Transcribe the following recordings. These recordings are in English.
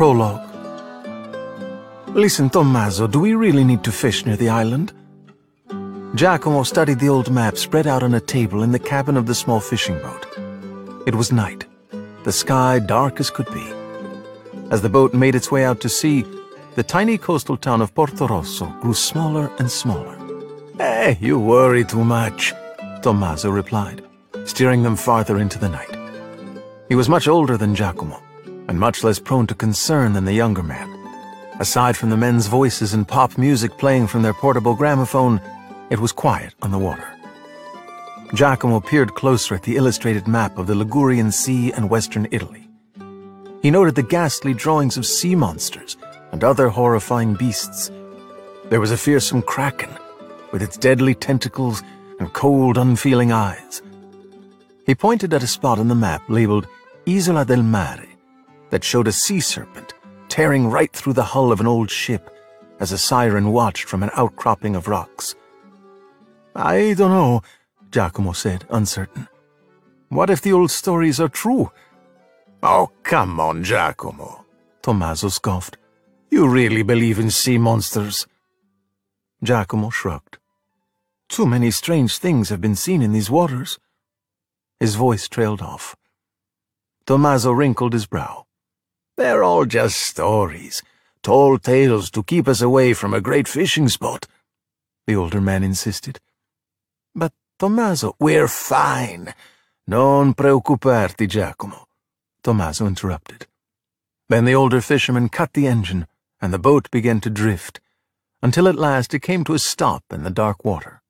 Prologue Listen, Tommaso, do we really need to fish near the island? Giacomo studied the old map spread out on a table in the cabin of the small fishing boat. It was night, the sky dark as could be. As the boat made its way out to sea, the tiny coastal town of Portorosso grew smaller and smaller. Hey, you worry too much, Tommaso replied, steering them farther into the night. He was much older than Giacomo, and much less prone to concern than the younger man. Aside from the men's voices and pop music playing from their portable gramophone, it was quiet on the water. Giacomo peered closer at the illustrated map of the Ligurian Sea and western Italy. He noted the ghastly drawings of sea monsters and other horrifying beasts. There was a fearsome kraken, with its deadly tentacles and cold, unfeeling eyes. He pointed at a spot on the map labeled Isola del Mare, that showed a sea serpent tearing right through the hull of an old ship as a siren watched from an outcropping of rocks. I don't know, Giacomo said, uncertain. What if the old stories are true? Oh, come on, Giacomo, Tommaso scoffed. You really believe in sea monsters? Giacomo shrugged. Too many strange things have been seen in these waters. His voice trailed off. Tommaso wrinkled his brow. They're all just stories, tall tales to keep us away from a great fishing spot, the older man insisted. But, Tommaso, we're fine. Non preoccuparti, Giacomo, Tommaso interrupted. Then the older fisherman cut the engine, and the boat began to drift, until at last it came to a stop in the dark water.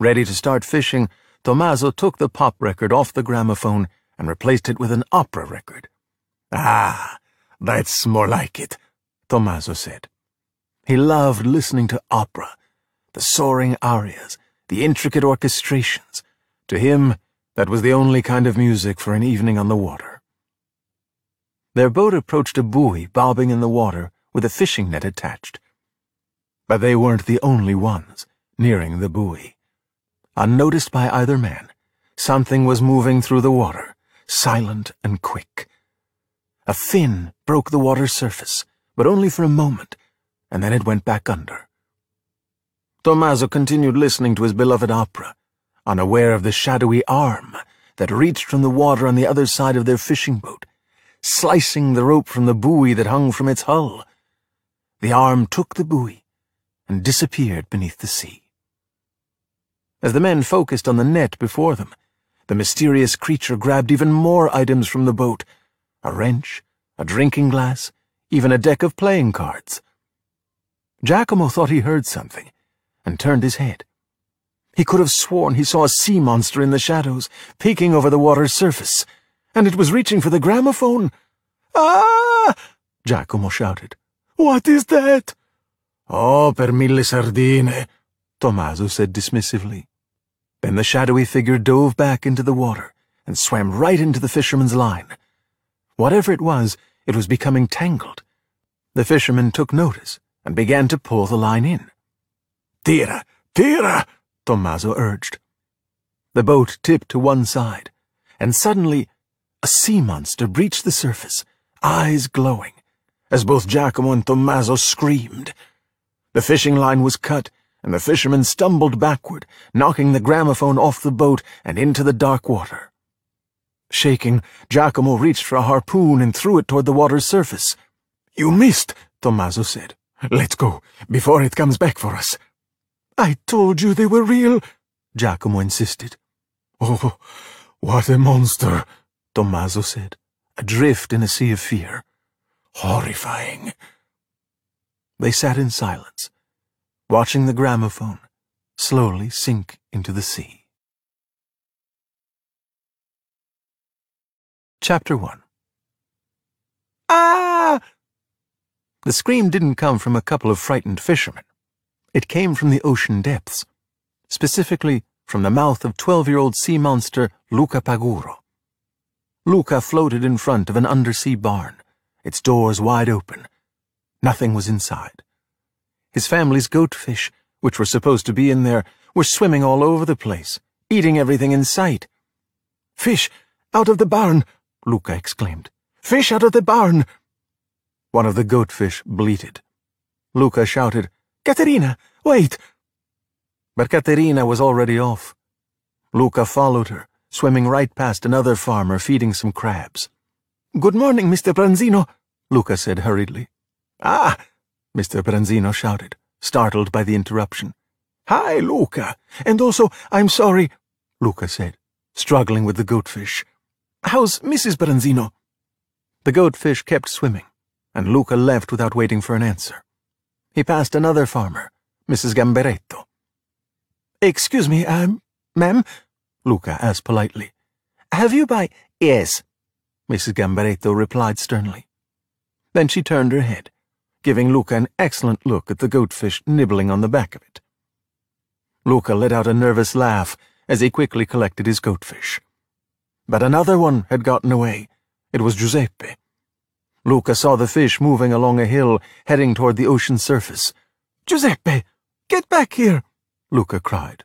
Ready to start fishing, Tommaso took the pop record off the gramophone and replaced it with an opera record. Ah, that's more like it, Tommaso said. He loved listening to opera, the soaring arias, the intricate orchestrations. To him, that was the only kind of music for an evening on the water. Their boat approached a buoy bobbing in the water with a fishing net attached. But they weren't the only ones nearing the buoy. Unnoticed by either man, something was moving through the water, silent and quick. A fin broke the water's surface, but only for a moment, and then it went back under. Tommaso continued listening to his beloved opera, unaware of the shadowy arm that reached from the water on the other side of their fishing boat, slicing the rope from the buoy that hung from its hull. The arm took the buoy and disappeared beneath the sea. As the men focused on the net before them, the mysterious creature grabbed even more items from the boat a wrench, a drinking glass, even a deck of playing cards. Giacomo thought he heard something, and turned his head. He could have sworn he saw a sea monster in the shadows, peeking over the water's surface, and it was reaching for the gramophone. Ah! Giacomo shouted. What is that? Oh, per mille sardine, Tommaso said dismissively. Then the shadowy figure dove back into the water and swam right into the fisherman's line. Whatever it was, it was becoming tangled. The fisherman took notice and began to pull the line in. Tira! Tira! Tommaso urged. The boat tipped to one side, and suddenly a sea monster breached the surface, eyes glowing, as both Giacomo and Tommaso screamed. The fishing line was cut, and the fisherman stumbled backward, knocking the gramophone off the boat and into the dark water. Shaking, Giacomo reached for a harpoon and threw it toward the water's surface. You missed, Tommaso said. Let's go, before it comes back for us. I told you they were real, Giacomo insisted. Oh, what a monster, Tommaso said, adrift in a sea of fear. Horrifying. They sat in silence, watching the gramophone slowly sink into the sea. Chapter 1 Ah! The scream didn't come from a couple of frightened fishermen. It came from the ocean depths, specifically from the mouth of 12-year-old sea monster Luca Paguro. Luca floated in front of an undersea barn, its doors wide open. Nothing was inside. His family's goatfish, which were supposed to be in there, were swimming all over the place, eating everything in sight. Fish! Out of the barn! Luca exclaimed. Fish out of the barn! One of the goatfish bleated. Luca shouted, Caterina, wait! But Caterina was already off. Luca followed her, swimming right past another farmer feeding some crabs. Good morning, Mr. Branzino, Luca said hurriedly. Ah, Mr. Branzino shouted, startled by the interruption. Hi, Luca. And also, I'm sorry, Luca said, struggling with the goatfish. How's Mrs. Branzino? The goatfish kept swimming, and Luca left without waiting for an answer. He passed another farmer, Mrs. Gamberetto. Excuse me, um, ma'am, Luca asked politely. Have you by... Yes, Mrs. Gamberetto replied sternly. Then she turned her head, giving Luca an excellent look at the goatfish nibbling on the back of it. Luca let out a nervous laugh as he quickly collected his goatfish. But another one had gotten away. It was Giuseppe. Luca saw the fish moving along a hill, heading toward the ocean's surface. Giuseppe, get back here, Luca cried.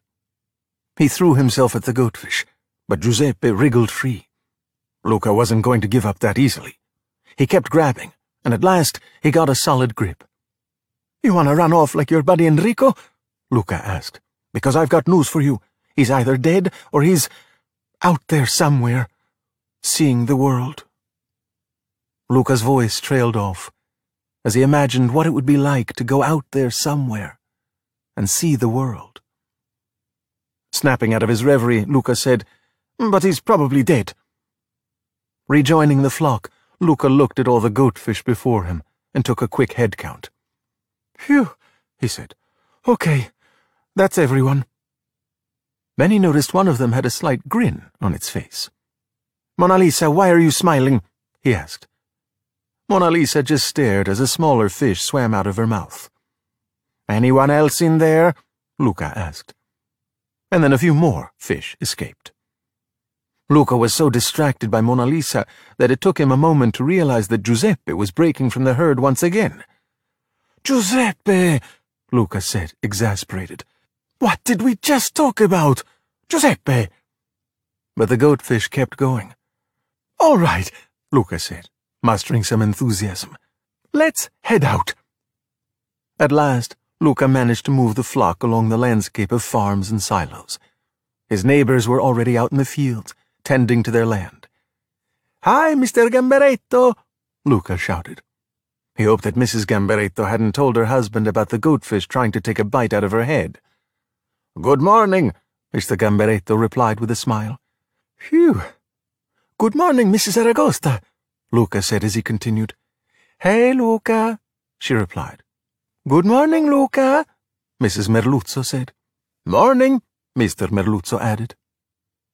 He threw himself at the goatfish, but Giuseppe wriggled free. Luca wasn't going to give up that easily. He kept grabbing, and at last he got a solid grip. You want to run off like your buddy Enrico? Luca asked. Because I've got news for you. He's either dead or he's out there somewhere, seeing the world. Luca's voice trailed off as he imagined what it would be like to go out there somewhere and see the world. Snapping out of his reverie, Luca said, But he's probably dead. Rejoining the flock, Luca looked at all the goatfish before him and took a quick head count. Phew, he said. Okay, that's everyone. He noticed one of them had a slight grin on its face. Mona Lisa, why are you smiling? he asked. Mona Lisa just stared as a smaller fish swam out of her mouth. Anyone else in there? Luca asked. And then a few more fish escaped. Luca was so distracted by Mona Lisa that it took him a moment to realize that Giuseppe was breaking from the herd once again. Giuseppe, Luca said, exasperated. What did we just talk about? Giuseppe! But the goatfish kept going. All right, Luca said, mustering some enthusiasm. Let's head out. At last, Luca managed to move the flock along the landscape of farms and silos. His neighbors were already out in the fields, tending to their land. Hi, Mr. Gamberetto, Luca shouted. He hoped that Mrs. Gamberetto hadn't told her husband about the goatfish trying to take a bite out of her head. Good morning, Mr. Gamberetto replied with a smile. Phew. Good morning, Mrs. Aragosta, Luca said as he continued. Hey, Luca, she replied. Good morning, Luca, Mrs. Merluzzo said. Morning, Mr. Merluzzo added.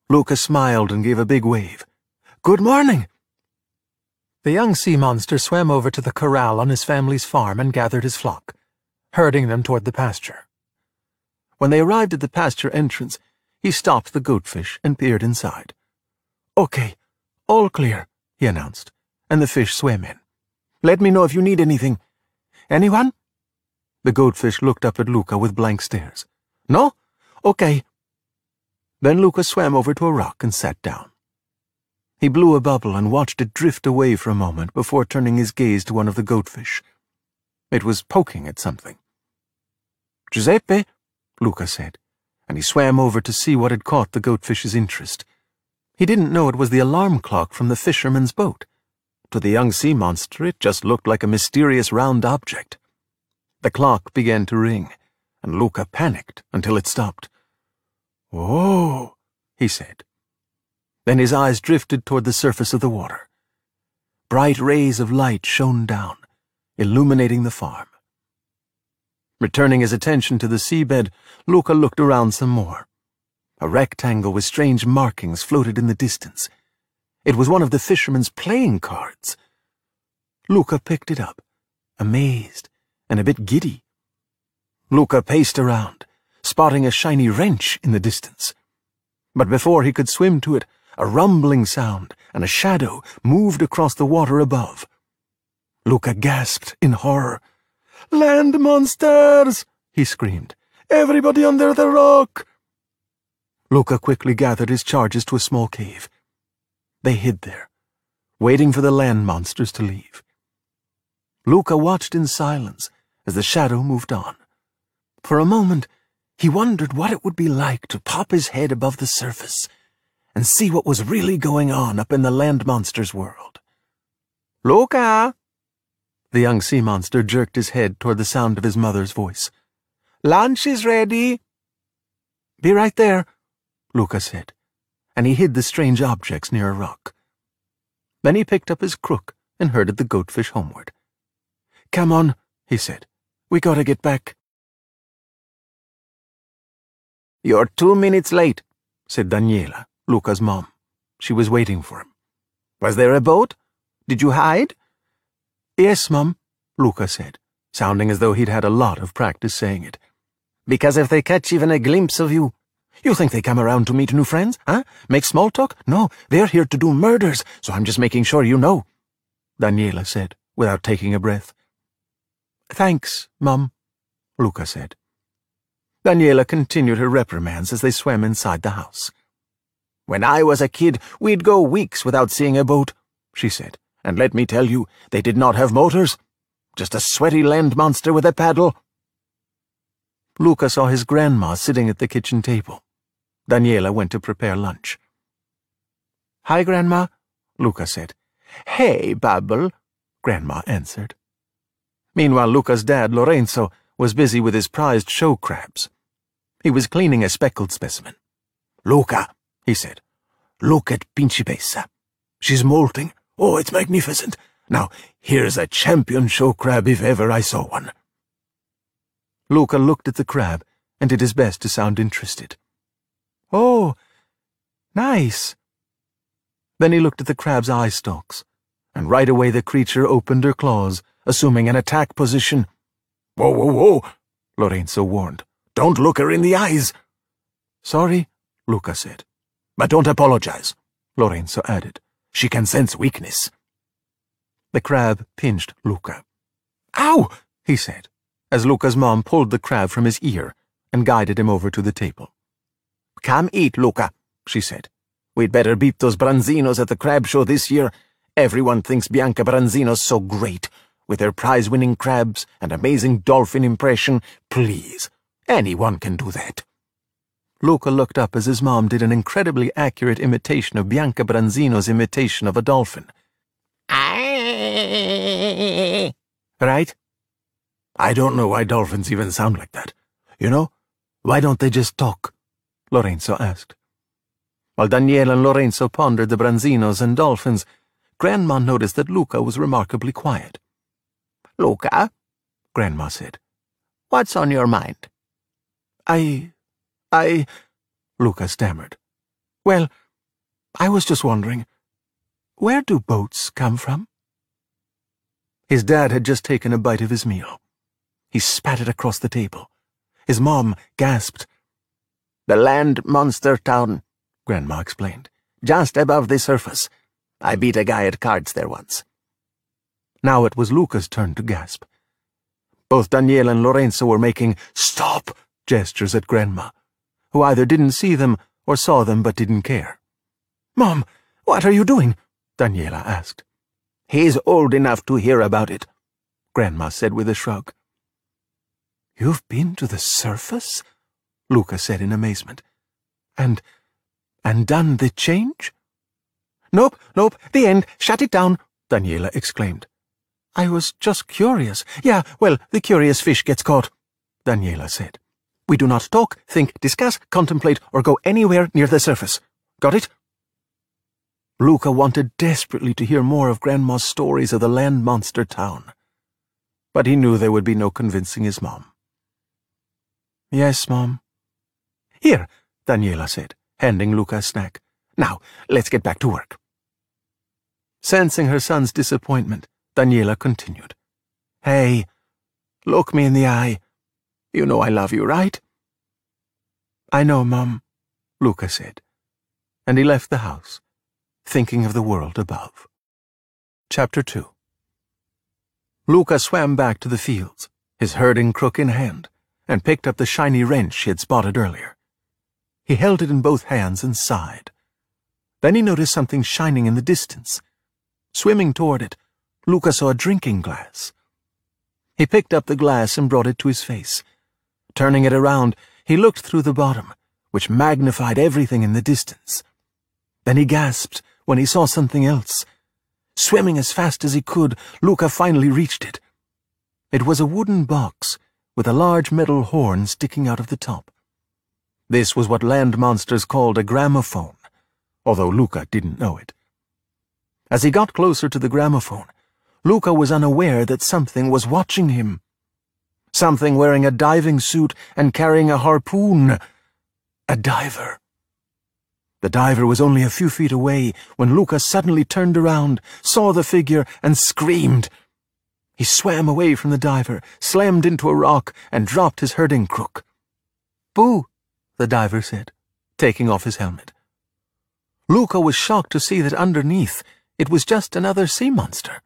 Luca smiled and gave a big wave. Good morning. The young sea monster swam over to the corral on his family's farm and gathered his flock, herding them toward the pasture. When they arrived at the pasture entrance, he stopped the goatfish and peered inside. Okay, all clear, he announced, and the fish swam in. Let me know if you need anything. Anyone? The goatfish looked up at Luca with blank stares. No? Okay, then Luca swam over to a rock and sat down. He blew a bubble and watched it drift away for a moment before turning his gaze to one of the goatfish. It was poking at something. Giuseppe, Luca said, and he swam over to see what had caught the goatfish's interest. He didn't know it was the alarm clock from the fisherman's boat. To the young sea monster, it just looked like a mysterious round object. The clock began to ring, and Luca panicked until it stopped. Oh, he said. Then his eyes drifted toward the surface of the water. Bright rays of light shone down, illuminating the farm. Returning his attention to the seabed, Luca looked around some more. A rectangle with strange markings floated in the distance. It was one of the fisherman's playing cards. Luca picked it up, amazed and a bit giddy. Luca paced around, spotting a shiny wrench in the distance. But before he could swim to it, a rumbling sound and a shadow moved across the water above. Luca gasped in horror. Land monsters! he screamed. Everybody under the rock! Luca quickly gathered his charges to a small cave. They hid there, waiting for the land monsters to leave. Luca watched in silence as the shadow moved on. For a moment, he wondered what it would be like to pop his head above the surface and see what was really going on up in the land monster's world. Luca! The young sea monster jerked his head toward the sound of his mother's voice. Lunch is ready. Be right there, Luca said, and he hid the strange objects near a rock. Then he picked up his crook and herded the goatfish homeward. Come on, he said. We gotta get back. You're two minutes late, said Daniela, Luca's mom. She was waiting for him. Was there a boat? Did you hide? Yes, Mum, Luca said, sounding as though he'd had a lot of practice saying it. Because if they catch even a glimpse of you, you think they come around to meet new friends, huh? Make small talk? No, they're here to do murders, so I'm just making sure you know, Daniela said, without taking a breath. Thanks, Mum, Luca said. Daniela continued her reprimands as they swam inside the house. When I was a kid, we'd go weeks without seeing a boat, she said, and let me tell you, they did not have motors. Just a sweaty land monster with a paddle. Luca saw his grandma sitting at the kitchen table. Daniela went to prepare lunch. Hi, Grandma, Luca said. Hey, Bubble, Grandma answered. Meanwhile, Luca's dad, Lorenzo, was busy with his prized show crabs. He was cleaning a speckled specimen. Luca, he said, look at Principessa. She's molting. Oh, it's magnificent. Now, here's a champion show crab if ever I saw one. Luca looked at the crab and did his best to sound interested. Oh, nice. Then he looked at the crab's eye stalks, and right away the creature opened her claws, assuming an attack position. Whoa, whoa, whoa, Lorenzo warned. Don't look her in the eyes. Sorry, Luca said. But don't apologize, Lorenzo added. She can sense weakness. The crab pinched Luca. Ow! he said, as Luca's mom pulled the crab from his ear and guided him over to the table. Come eat, Luca, she said. We'd better beat those Branzinos at the crab show this year. Everyone thinks Bianca Branzino's so great with her prize-winning crabs and amazing dolphin impression, please, anyone can do that. Luca looked up as his mom did an incredibly accurate imitation of Bianca Branzino's imitation of a dolphin. right? I don't know why dolphins even sound like that. You know, why don't they just talk? Lorenzo asked. While Daniela and Lorenzo pondered the Branzinos and dolphins, Grandma noticed that Luca was remarkably quiet. Luca, Grandma said, what's on your mind? I... I... Luca stammered. Well, I was just wondering, where do boats come from? His dad had just taken a bite of his meal. He spat it across the table. His mom gasped. The land monster town, Grandma explained, just above the surface. I beat a guy at cards there once. Now it was Luca's turn to gasp. Both Daniela and Lorenzo were making stop gestures at Grandma, who either didn't see them or saw them but didn't care. Mom, what are you doing? Daniela asked. He's old enough to hear about it, Grandma said with a shrug. You've been to the surface? Luca said in amazement. And, and done the change? Nope, nope, the end, shut it down, Daniela exclaimed. I was just curious. Yeah, well, the curious fish gets caught, Daniela said. We do not talk, think, discuss, contemplate, or go anywhere near the surface. Got it? Luca wanted desperately to hear more of Grandma's stories of the land monster town. But he knew there would be no convincing his mom. Yes, Mom. Here, Daniela said, handing Luca a snack. Now, let's get back to work. Sensing her son's disappointment, Daniela continued. Hey, look me in the eye. You know I love you, right? I know, Mum, Luca said, and he left the house, thinking of the world above. Chapter 2 Luca swam back to the fields, his herding crook in hand, and picked up the shiny wrench he had spotted earlier. He held it in both hands and sighed. Then he noticed something shining in the distance. Swimming toward it, Luca saw a drinking glass, He picked up the glass and brought it to his face. Turning it around, he looked through the bottom, which magnified everything in the distance. Then he gasped when he saw something else. Swimming as fast as he could, Luca finally reached it. It was a wooden box with a large metal horn sticking out of the top. This was what land monsters called a gramophone, although Luca didn't know it. As he got closer to the gramophone, Luca was unaware that something was watching him. Something wearing a diving suit and carrying a harpoon. A diver. The diver was only a few feet away when Luca suddenly turned around, saw the figure, and screamed. He swam away from the diver, slammed into a rock, and dropped his herding crook. Boo, the diver said, taking off his helmet. Luca was shocked to see that underneath it was just another sea monster,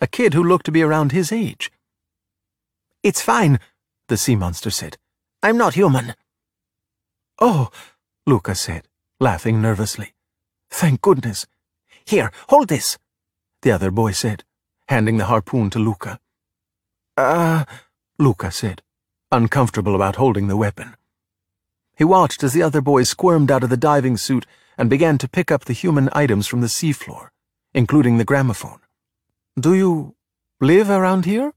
a kid who looked to be around his age. It's fine, the sea monster said. I'm not human. Oh, Luca said, laughing nervously. Thank goodness. Here, hold this, the other boy said, handing the harpoon to Luca. Ah, uh, Luca said, uncomfortable about holding the weapon. He watched as the other boy squirmed out of the diving suit and began to pick up the human items from the seafloor, including the gramophone. Do you live around here?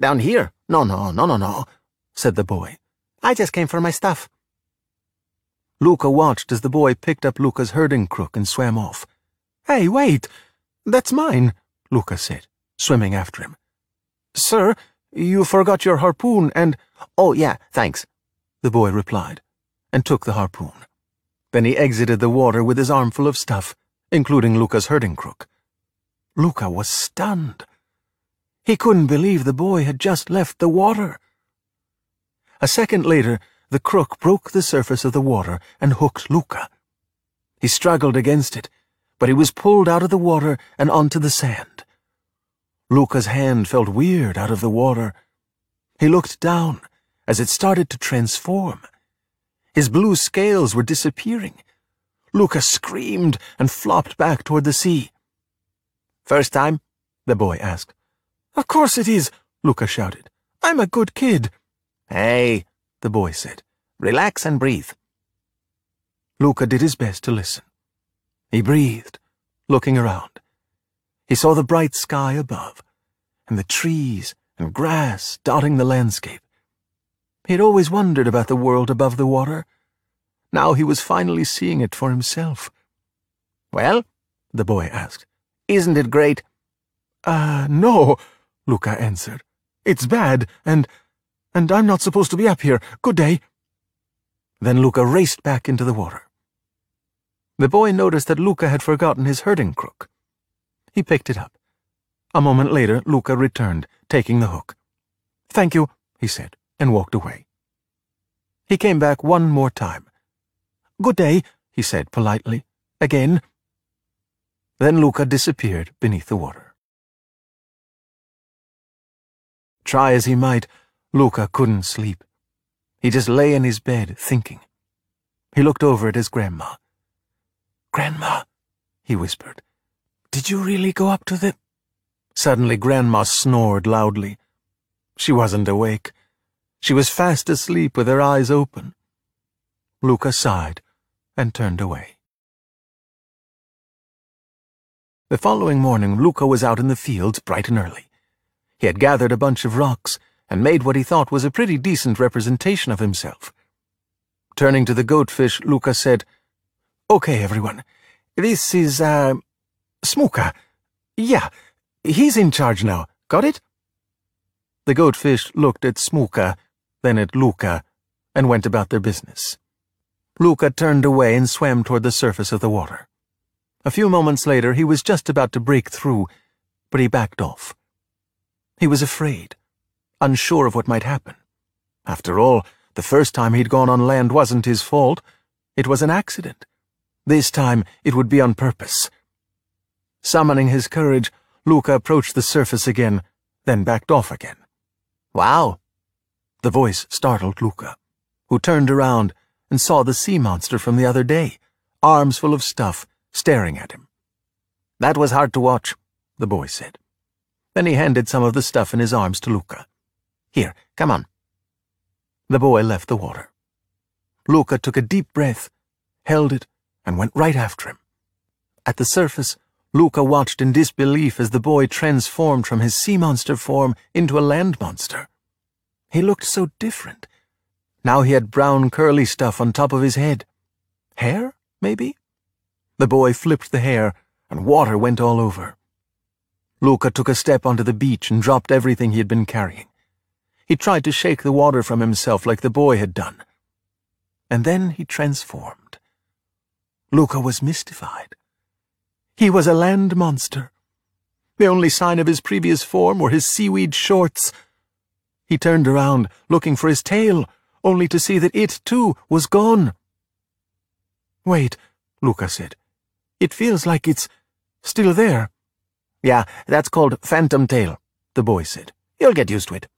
Down here? No, no, no, no, no, said the boy. I just came for my stuff. Luca watched as the boy picked up Luca's herding crook and swam off. Hey, wait! That's mine, Luca said, swimming after him. Sir, you forgot your harpoon and— Oh, yeah, thanks, the boy replied, and took the harpoon. Then he exited the water with his armful of stuff, including Luca's herding crook. Luca was stunned. He couldn't believe the boy had just left the water. A second later, the crook broke the surface of the water and hooked Luca. He struggled against it, but he was pulled out of the water and onto the sand. Luca's hand felt weird out of the water. He looked down as it started to transform. His blue scales were disappearing. Luca screamed and flopped back toward the sea. First time? the boy asked. Of course it is, Luca shouted. I'm a good kid. Hey, the boy said. Relax and breathe. Luca did his best to listen. He breathed, looking around. He saw the bright sky above, and the trees and grass dotting the landscape. He had always wondered about the world above the water. Now he was finally seeing it for himself. Well, the boy asked, isn't it great? Uh, no, Luca answered. It's bad, and... and I'm not supposed to be up here. Good day. Then Luca raced back into the water. The boy noticed that Luca had forgotten his herding crook. He picked it up. A moment later, Luca returned, taking the hook. Thank you, he said, and walked away. He came back one more time. Good day, he said politely. Again. Then Luca disappeared beneath the water. Try as he might, Luca couldn't sleep. He just lay in his bed, thinking. He looked over at his grandma. Grandma, he whispered, did you really go up to the... Suddenly Grandma snored loudly. She wasn't awake. She was fast asleep with her eyes open. Luca sighed and turned away. The following morning, Luca was out in the fields bright and early. He had gathered a bunch of rocks and made what he thought was a pretty decent representation of himself. Turning to the goatfish, Luca said, Okay, everyone. This is, uh, Smuka. Yeah, he's in charge now. Got it? The goatfish looked at Smuka, then at Luca, and went about their business. Luca turned away and swam toward the surface of the water. A few moments later, he was just about to break through, but he backed off. He was afraid, unsure of what might happen. After all, the first time he'd gone on land wasn't his fault. It was an accident. This time it would be on purpose. Summoning his courage, Luca approached the surface again, then backed off again. Wow! The voice startled Luca, who turned around and saw the sea monster from the other day, arms full of stuff, staring at him. That was hard to watch, the boy said. Then he handed some of the stuff in his arms to Luca. Here, come on. The boy left the water. Luca took a deep breath, held it, and went right after him. At the surface, Luca watched in disbelief as the boy transformed from his sea monster form into a land monster. He looked so different. Now he had brown curly stuff on top of his head. Hair, maybe? The boy flipped the hair, and water went all over. Luca took a step onto the beach and dropped everything he had been carrying. He tried to shake the water from himself like the boy had done. And then he transformed. Luca was mystified. He was a land monster. The only sign of his previous form were his seaweed shorts. He turned around, looking for his tail, only to see that it, too, was gone. Wait, Luca said. It feels like it's still there. Yeah, that's called phantom tail, the boy said. You'll get used to it.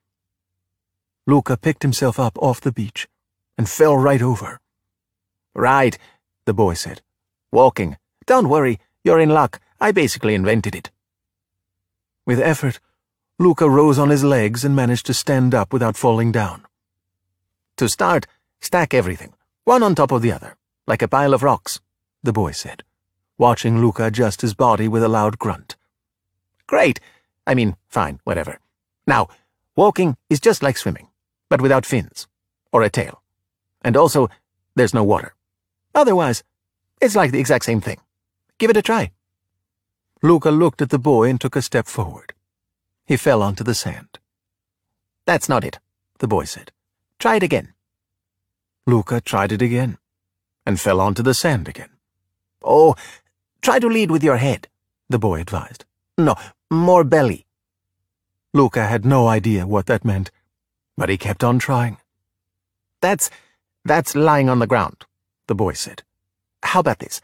Luca picked himself up off the beach and fell right over. Right, the boy said. Walking. Don't worry, you're in luck. I basically invented it. With effort, Luca rose on his legs and managed to stand up without falling down. To start, stack everything, one on top of the other, like a pile of rocks, the boy said, watching Luca adjust his body with a loud grunt. Great! I mean, fine, whatever. Now, walking is just like swimming, but without fins, or a tail. And also, there's no water. Otherwise, it's like the exact same thing. Give it a try. Luca looked at the boy and took a step forward. He fell onto the sand. That's not it, the boy said. Try it again. Luca tried it again, and fell onto the sand again. Oh, try to lead with your head, the boy advised. No, more belly. Luca had no idea what that meant, but he kept on trying. That's, that's lying on the ground, the boy said. How about this?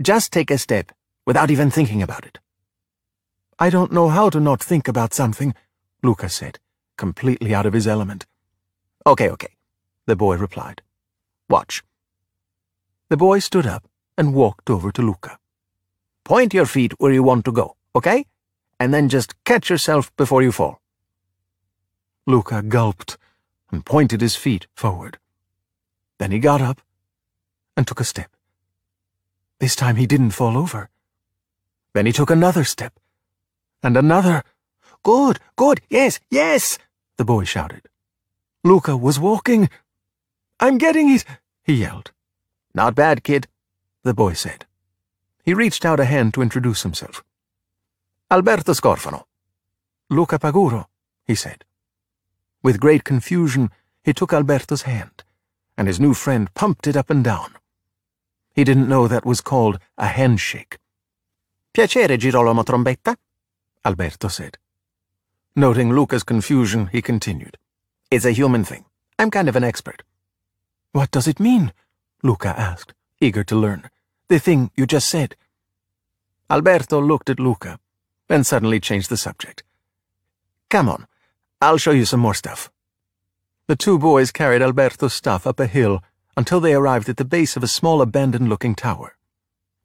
Just take a step, without even thinking about it. I don't know how to not think about something, Luca said, completely out of his element. Okay, okay, the boy replied. Watch. The boy stood up and walked over to Luca. Point your feet where you want to go, okay? And then just catch yourself before you fall. Luca gulped and pointed his feet forward. Then he got up and took a step. This time he didn't fall over. Then he took another step. And another. Good, good, yes, yes, the boy shouted. Luca was walking. I'm getting it, he yelled. Not bad, kid, the boy said. He reached out a hand to introduce himself. Alberto Scorfano. Luca Paguro, he said. With great confusion, he took Alberto's hand, and his new friend pumped it up and down. He didn't know that was called a handshake. Piacere, Girolamo Trombetta, Alberto said. Noting Luca's confusion, he continued. It's a human thing. I'm kind of an expert. What does it mean? Luca asked, eager to learn. The thing you just said. Alberto looked at Luca, then suddenly changed the subject. Come on, I'll show you some more stuff. The two boys carried Alberto's stuff up a hill until they arrived at the base of a small abandoned-looking tower.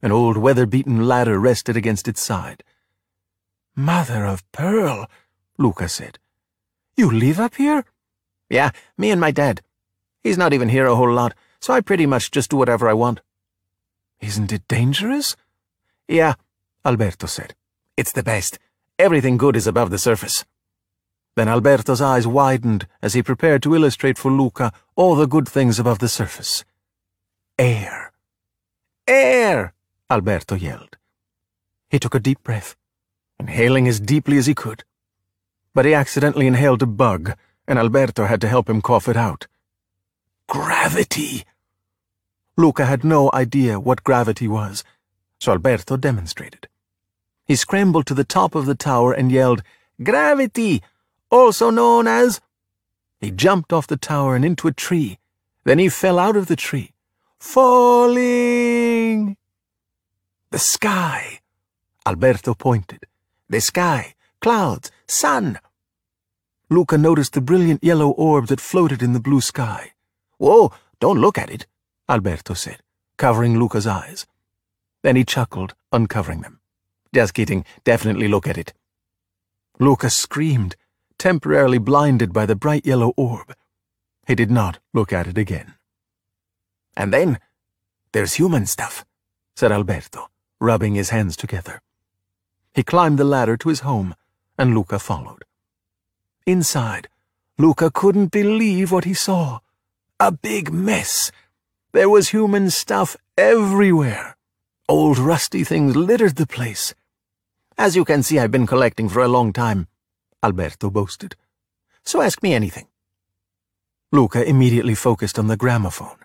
An old weather-beaten ladder rested against its side. Mother of pearl, Luca said. You live up here? Yeah, me and my dad. He's not even here a whole lot, so I pretty much just do whatever I want. Isn't it dangerous? Yeah, Alberto said. It's the best. Everything good is above the surface. Then Alberto's eyes widened as he prepared to illustrate for Luca all the good things above the surface. Air. Air! Alberto yelled. He took a deep breath, inhaling as deeply as he could. But he accidentally inhaled a bug, and Alberto had to help him cough it out. Gravity! Luca had no idea what gravity was, so Alberto demonstrated. He scrambled to the top of the tower and yelled, Gravity! also known as... He jumped off the tower and into a tree. Then he fell out of the tree. Falling! The sky. Alberto pointed. The sky, clouds, sun. Luca noticed the brilliant yellow orb that floated in the blue sky. Whoa, don't look at it, Alberto said, covering Luca's eyes. Then he chuckled, uncovering them. Just kidding, definitely look at it. Luca screamed temporarily blinded by the bright yellow orb. He did not look at it again. And then there's human stuff, said Alberto, rubbing his hands together. He climbed the ladder to his home, and Luca followed. Inside, Luca couldn't believe what he saw. A big mess. There was human stuff everywhere. Old rusty things littered the place. As you can see, I've been collecting for a long time, Alberto boasted. So ask me anything. Luca immediately focused on the gramophone.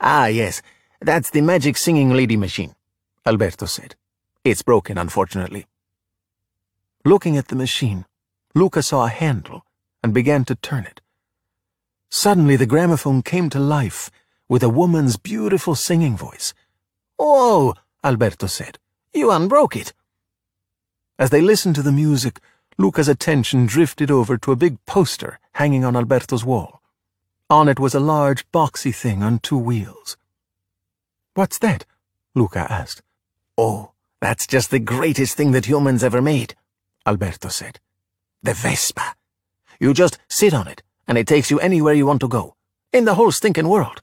Ah, yes, that's the magic singing lady machine, Alberto said. It's broken, unfortunately. Looking at the machine, Luca saw a handle and began to turn it. Suddenly the gramophone came to life with a woman's beautiful singing voice. Oh, Alberto said. You unbroke it. As they listened to the music, Luca's attention drifted over to a big poster hanging on Alberto's wall. On it was a large, boxy thing on two wheels. What's that? Luca asked. Oh, that's just the greatest thing that humans ever made, Alberto said. The Vespa. You just sit on it, and it takes you anywhere you want to go, in the whole stinking world.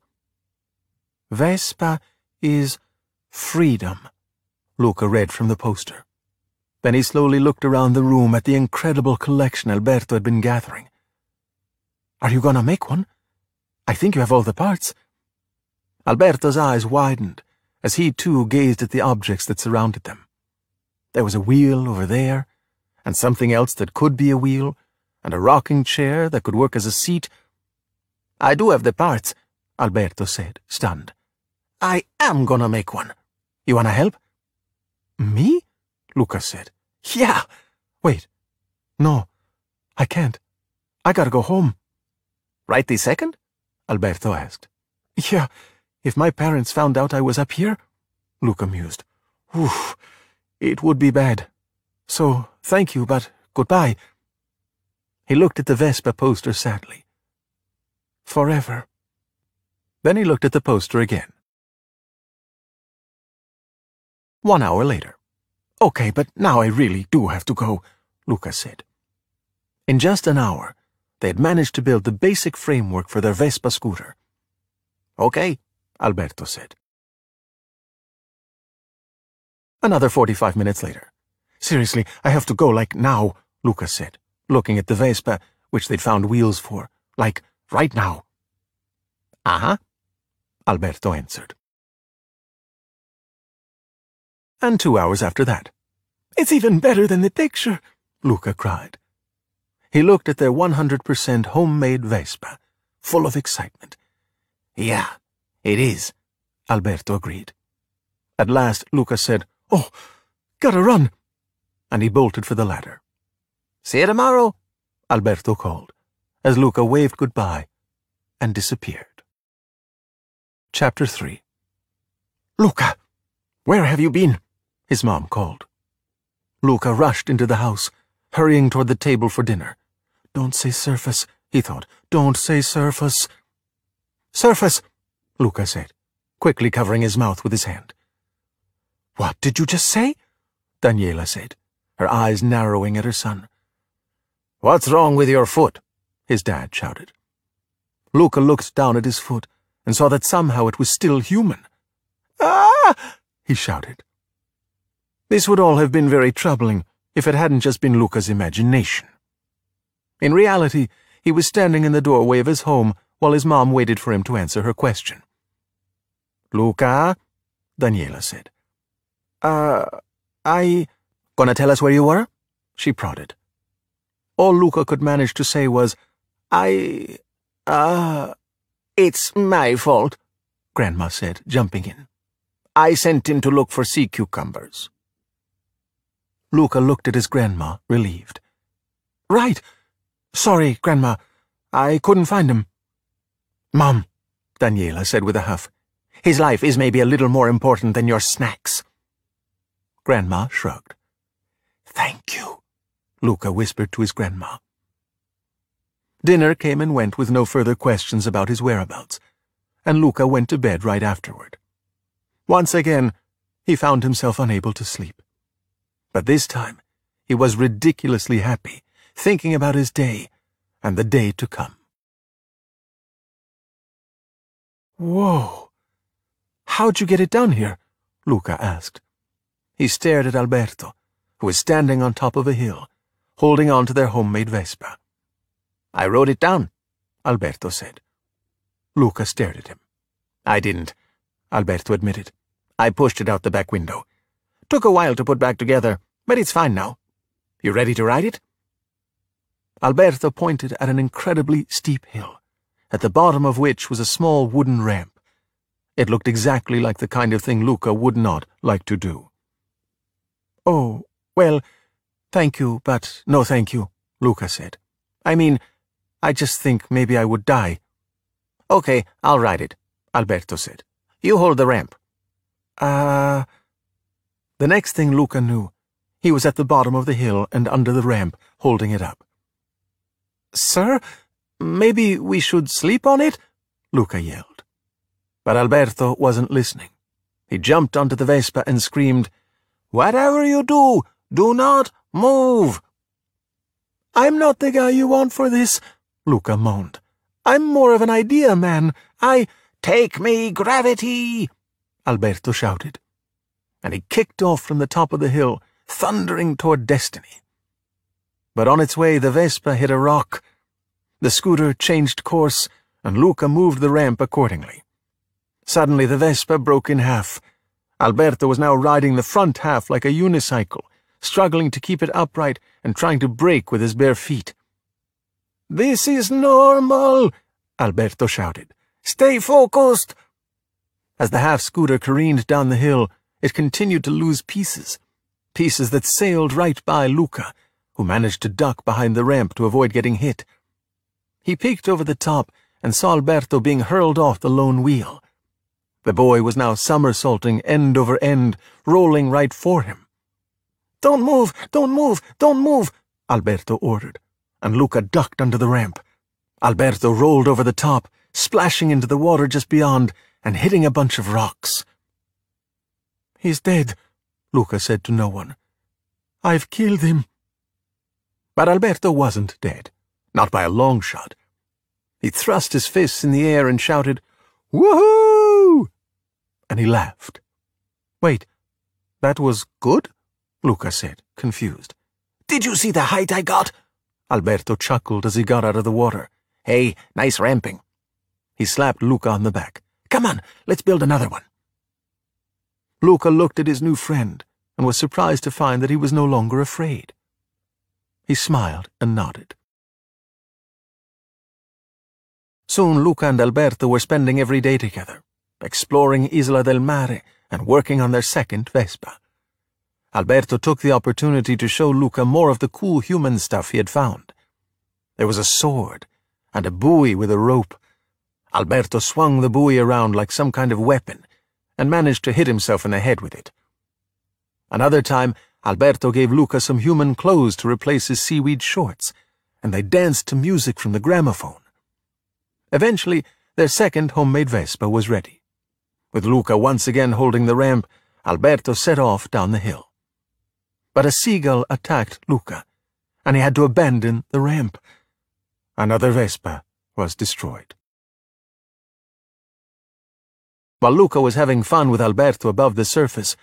Vespa is freedom, Luca read from the poster. Then he slowly looked around the room at the incredible collection Alberto had been gathering. Are you gonna make one? I think you have all the parts. Alberto's eyes widened as he too gazed at the objects that surrounded them. There was a wheel over there, and something else that could be a wheel, and a rocking chair that could work as a seat. I do have the parts, Alberto said, stunned. I am gonna make one. You wanna help? Me? Luca said. Yeah. Wait. No, I can't. I gotta go home. Right this second? Alberto asked. Yeah, if my parents found out I was up here, Luca mused. Oof, it would be bad. So, thank you, but goodbye. He looked at the Vespa poster sadly. Forever. Then he looked at the poster again. One hour later. Okay, but now I really do have to go, Luca said. In just an hour, they had managed to build the basic framework for their Vespa scooter. Okay, Alberto said. Another 45 minutes later. Seriously, I have to go, like now, Luca said, looking at the Vespa, which they'd found wheels for, like right now. Uh-huh, Alberto answered. And two hours after that. It's even better than the picture, Luca cried. He looked at their 100% homemade Vespa, full of excitement. Yeah, it is, Alberto agreed. At last, Luca said, Oh, gotta run, and he bolted for the ladder. See you tomorrow, Alberto called, as Luca waved goodbye and disappeared. Chapter 3 Luca, where have you been? His mom called. Luca rushed into the house, hurrying toward the table for dinner. Don't say surface, he thought. Don't say surface. Surface, Luca said, quickly covering his mouth with his hand. What did you just say? Daniela said, her eyes narrowing at her son. What's wrong with your foot? his dad shouted. Luca looked down at his foot and saw that somehow it was still human. Ah! he shouted. This would all have been very troubling if it hadn't just been Luca's imagination. In reality, he was standing in the doorway of his home while his mom waited for him to answer her question. Luca? Daniela said. Uh, I... Gonna tell us where you were? She prodded. All Luca could manage to say was, I... Uh... It's my fault, Grandma said, jumping in. I sent him to look for sea cucumbers. Luca looked at his grandma, relieved. Right. Sorry, Grandma. I couldn't find him. Mom, Daniela said with a huff, his life is maybe a little more important than your snacks. Grandma shrugged. Thank you, Luca whispered to his grandma. Dinner came and went with no further questions about his whereabouts, and Luca went to bed right afterward. Once again, he found himself unable to sleep. But this time, he was ridiculously happy, thinking about his day and the day to come. Whoa! How'd you get it down here? Luca asked. He stared at Alberto, who was standing on top of a hill, holding on to their homemade Vespa. I wrote it down, Alberto said. Luca stared at him. I didn't, Alberto admitted. I pushed it out the back window. Took a while to put back together, but it's fine now. You ready to ride it? Alberto pointed at an incredibly steep hill, at the bottom of which was a small wooden ramp. It looked exactly like the kind of thing Luca would not like to do. Oh, well, thank you, but no thank you, Luca said. I mean, I just think maybe I would die. Okay, I'll ride it, Alberto said. You hold the ramp. Ah. Uh... The next thing Luca knew, he was at the bottom of the hill and under the ramp, holding it up. Sir, maybe we should sleep on it? Luca yelled. But Alberto wasn't listening. He jumped onto the Vespa and screamed, Whatever you do, do not move. I'm not the guy you want for this, Luca moaned. I'm more of an idea man. I... Take me, gravity! Alberto shouted. And he kicked off from the top of the hill, thundering toward destiny. But on its way, the Vespa hit a rock. The scooter changed course, and Luca moved the ramp accordingly. Suddenly, the Vespa broke in half. Alberto was now riding the front half like a unicycle, struggling to keep it upright and trying to brake with his bare feet. This is normal, Alberto shouted. Stay focused. As the half-scooter careened down the hill, it continued to lose pieces, pieces that sailed right by Luca, who managed to duck behind the ramp to avoid getting hit. He peeked over the top and saw Alberto being hurled off the lone wheel. The boy was now somersaulting end over end, rolling right for him. Don't move! Don't move! Don't move! Alberto ordered, and Luca ducked under the ramp. Alberto rolled over the top, splashing into the water just beyond and hitting a bunch of rocks. He's dead, Luca said to no one. I've killed him. But Alberto wasn't dead, not by a long shot. He thrust his fists in the air and shouted, Woohoo! And he laughed. Wait, that was good? Luca said, confused. Did you see the height I got? Alberto chuckled as he got out of the water. Hey, nice ramping. He slapped Luca on the back. Come on, let's build another one. Luca looked at his new friend and was surprised to find that he was no longer afraid. He smiled and nodded. Soon Luca and Alberto were spending every day together, exploring Isola del Mare and working on their second Vespa. Alberto took the opportunity to show Luca more of the cool human stuff he had found. There was a sword and a buoy with a rope. Alberto swung the buoy around like some kind of weapon and managed to hit himself in the head with it. Another time, Alberto gave Luca some human clothes to replace his seaweed shorts, and they danced to music from the gramophone. Eventually, their second homemade Vespa was ready. With Luca once again holding the ramp, Alberto set off down the hill. But a seagull attacked Luca, and he had to abandon the ramp. Another Vespa was destroyed. While Luca was having fun with Alberto above the surface,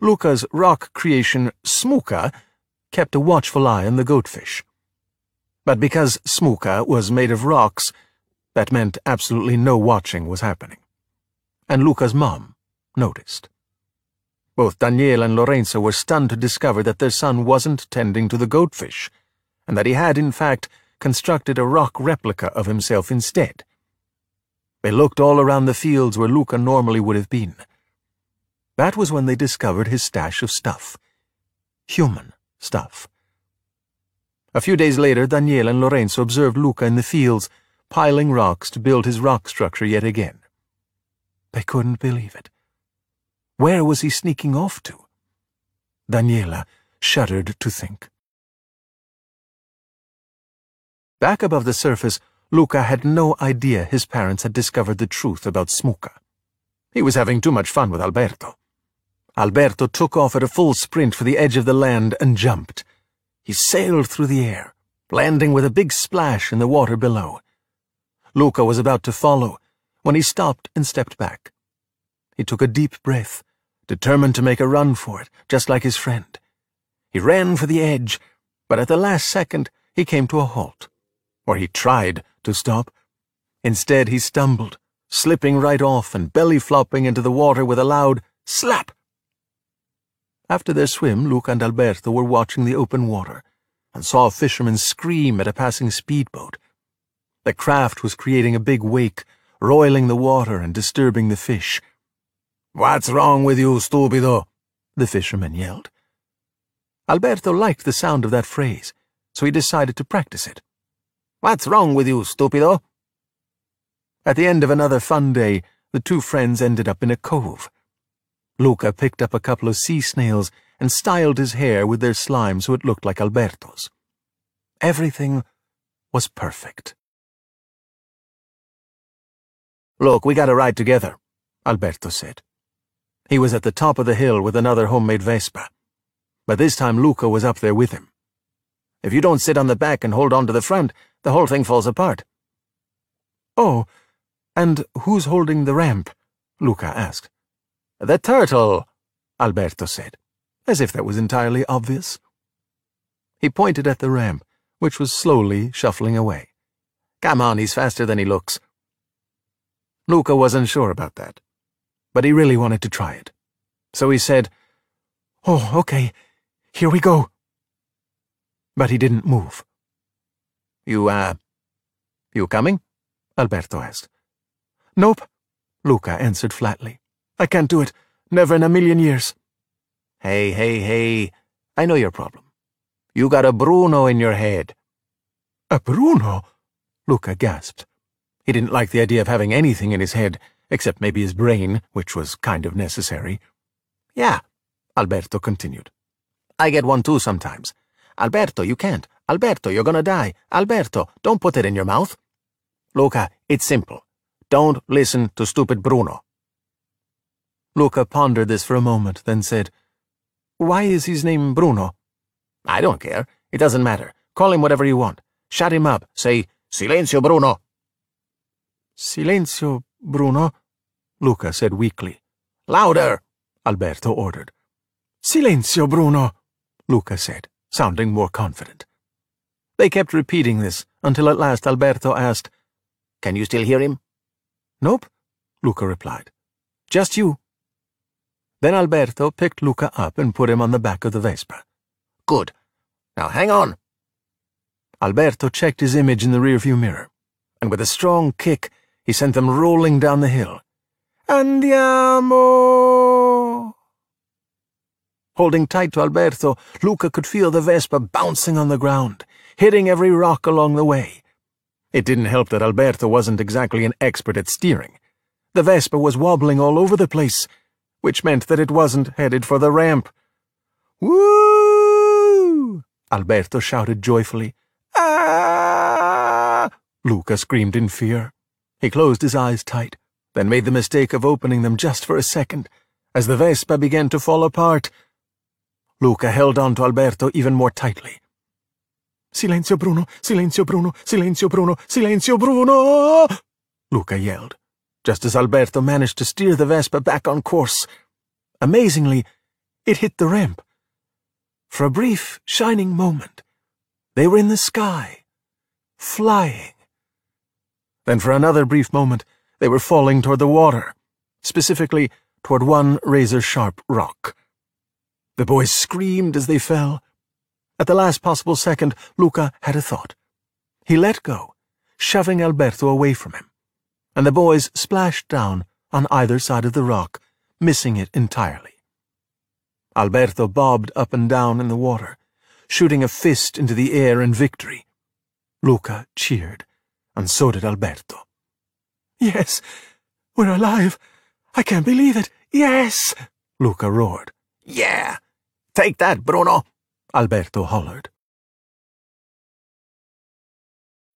Luca's rock creation, Smuka, kept a watchful eye on the goatfish. But because Smuka was made of rocks, that meant absolutely no watching was happening. And Luca's mom noticed. Both Daniela and Lorenzo were stunned to discover that their son wasn't tending to the goatfish, and that he had, in fact, constructed a rock replica of himself instead. They looked all around the fields where Luca normally would have been. That was when they discovered his stash of stuff. Human stuff. A few days later, Daniela and Lorenzo observed Luca in the fields, piling rocks to build his rock structure yet again. They couldn't believe it. Where was he sneaking off to? Daniela shuddered to think. Back above the surface, Luca had no idea his parents had discovered the truth about Smuka. He was having too much fun with Alberto. Alberto took off at a full sprint for the edge of the land and jumped. He sailed through the air, landing with a big splash in the water below. Luca was about to follow when he stopped and stepped back. He took a deep breath, determined to make a run for it, just like his friend. He ran for the edge, but at the last second he came to a halt. Or he tried to stop. Instead, he stumbled, slipping right off and belly flopping into the water with a loud slap. After their swim, Luca and Alberto were watching the open water and saw a fisherman scream at a passing speedboat. The craft was creating a big wake, roiling the water and disturbing the fish. What's wrong with you, stupido? the fisherman yelled. Alberto liked the sound of that phrase, so he decided to practice it. What's wrong with you, stupido? At the end of another fun day, the two friends ended up in a cove. Luca picked up a couple of sea snails and styled his hair with their slime so it looked like Alberto's. Everything was perfect. Look, we gotta ride together, Alberto said. He was at the top of the hill with another homemade Vespa. But this time Luca was up there with him. If you don't sit on the back and hold on to the front, the whole thing falls apart. Oh, and who's holding the ramp? Luca asked. The turtle, Alberto said, as if that was entirely obvious. He pointed at the ramp, which was slowly shuffling away. Come on, he's faster than he looks. Luca wasn't sure about that, but he really wanted to try it. So he said, Oh, okay, here we go. But he didn't move. You, uh, you coming? Alberto asked. Nope, Luca answered flatly. I can't do it. Never in a million years. Hey, hey, hey. I know your problem. You got a Bruno in your head. A Bruno? Luca gasped. He didn't like the idea of having anything in his head, except maybe his brain, which was kind of necessary. Yeah, Alberto continued. I get one too sometimes. Alberto, you can't. Alberto, you're gonna die. Alberto, don't put it in your mouth. Luca, it's simple. Don't listen to stupid Bruno. Luca pondered this for a moment, then said, Why is his name Bruno? I don't care. It doesn't matter. Call him whatever you want. Shut him up. Say, Silenzio Bruno. Silenzio Bruno, Luca said weakly. Louder, Alberto ordered. Silenzio Bruno, Luca said, sounding more confident. They kept repeating this until at last Alberto asked, Can you still hear him? Nope, Luca replied. Just you. Then Alberto picked Luca up and put him on the back of the Vespa. Good. Now hang on. Alberto checked his image in the rearview mirror, and with a strong kick, he sent them rolling down the hill. Andiamo! Holding tight to Alberto, Luca could feel the Vespa bouncing on the ground, hitting every rock along the way. It didn't help that Alberto wasn't exactly an expert at steering. The Vespa was wobbling all over the place, which meant that it wasn't headed for the ramp. Woo! Alberto shouted joyfully. Ah! Luca screamed in fear. He closed his eyes tight, then made the mistake of opening them just for a second, as the Vespa began to fall apart. Luca held on to Alberto even more tightly. Silenzio Bruno, silenzio Bruno, silenzio Bruno, silenzio Bruno! Luca yelled just as Alberto managed to steer the Vespa back on course. Amazingly, it hit the ramp. For a brief, shining moment, they were in the sky, flying. Then for another brief moment, they were falling toward the water, specifically toward one razor-sharp rock. The boys screamed as they fell. At the last possible second, Luca had a thought. He let go, shoving Alberto away from him and the boys splashed down on either side of the rock, missing it entirely. Alberto bobbed up and down in the water, shooting a fist into the air in victory. Luca cheered, and so did Alberto. Yes, we're alive. I can't believe it. Yes, Luca roared. Yeah, take that, Bruno, Alberto hollered.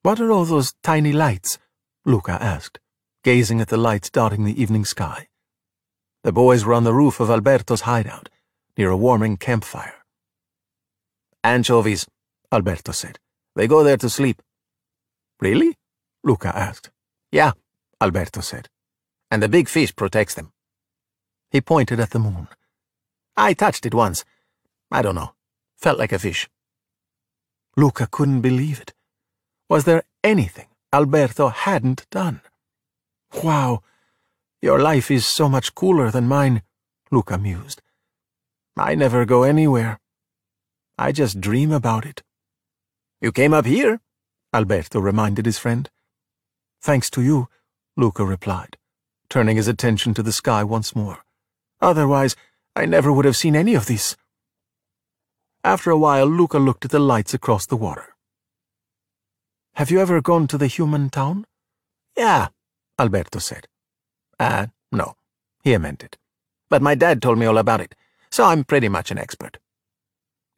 What are all those tiny lights? Luca asked gazing at the lights dotting the evening sky. The boys were on the roof of Alberto's hideout, near a warming campfire. Anchovies, Alberto said. They go there to sleep. Really? Luca asked. Yeah, Alberto said. And the big fish protects them. He pointed at the moon. I touched it once. I don't know. Felt like a fish. Luca couldn't believe it. Was there anything Alberto hadn't done? Wow, your life is so much cooler than mine, Luca mused. I never go anywhere. I just dream about it. You came up here, Alberto reminded his friend. Thanks to you, Luca replied, turning his attention to the sky once more. Otherwise, I never would have seen any of this. After a while, Luca looked at the lights across the water. Have you ever gone to the human town? Yeah, Alberto said. Ah, uh, no, he amended. But my dad told me all about it, so I'm pretty much an expert.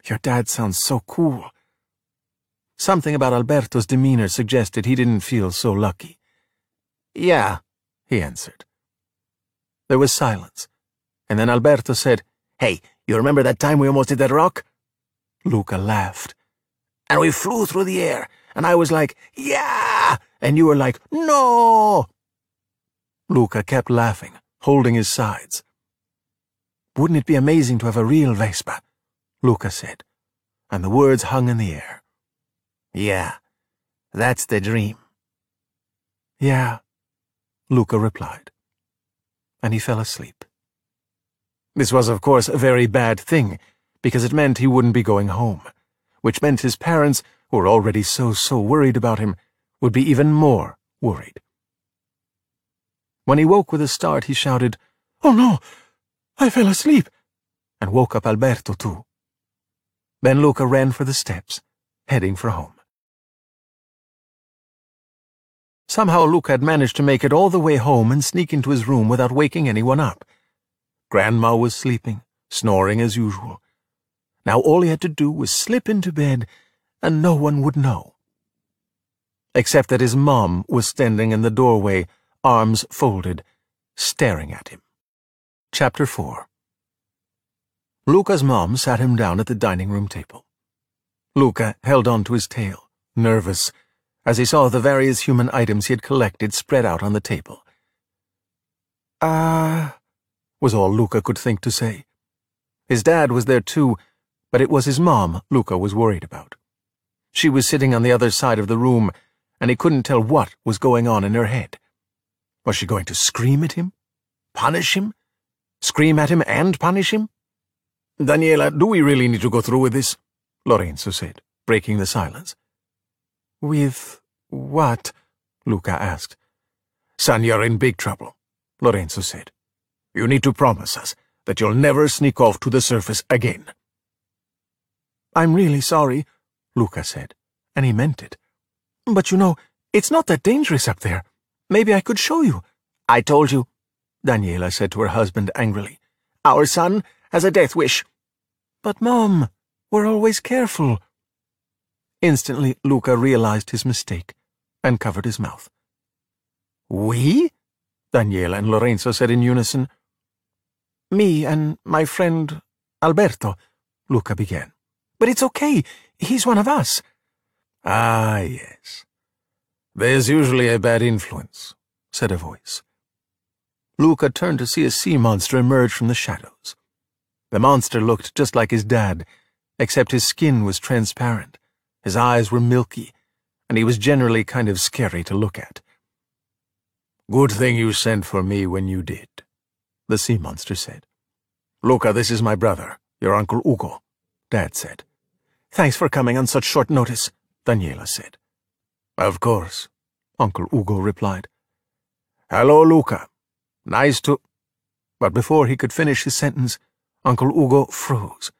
Your dad sounds so cool. Something about Alberto's demeanor suggested he didn't feel so lucky. Yeah, he answered. There was silence, and then Alberto said, Hey, you remember that time we almost hit that rock? Luca laughed. And we flew through the air, and I was like, yeah! And you were like, no! Luca kept laughing, holding his sides. Wouldn't it be amazing to have a real Vespa? Luca said, and the words hung in the air. Yeah, that's the dream. Yeah, Luca replied, and he fell asleep. This was, of course, a very bad thing, because it meant he wouldn't be going home, which meant his parents, who were already so, so worried about him, would be even more worried. When he woke with a start, he shouted, Oh no! I fell asleep! and woke up Alberto too. Then Luca ran for the steps, heading for home. Somehow Luca had managed to make it all the way home and sneak into his room without waking anyone up. Grandma was sleeping, snoring as usual. Now all he had to do was slip into bed, and no one would know. Except that his mom was standing in the doorway, arms folded, staring at him. Chapter 4 Luca's mom sat him down at the dining room table. Luca held on to his tail, nervous, as he saw the various human items he had collected spread out on the table. Ah, uh, was all Luca could think to say. His dad was there too, but it was his mom Luca was worried about. She was sitting on the other side of the room, and he couldn't tell what was going on in her head. Was she going to scream at him? Punish him? Scream at him and punish him? Daniela, do we really need to go through with this? Lorenzo said, breaking the silence. With what? Luca asked. Son, you're in big trouble, Lorenzo said. You need to promise us that you'll never sneak off to the surface again. I'm really sorry, Luca said, and he meant it. But you know, it's not that dangerous up there. Maybe I could show you. I told you, Daniela said to her husband angrily. Our son has a death wish. But, Mom, we're always careful. Instantly, Luca realized his mistake and covered his mouth. We? Daniela and Lorenzo said in unison. Me and my friend Alberto, Luca began. But it's okay. He's one of us. Ah, yes. There's usually a bad influence, said a voice. Luca turned to see a sea monster emerge from the shadows. The monster looked just like his dad, except his skin was transparent, his eyes were milky, and he was generally kind of scary to look at. Good thing you sent for me when you did, the sea monster said. Luca, this is my brother, your Uncle Ugo, Dad said. Thanks for coming on such short notice, Daniela said. Of course, Uncle Ugo replied. Hello, Luca. Nice to... But before he could finish his sentence, Uncle Ugo froze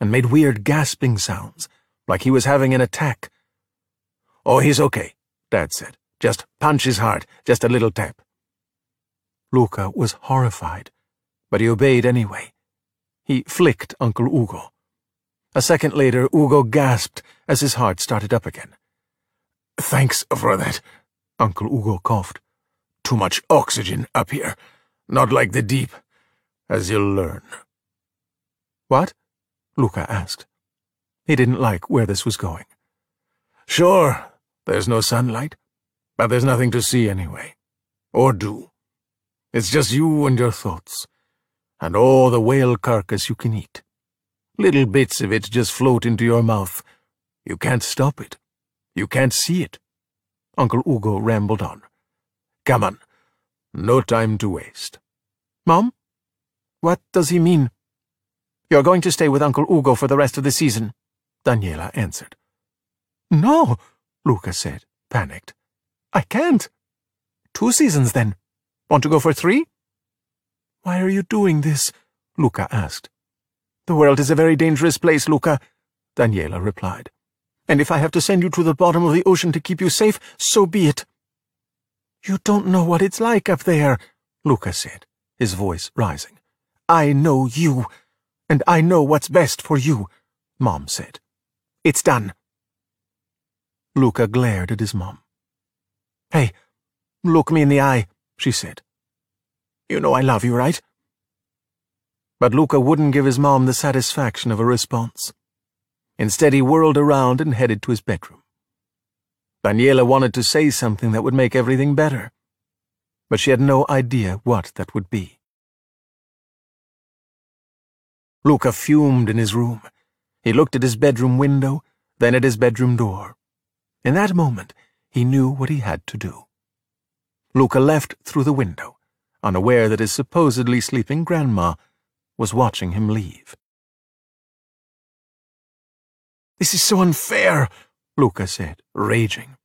and made weird gasping sounds, like he was having an attack. Oh, he's okay, Dad said. Just punch his heart, just a little tap. Luca was horrified, but he obeyed anyway. He flicked Uncle Ugo. A second later, Ugo gasped as his heart started up again. Thanks for that, Uncle Ugo coughed. Too much oxygen up here. Not like the deep, as you'll learn. What? Luca asked. He didn't like where this was going. Sure, there's no sunlight, but there's nothing to see anyway. Or do. It's just you and your thoughts, and all the whale carcass you can eat. Little bits of it just float into your mouth. You can't stop it. You can't see it. Uncle Ugo rambled on. Come on. No time to waste. Mom? What does he mean? You're going to stay with Uncle Ugo for the rest of the season, Daniela answered. No, Luca said, panicked. I can't. Two seasons, then. Want to go for three? Why are you doing this? Luca asked. The world is a very dangerous place, Luca, Daniela replied. And if I have to send you to the bottom of the ocean to keep you safe, so be it. You don't know what it's like up there, Luca said, his voice rising. I know you, and I know what's best for you, Mom said. It's done. Luca glared at his mom. Hey, look me in the eye, she said. You know I love you, right? But Luca wouldn't give his mom the satisfaction of a response. Instead, he whirled around and headed to his bedroom. Daniela wanted to say something that would make everything better, but she had no idea what that would be. Luca fumed in his room. He looked at his bedroom window, then at his bedroom door. In that moment, he knew what he had to do. Luca left through the window, unaware that his supposedly sleeping grandma was watching him leave. This is so unfair, Luca said, raging.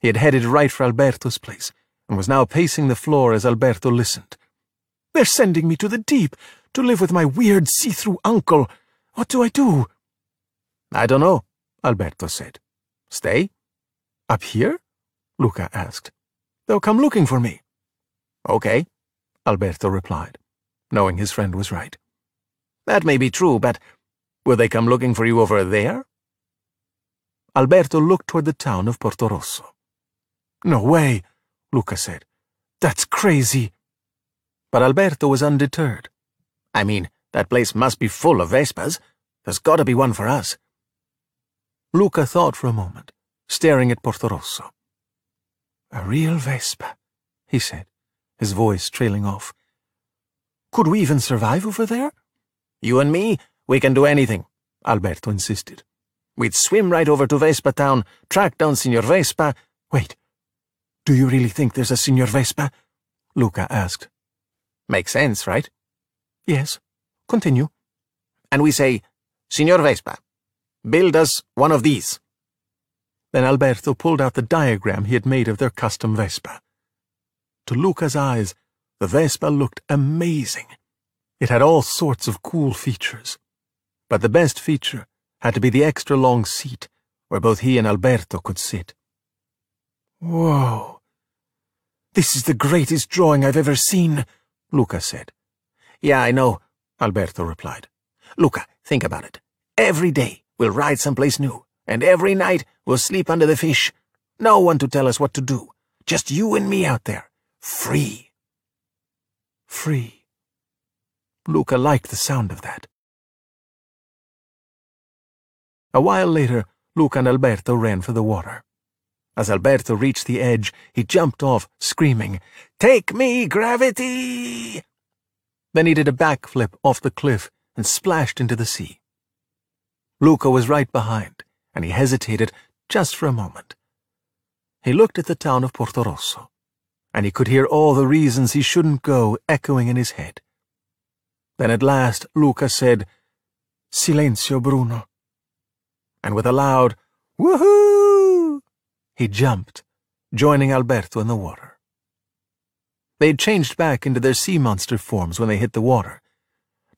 He had headed right for Alberto's place, and was now pacing the floor as Alberto listened. They're sending me to the deep, to live with my weird see-through uncle. What do I do? I don't know, Alberto said. Stay? Up here? Luca asked. They'll come looking for me. Okay, Alberto replied knowing his friend was right. That may be true, but will they come looking for you over there? Alberto looked toward the town of Portorosso. No way, Luca said. That's crazy. But Alberto was undeterred. I mean, that place must be full of Vespas. There's got to be one for us. Luca thought for a moment, staring at Portorosso. A real Vespa, he said, his voice trailing off. Could we even survive over there? You and me, we can do anything, Alberto insisted. We'd swim right over to Vespa Town, track down Signor Vespa. Wait, do you really think there's a Signor Vespa? Luca asked. Makes sense, right? Yes. Continue. And we say, Signor Vespa, build us one of these. Then Alberto pulled out the diagram he had made of their custom Vespa. To Luca's eyes, the Vespa looked amazing. It had all sorts of cool features. But the best feature had to be the extra long seat where both he and Alberto could sit. Whoa. This is the greatest drawing I've ever seen, Luca said. Yeah, I know, Alberto replied. Luca, think about it. Every day we'll ride someplace new, and every night we'll sleep under the fish. No one to tell us what to do. Just you and me out there. Free. Free. Luca liked the sound of that. A while later, Luca and Alberto ran for the water. As Alberto reached the edge, he jumped off, screaming, Take me, gravity! Then he did a backflip off the cliff and splashed into the sea. Luca was right behind, and he hesitated just for a moment. He looked at the town of Portorosso and he could hear all the reasons he shouldn't go echoing in his head. Then at last Luca said, Silenzio, Bruno. And with a loud, Woohoo! he jumped, joining Alberto in the water. They'd changed back into their sea monster forms when they hit the water.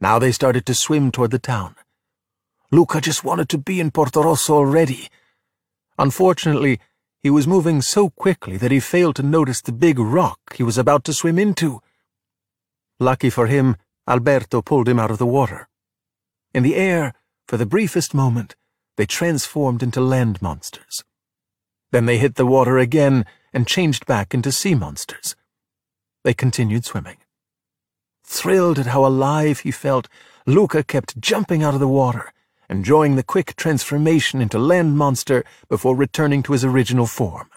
Now they started to swim toward the town. Luca just wanted to be in Portorosso already. Unfortunately, he was moving so quickly that he failed to notice the big rock he was about to swim into. Lucky for him, Alberto pulled him out of the water. In the air, for the briefest moment, they transformed into land monsters. Then they hit the water again and changed back into sea monsters. They continued swimming. Thrilled at how alive he felt, Luca kept jumping out of the water, enjoying the quick transformation into land monster before returning to his original form.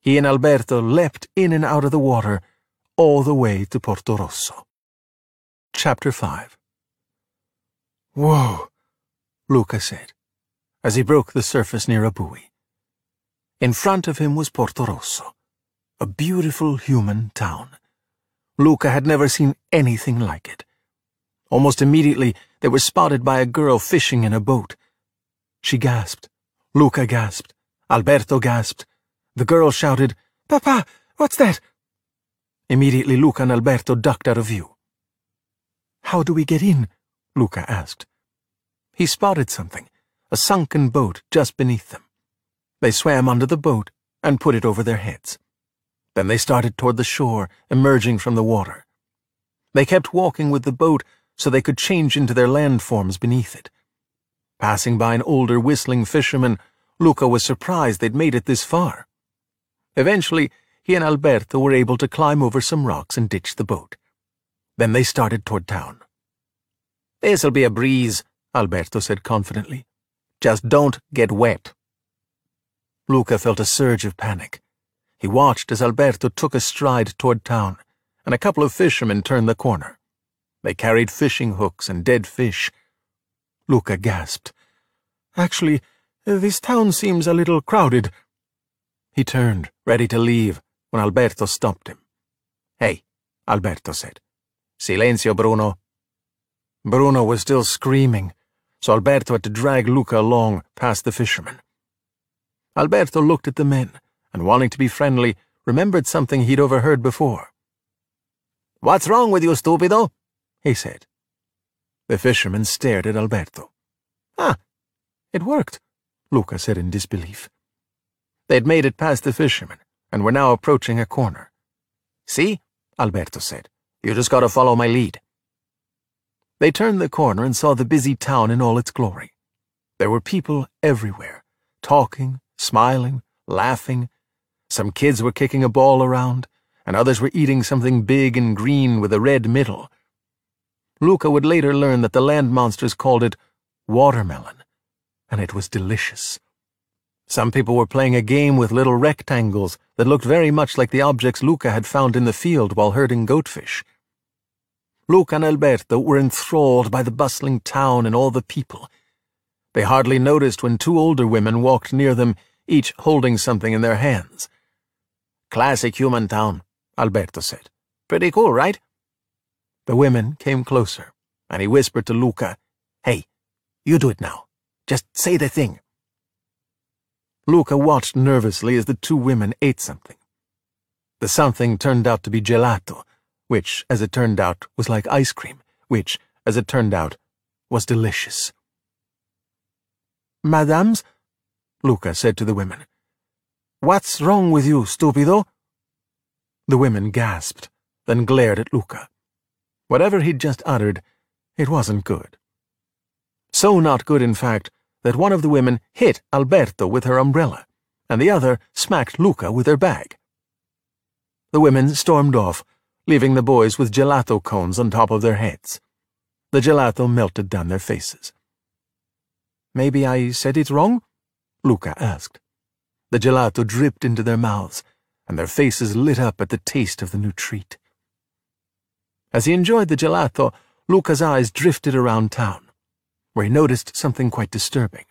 He and Alberto leapt in and out of the water all the way to Portorosso. Chapter 5 Whoa, Luca said, as he broke the surface near a buoy. In front of him was Portorosso, a beautiful human town. Luca had never seen anything like it. Almost immediately, they were spotted by a girl fishing in a boat. She gasped. Luca gasped. Alberto gasped. The girl shouted, Papa, what's that? Immediately, Luca and Alberto ducked out of view. How do we get in? Luca asked. He spotted something, a sunken boat just beneath them. They swam under the boat and put it over their heads. Then they started toward the shore, emerging from the water. They kept walking with the boat so they could change into their landforms beneath it. Passing by an older whistling fisherman, Luca was surprised they'd made it this far. Eventually, he and Alberto were able to climb over some rocks and ditch the boat. Then they started toward town. This'll be a breeze, Alberto said confidently. Just don't get wet. Luca felt a surge of panic. He watched as Alberto took a stride toward town, and a couple of fishermen turned the corner. They carried fishing hooks and dead fish. Luca gasped. Actually, this town seems a little crowded. He turned, ready to leave, when Alberto stopped him. Hey, Alberto said. Silenzio, Bruno. Bruno was still screaming, so Alberto had to drag Luca along past the fishermen. Alberto looked at the men, and wanting to be friendly, remembered something he'd overheard before. What's wrong with you, stupido? He said. The fisherman stared at Alberto. Ah, it worked, Luca said in disbelief. They'd made it past the fisherman and were now approaching a corner. See, Alberto said, you just gotta follow my lead. They turned the corner and saw the busy town in all its glory. There were people everywhere, talking, smiling, laughing. Some kids were kicking a ball around, and others were eating something big and green with a red middle Luca would later learn that the land monsters called it watermelon, and it was delicious. Some people were playing a game with little rectangles that looked very much like the objects Luca had found in the field while herding goatfish. Luca and Alberto were enthralled by the bustling town and all the people. They hardly noticed when two older women walked near them, each holding something in their hands. Classic human town, Alberto said. Pretty cool, right? The women came closer, and he whispered to Luca, Hey, you do it now. Just say the thing. Luca watched nervously as the two women ate something. The something turned out to be gelato, which, as it turned out, was like ice cream, which, as it turned out, was delicious. Madams, Luca said to the women, What's wrong with you, stupido? The women gasped, then glared at Luca. Whatever he'd just uttered, it wasn't good. So not good, in fact, that one of the women hit Alberto with her umbrella, and the other smacked Luca with her bag. The women stormed off, leaving the boys with gelato cones on top of their heads. The gelato melted down their faces. Maybe I said it wrong? Luca asked. The gelato dripped into their mouths, and their faces lit up at the taste of the new treat. As he enjoyed the gelato, Luca's eyes drifted around town, where he noticed something quite disturbing.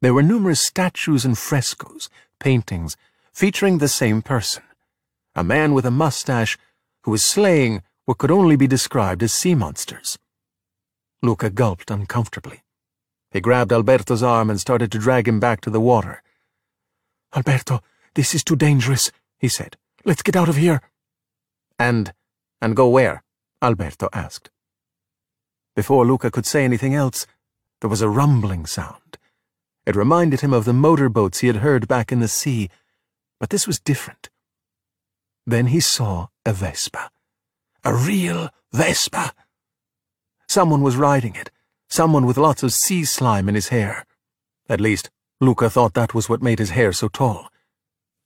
There were numerous statues and frescoes, paintings, featuring the same person, a man with a mustache who was slaying what could only be described as sea monsters. Luca gulped uncomfortably. He grabbed Alberto's arm and started to drag him back to the water. Alberto, this is too dangerous, he said. Let's get out of here. And and go where? Alberto asked. Before Luca could say anything else, there was a rumbling sound. It reminded him of the motorboats he had heard back in the sea, but this was different. Then he saw a Vespa. A real Vespa. Someone was riding it, someone with lots of sea slime in his hair. At least, Luca thought that was what made his hair so tall.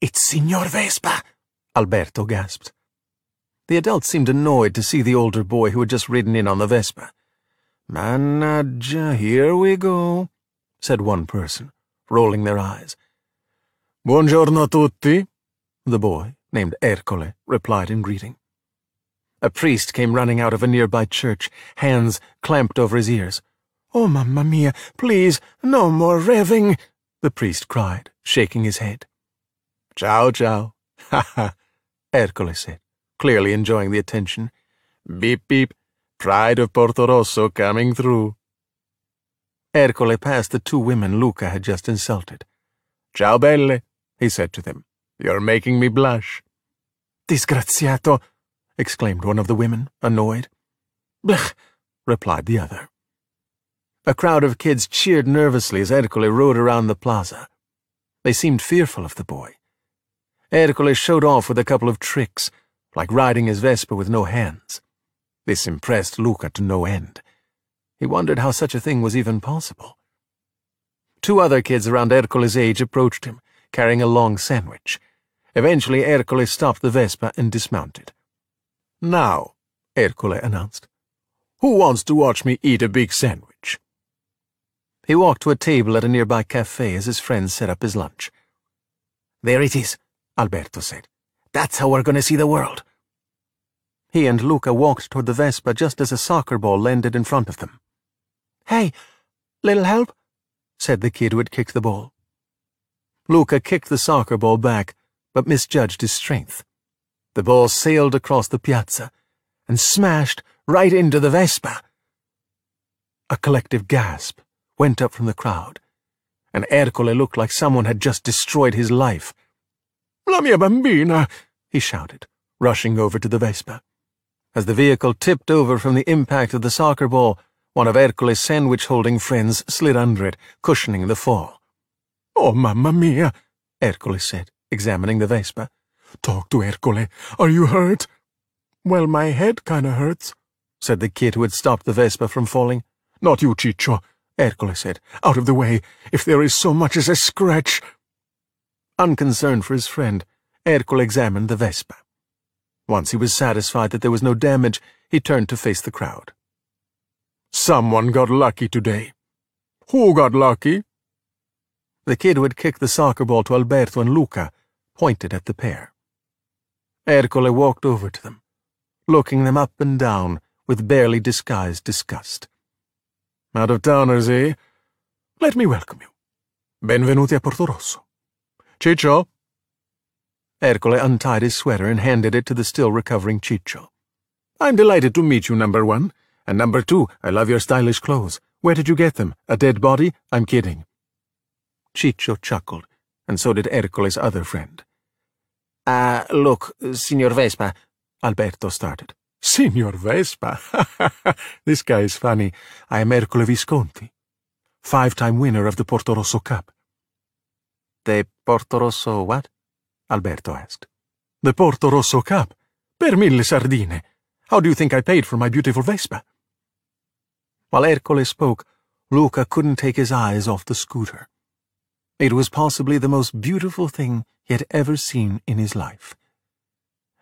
It's Signor Vespa, Alberto gasped. The adults seemed annoyed to see the older boy who had just ridden in on the Vespa. Mannaggia, here we go, said one person, rolling their eyes. Buongiorno tutti, the boy, named Ercole, replied in greeting. A priest came running out of a nearby church, hands clamped over his ears. Oh, mamma mia, please, no more revving, the priest cried, shaking his head. Ciao, ciao. Ha ha, Ercole said, clearly enjoying the attention. Beep, beep. Pride of Portorosso coming through. Ercole passed the two women Luca had just insulted. Ciao, belle, he said to them. You're making me blush. Disgraziato, exclaimed one of the women, annoyed. Blech, replied the other. A crowd of kids cheered nervously as Ercole rode around the plaza. They seemed fearful of the boy. Ercole showed off with a couple of tricks, like riding his Vespa with no hands. This impressed Luca to no end. He wondered how such a thing was even possible. Two other kids around Ercole's age approached him, carrying a long sandwich. Eventually, Ercole stopped the Vespa and dismounted. Now, Ercole announced, who wants to watch me eat a big sandwich? He walked to a table at a nearby cafe as his friends set up his lunch. There it is, Alberto said. That's how we're going to see the world. He and Luca walked toward the Vespa just as a soccer ball landed in front of them. Hey, little help? said the kid who had kicked the ball. Luca kicked the soccer ball back, but misjudged his strength. The ball sailed across the piazza and smashed right into the Vespa. A collective gasp went up from the crowd, and Ercole looked like someone had just destroyed his life. La mia bambina, he shouted, rushing over to the Vespa. As the vehicle tipped over from the impact of the soccer ball, one of Ercole's sandwich-holding friends slid under it, cushioning the fall. Oh, mamma mia, Ercole said, examining the Vespa. Talk to Ercole. Are you hurt? Well, my head kinda hurts, said the kid who had stopped the Vespa from falling. Not you, Ciccio, Ercole said. Out of the way, if there is so much as a scratch. Unconcerned for his friend, Ercole examined the Vespa. Once he was satisfied that there was no damage, he turned to face the crowd. Someone got lucky today. Who got lucky? The kid who had kicked the soccer ball to Alberto and Luca pointed at the pair. Ercole walked over to them, looking them up and down with barely disguised disgust. Out of towners, eh? Let me welcome you. Benvenuti a Portorosso. Ciccio? Ercole untied his sweater and handed it to the still recovering Ciccio. I'm delighted to meet you, number one. And number two, I love your stylish clothes. Where did you get them? A dead body? I'm kidding. Ciccio chuckled, and so did Ercole's other friend. Ah, uh, look, Signor Vespa, Alberto started. Signor Vespa? this guy is funny. I am Ercole Visconti, five-time winner of the Portorosso Cup. The Portorosso what? Alberto asked. The Portorosso Cup. Per mille sardine. How do you think I paid for my beautiful Vespa? While Ercole spoke, Luca couldn't take his eyes off the scooter. It was possibly the most beautiful thing he had ever seen in his life.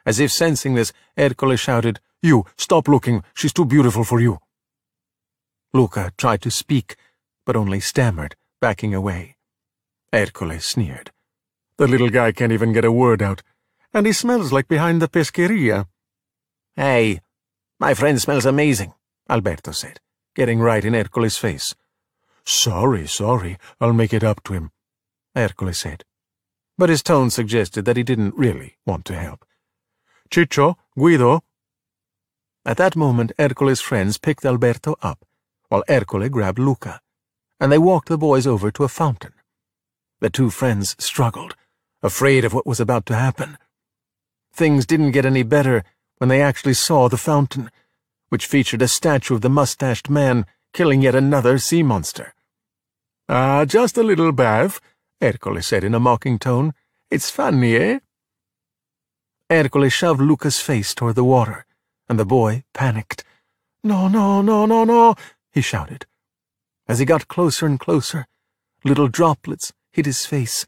As if sensing this, Ercole shouted, You, stop looking, she's too beautiful for you. Luca tried to speak, but only stammered, backing away. Ercole sneered. The little guy can't even get a word out, and he smells like behind the pescheria. Hey, my friend smells amazing, Alberto said, getting right in Ercole's face. Sorry, sorry, I'll make it up to him, Ercole said. But his tone suggested that he didn't really want to help. Ciccio, Guido. At that moment, Ercole's friends picked Alberto up, while Ercole grabbed Luca, and they walked the boys over to a fountain. The two friends struggled, afraid of what was about to happen. Things didn't get any better when they actually saw the fountain, which featured a statue of the mustached man killing yet another sea monster. Ah, just a little bath, Ercole said in a mocking tone. It's funny, eh? Ercole shoved Luca's face toward the water, and the boy panicked. No, no, no, no, no, he shouted. As he got closer and closer, little droplets hit his face,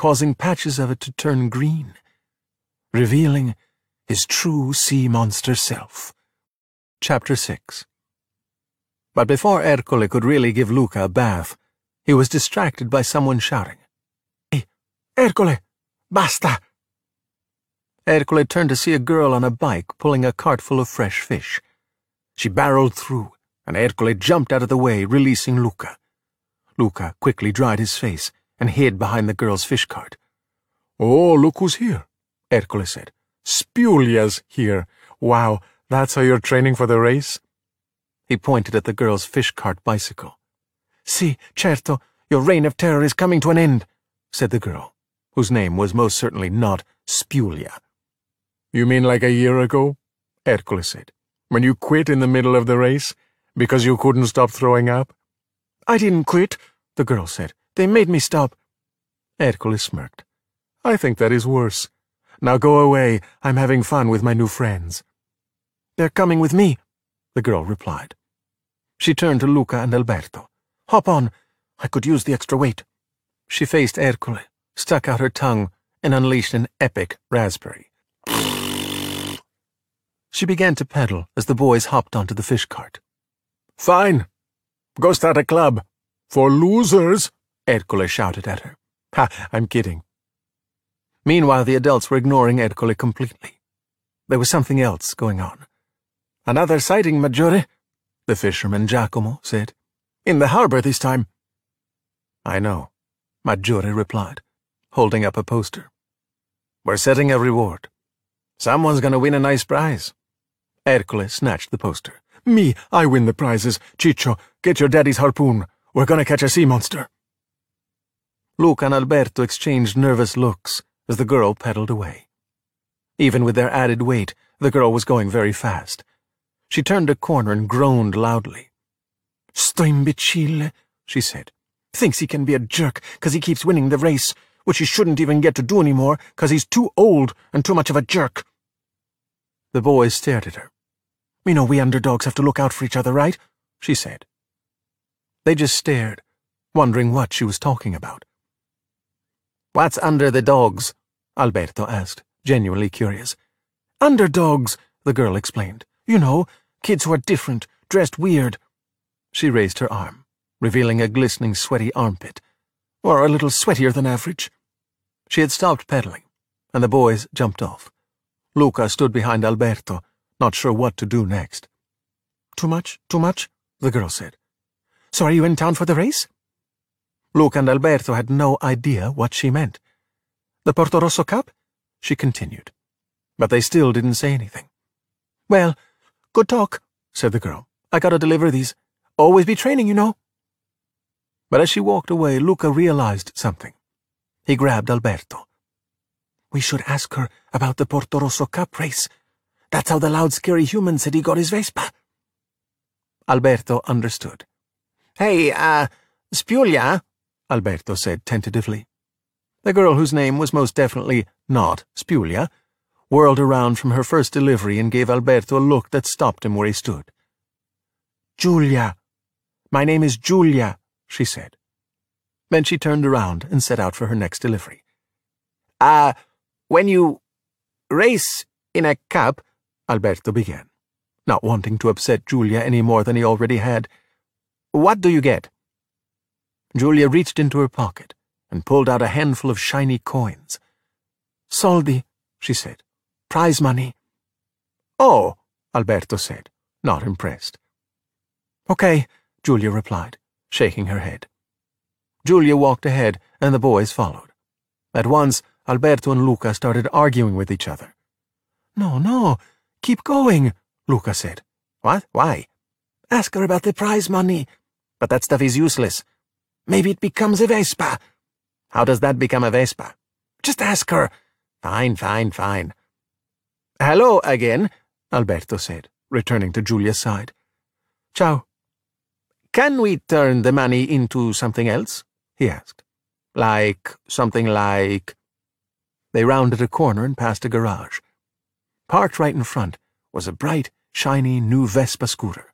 causing patches of it to turn green, revealing his true sea monster self. Chapter 6 But before Ercole could really give Luca a bath, he was distracted by someone shouting. Hey, Ercole! Basta! Ercole turned to see a girl on a bike pulling a cart full of fresh fish. She barreled through, and Ercole jumped out of the way, releasing Luca. Luca quickly dried his face and hid behind the girl's fish cart. Oh, look who's here, Ercole said. Spulia's here. Wow, that's how you're training for the race? He pointed at the girl's fish cart bicycle. Si, certo, your reign of terror is coming to an end, said the girl, whose name was most certainly not Spulia. You mean like a year ago? Ercole said. When you quit in the middle of the race? Because you couldn't stop throwing up? I didn't quit, the girl said. They made me stop. Ercole smirked. I think that is worse. Now go away. I'm having fun with my new friends. They're coming with me, the girl replied. She turned to Luca and Alberto. Hop on. I could use the extra weight. She faced Ercole, stuck out her tongue, and unleashed an epic raspberry. She began to pedal as the boys hopped onto the fish cart. Fine. Go start a club. For losers, Ercole shouted at her. Ha, I'm kidding. Meanwhile, the adults were ignoring Ercole completely. There was something else going on. Another sighting, Maggiore, the fisherman Giacomo said. In the harbor this time. I know, Maggiore replied, holding up a poster. We're setting a reward. Someone's gonna win a nice prize. Ercole snatched the poster. Me, I win the prizes. Ciccio, get your daddy's harpoon. We're gonna catch a sea monster. Luca and Alberto exchanged nervous looks as the girl pedaled away. Even with their added weight, the girl was going very fast. She turned a corner and groaned loudly. Sto imbecille, she said. Thinks he can be a jerk because he keeps winning the race, which he shouldn't even get to do anymore because he's too old and too much of a jerk. The boys stared at her. We know we underdogs have to look out for each other, right? she said. They just stared, wondering what she was talking about. What's under the dogs? Alberto asked, genuinely curious. Underdogs, the girl explained. You know, kids who are different, dressed weird. She raised her arm, revealing a glistening, sweaty armpit. Or a little sweatier than average. She had stopped pedaling, and the boys jumped off. Luca stood behind Alberto, not sure what to do next. Too much, too much, the girl said. So are you in town for the race? Luca and Alberto had no idea what she meant. The Portorosso Cup? She continued. But they still didn't say anything. Well, good talk, said the girl. I gotta deliver these. Always be training, you know. But as she walked away, Luca realized something. He grabbed Alberto. We should ask her about the Portorosso Cup race. That's how the loud, scary human said he got his Vespa. Alberto understood. Hey, uh, Spulia, Alberto said tentatively. The girl whose name was most definitely not Spulia whirled around from her first delivery and gave Alberto a look that stopped him where he stood. Giulia. My name is Giulia, she said. Then she turned around and set out for her next delivery. Ah, uh, when you race in a cup, Alberto began, not wanting to upset Giulia any more than he already had. What do you get? Giulia reached into her pocket and pulled out a handful of shiny coins. Soldi, she said. Prize money. Oh, Alberto said, not impressed. Okay, Giulia replied, shaking her head. Giulia walked ahead, and the boys followed. At once, Alberto and Luca started arguing with each other. No, no, keep going, Luca said. What? Why? Ask her about the prize money. But that stuff is useless. Maybe it becomes a Vespa. How does that become a Vespa? Just ask her. Fine, fine, fine. Hello again, Alberto said, returning to Giulia's side. Ciao. Can we turn the money into something else? he asked. Like something like... They rounded a corner and passed a garage. Parked right in front was a bright, shiny new Vespa scooter.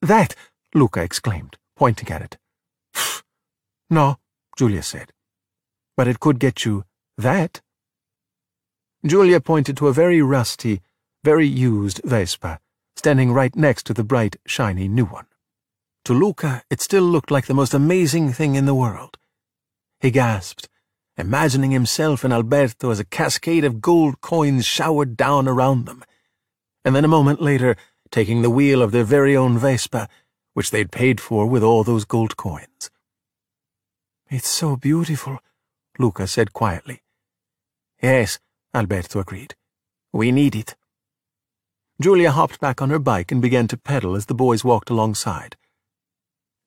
That, Luca exclaimed, pointing at it. no, Giulia said. But it could get you that. Giulia pointed to a very rusty, very used Vespa, standing right next to the bright, shiny new one. to Luca it still looked like the most amazing thing in the world. He gasped, imagining himself and Alberto as a cascade of gold coins showered down around them, and then a moment later taking the wheel of their very own Vespa, which they'd paid for with all those gold coins. It's so beautiful, Luca said quietly. Yes, Alberto agreed. We need it. Giulia hopped back on her bike and began to pedal as the boys walked alongside.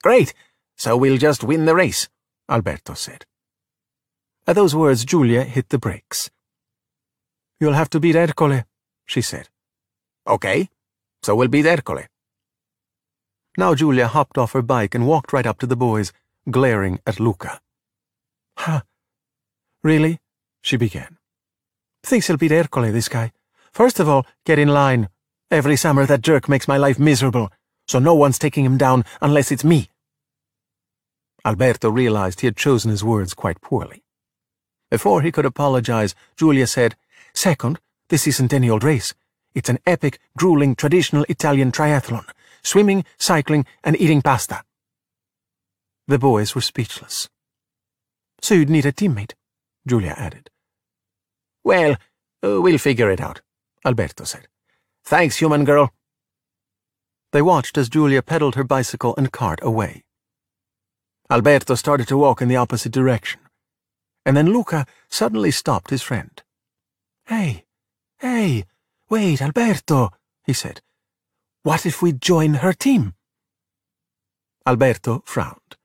Great, so we'll just win the race, Alberto said. At those words, Giulia hit the brakes. You'll have to beat Ercole, she said. Okay, so we'll beat Ercole. Now Giulia hopped off her bike and walked right up to the boys, glaring at Luca. Huh. Really? she began. Thinks he'll beat Ercole, this guy. First of all, get in line. Every summer that jerk makes my life miserable, so no one's taking him down unless it's me. Alberto realized he had chosen his words quite poorly. Before he could apologize, Giulia said, Second, this isn't any old race. It's an epic, grueling, traditional Italian triathlon. Swimming, cycling, and eating pasta. The boys were speechless. So you'd need a teammate, Giulia added. Well, uh, we'll figure it out, Alberto said. Thanks, human girl. They watched as Giulia pedaled her bicycle and cart away. Alberto started to walk in the opposite direction, and then Luca suddenly stopped his friend. Hey, hey, wait, Alberto, he said. What if we join her team? Alberto frowned.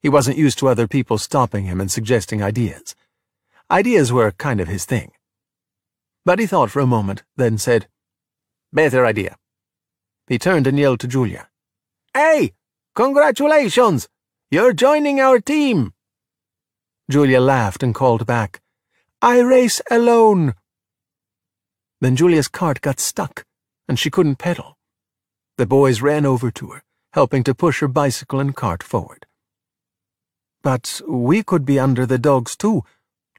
He wasn't used to other people stopping him and suggesting ideas. Ideas were kind of his thing. But he thought for a moment, then said, Better idea. He turned and yelled to Giulia. Hey! Congratulations! You're joining our team! Giulia laughed and called back, I race alone. Then Giulia's cart got stuck, and she couldn't pedal. The boys ran over to her, helping to push her bicycle and cart forward. But we could be under the dogs too,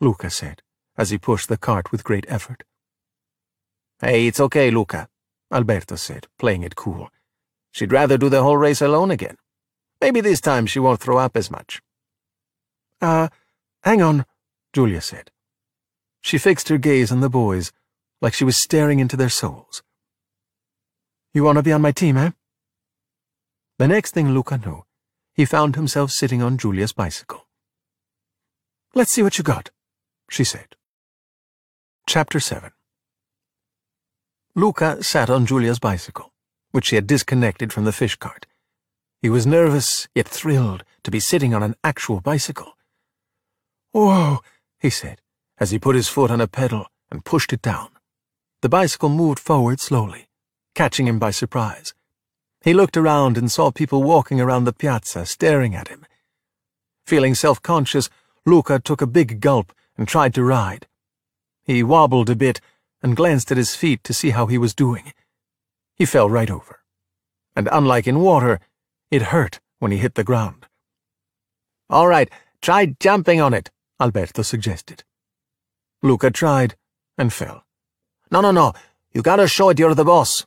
Luca said, as he pushed the cart with great effort. Hey, it's okay, Luca, Alberto said, playing it cool. She'd rather do the whole race alone again. Maybe this time she won't throw up as much. Uh, hang on, Giulia said. She fixed her gaze on the boys, like she was staring into their souls. You want to be on my team, eh? The next thing Luca knew, he found himself sitting on Giulia's bicycle. Let's see what you got, she said. Chapter 7 Luca sat on Giulia's bicycle, which she had disconnected from the fish cart. He was nervous, yet thrilled, to be sitting on an actual bicycle. Whoa, he said, as he put his foot on a pedal and pushed it down. The bicycle moved forward slowly, catching him by surprise. He looked around and saw people walking around the piazza, staring at him. Feeling self-conscious, Luca took a big gulp and tried to ride. He wobbled a bit and glanced at his feet to see how he was doing. He fell right over. And unlike in water, it hurt when he hit the ground. All right, try jumping on it, Alberto suggested. Luca tried and fell. No, no, no, you gotta show it you're the boss.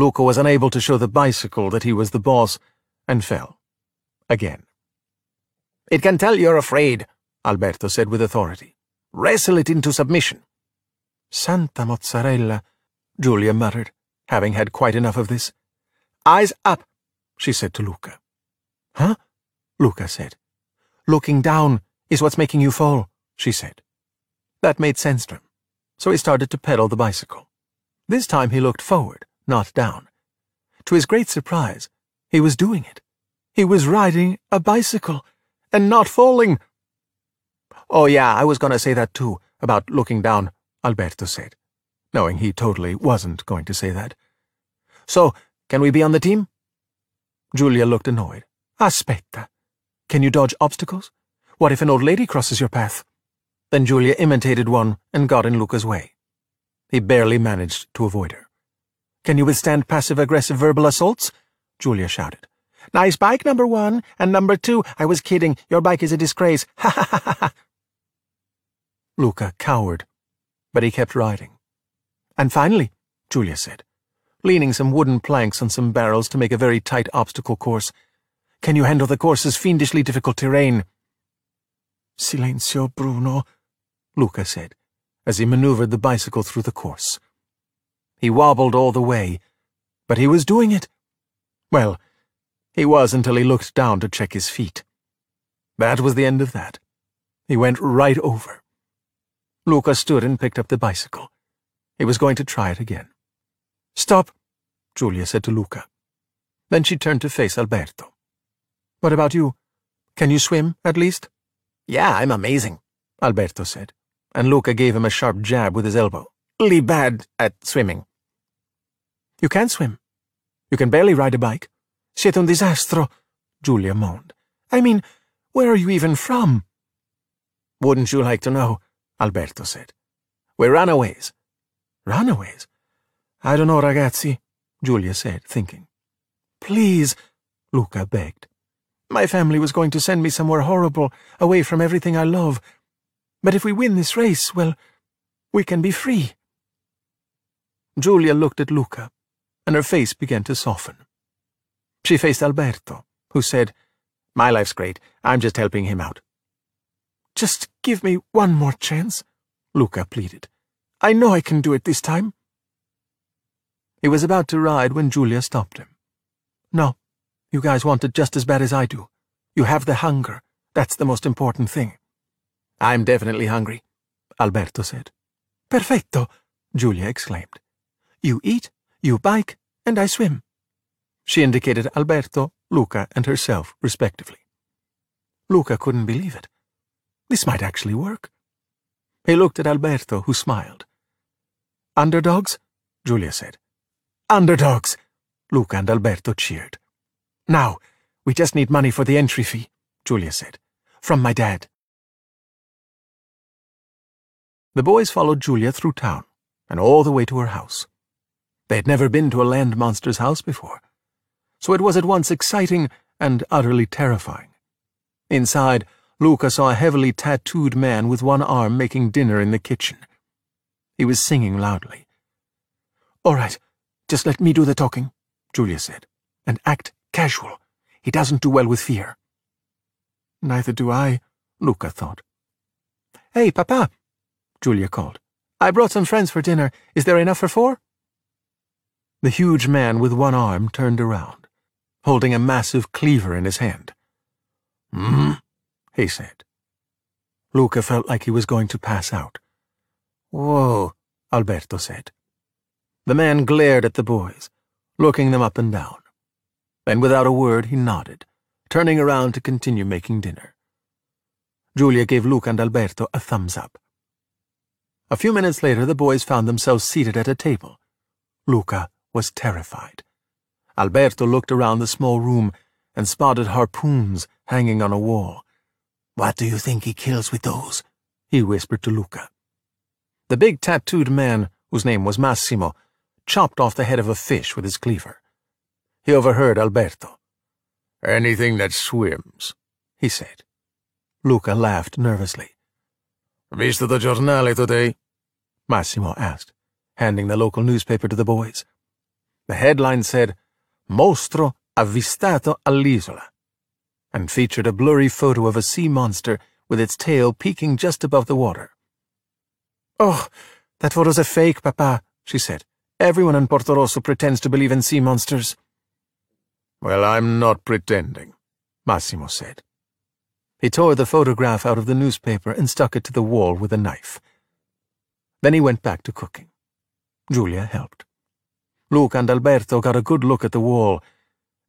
Luca was unable to show the bicycle that he was the boss and fell. Again. It can tell you're afraid, Alberto said with authority. Wrestle it into submission. Santa mozzarella, Giulia muttered, having had quite enough of this. Eyes up, she said to Luca. Huh? Luca said. Looking down is what's making you fall, she said. That made sense to him, so he started to pedal the bicycle. This time he looked forward, not down. To his great surprise, he was doing it. He was riding a bicycle, and not falling. Oh yeah, I was going to say that too, about looking down, Alberto said, knowing he totally wasn't going to say that. So, can we be on the team? Giulia looked annoyed. Aspetta. Can you dodge obstacles? What if an old lady crosses your path? Then Giulia imitated one and got in Luca's way. He barely managed to avoid her. Can you withstand passive-aggressive verbal assaults? Giulia shouted. Nice bike, number one, and number two, I was kidding, your bike is a disgrace, ha ha ha ha. Luca cowered, but he kept riding. And finally, Giulia said, leaning some wooden planks on some barrels to make a very tight obstacle course. Can you handle the course's fiendishly difficult terrain? Silenzio, Bruno, Luca said, as he maneuvered the bicycle through the course. He wobbled all the way, but he was doing it. Well, he was until he looked down to check his feet. That was the end of that. He went right over. Luca stood and picked up the bicycle. He was going to try it again. Stop, Giulia said to Luca. Then she turned to face Alberto. What about you? Can you swim, at least? Yeah, I'm amazing, Alberto said, and Luca gave him a sharp jab with his elbow. Really bad at swimming. You can swim. You can barely ride a bike. Siete un disastro, Giulia moaned. I mean, where are you even from? Wouldn't you like to know? Alberto said. We're runaways. Runaways? I don't know, ragazzi, Giulia said, thinking. Please, Luca begged. My family was going to send me somewhere horrible, away from everything I love. But if we win this race, well, we can be free. Giulia looked at Luca, and her face began to soften. She faced Alberto, who said, My life's great. I'm just helping him out. Just give me one more chance, Luca pleaded. I know I can do it this time. He was about to ride when Giulia stopped him. No, you guys want it just as bad as I do. You have the hunger. That's the most important thing. I'm definitely hungry, Alberto said. Perfetto, Giulia exclaimed. You eat, you bike, and I swim. She indicated Alberto, Luca, and herself, respectively. Luca couldn't believe it. This might actually work. He looked at Alberto, who smiled. Underdogs? Giulia said. Underdogs! Luca and Alberto cheered. Now, we just need money for the entry fee, Giulia said. From my dad. The boys followed Giulia through town and all the way to her house. They had never been to a land monster's house before, so it was at once exciting and utterly terrifying. Inside, Luca saw a heavily tattooed man with one arm making dinner in the kitchen. He was singing loudly. All right, just let me do the talking, Giulia said, and act casual. He doesn't do well with fear. Neither do I, Luca thought. Hey, Papa, Giulia called. I brought some friends for dinner. Is there enough for four? The huge man with one arm turned around, holding a massive cleaver in his hand. Hmm, he said. Luca felt like he was going to pass out. Whoa, Alberto said. The man glared at the boys, looking them up and down. Then without a word he nodded, turning around to continue making dinner. Giulia gave Luca and Alberto a thumbs up. A few minutes later the boys found themselves seated at a table. Luca was terrified. Alberto looked around the small room and spotted harpoons hanging on a wall. What do you think he kills with those? he whispered to Luca. The big tattooed man, whose name was Massimo, chopped off the head of a fish with his cleaver. He overheard Alberto. Anything that swims, he said. Luca laughed nervously. Visto the giornale today? Massimo asked, handing the local newspaper to the boys. The headline said, Mostro avvistato all'isola, and featured a blurry photo of a sea monster with its tail peeking just above the water. Oh, that photo's a fake, Papa, she said. Everyone in Portorosso pretends to believe in sea monsters. Well, I'm not pretending, Massimo said. He tore the photograph out of the newspaper and stuck it to the wall with a knife. Then he went back to cooking. Giulia helped. Luca and Alberto got a good look at the wall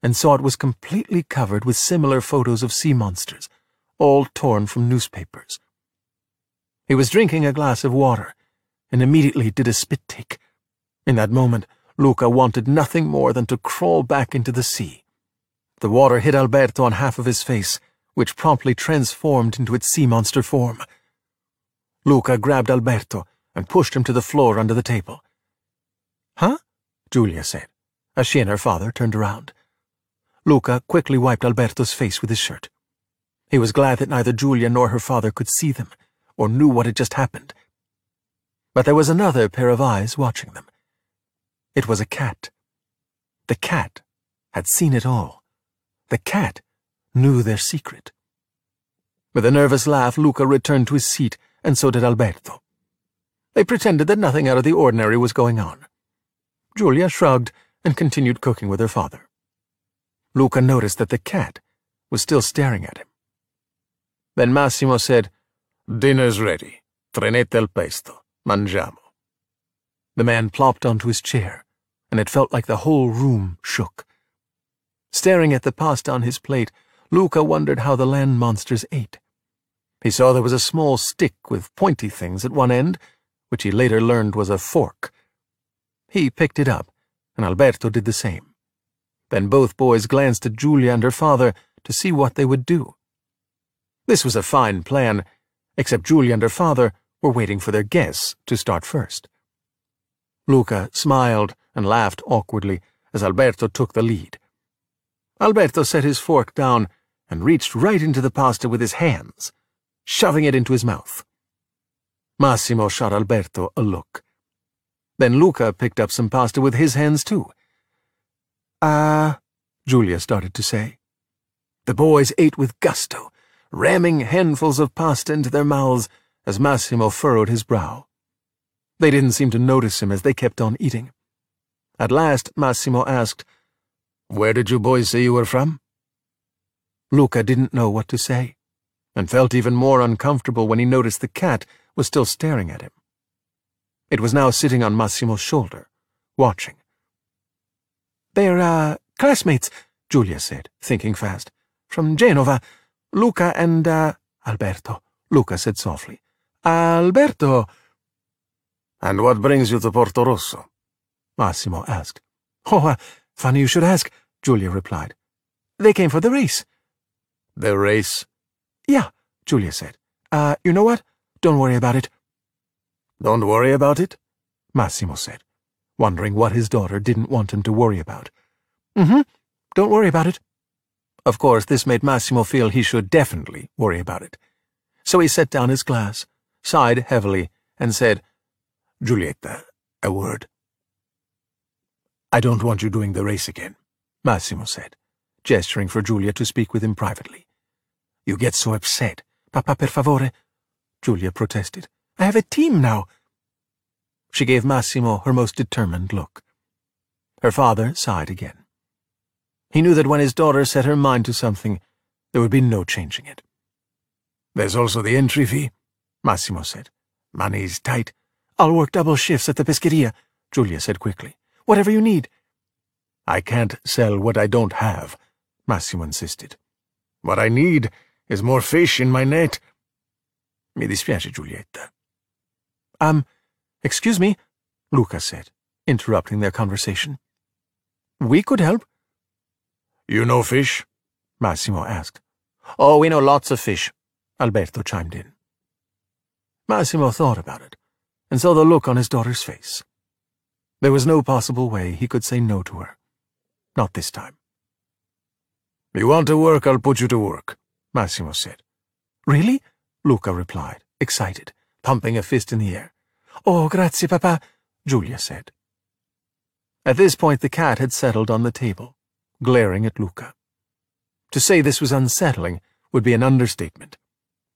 and saw it was completely covered with similar photos of sea monsters, all torn from newspapers. He was drinking a glass of water and immediately did a spit take. In that moment, Luca wanted nothing more than to crawl back into the sea. The water hit Alberto on half of his face, which promptly transformed into its sea monster form. Luca grabbed Alberto and pushed him to the floor under the table. Huh? Giulia said, as she and her father turned around. Luca quickly wiped Alberto's face with his shirt. He was glad that neither Giulia nor her father could see them, or knew what had just happened. But there was another pair of eyes watching them. It was a cat. The cat had seen it all. The cat knew their secret. With a nervous laugh, Luca returned to his seat, and so did Alberto. They pretended that nothing out of the ordinary was going on. Giulia shrugged and continued cooking with her father. Luca noticed that the cat was still staring at him. Then Massimo said, Dinner's ready. Trenette al pesto. Mangiamo. The man plopped onto his chair, and it felt like the whole room shook. Staring at the pasta on his plate, Luca wondered how the land monsters ate. He saw there was a small stick with pointy things at one end, which he later learned was a fork. He picked it up, and Alberto did the same. Then both boys glanced at Giulia and her father to see what they would do. This was a fine plan, except Giulia and her father were waiting for their guests to start first. Luca smiled and laughed awkwardly as Alberto took the lead. Alberto set his fork down and reached right into the pasta with his hands, shoving it into his mouth. Massimo shot Alberto a look. Then Luca picked up some pasta with his hands too. Ah, uh, Giulia started to say. The boys ate with gusto, ramming handfuls of pasta into their mouths as Massimo furrowed his brow. They didn't seem to notice him as they kept on eating. At last, Massimo asked, Where did you boys say you were from? Luca didn't know what to say, and felt even more uncomfortable when he noticed the cat was still staring at him. It was now sitting on Massimo's shoulder, watching. They're, uh, classmates, Giulia said, thinking fast. From Genova. Luca and, uh, Alberto, Luca said softly. Alberto. And what brings you to Portorosso? Massimo asked. Oh, uh, funny you should ask, Giulia replied. They came for the race. The race? Yeah, Giulia said. Uh, you know what? Don't worry about it. Don't worry about it? Massimo said, wondering what his daughter didn't want him to worry about. Mm-hmm. Don't worry about it. Of course, this made Massimo feel he should definitely worry about it. So he set down his glass, sighed heavily, and said, Giulietta, a word. I don't want you doing the race again, Massimo said, gesturing for Giulia to speak with him privately. You get so upset. Papa, per favore. Giulia protested. I have a team now. She gave Massimo her most determined look. Her father sighed again. He knew that when his daughter set her mind to something, there would be no changing it. There's also the entry fee, Massimo said. Money's tight. I'll work double shifts at the Pescheria, Giulia said quickly. Whatever you need. I can't sell what I don't have, Massimo insisted. What I need is more fish in my net. Mi dispiace, Giulietta. Um, excuse me, Luca said, interrupting their conversation. We could help. You know fish? Massimo asked. Oh, we know lots of fish, Alberto chimed in. Massimo thought about it, and saw the look on his daughter's face. There was no possible way he could say no to her. Not this time. You want to work, I'll put you to work, Massimo said. Really? Luca replied, excited pumping a fist in the air. Oh, grazie, papa, Giulia said. At this point the cat had settled on the table, glaring at Luca. To say this was unsettling would be an understatement.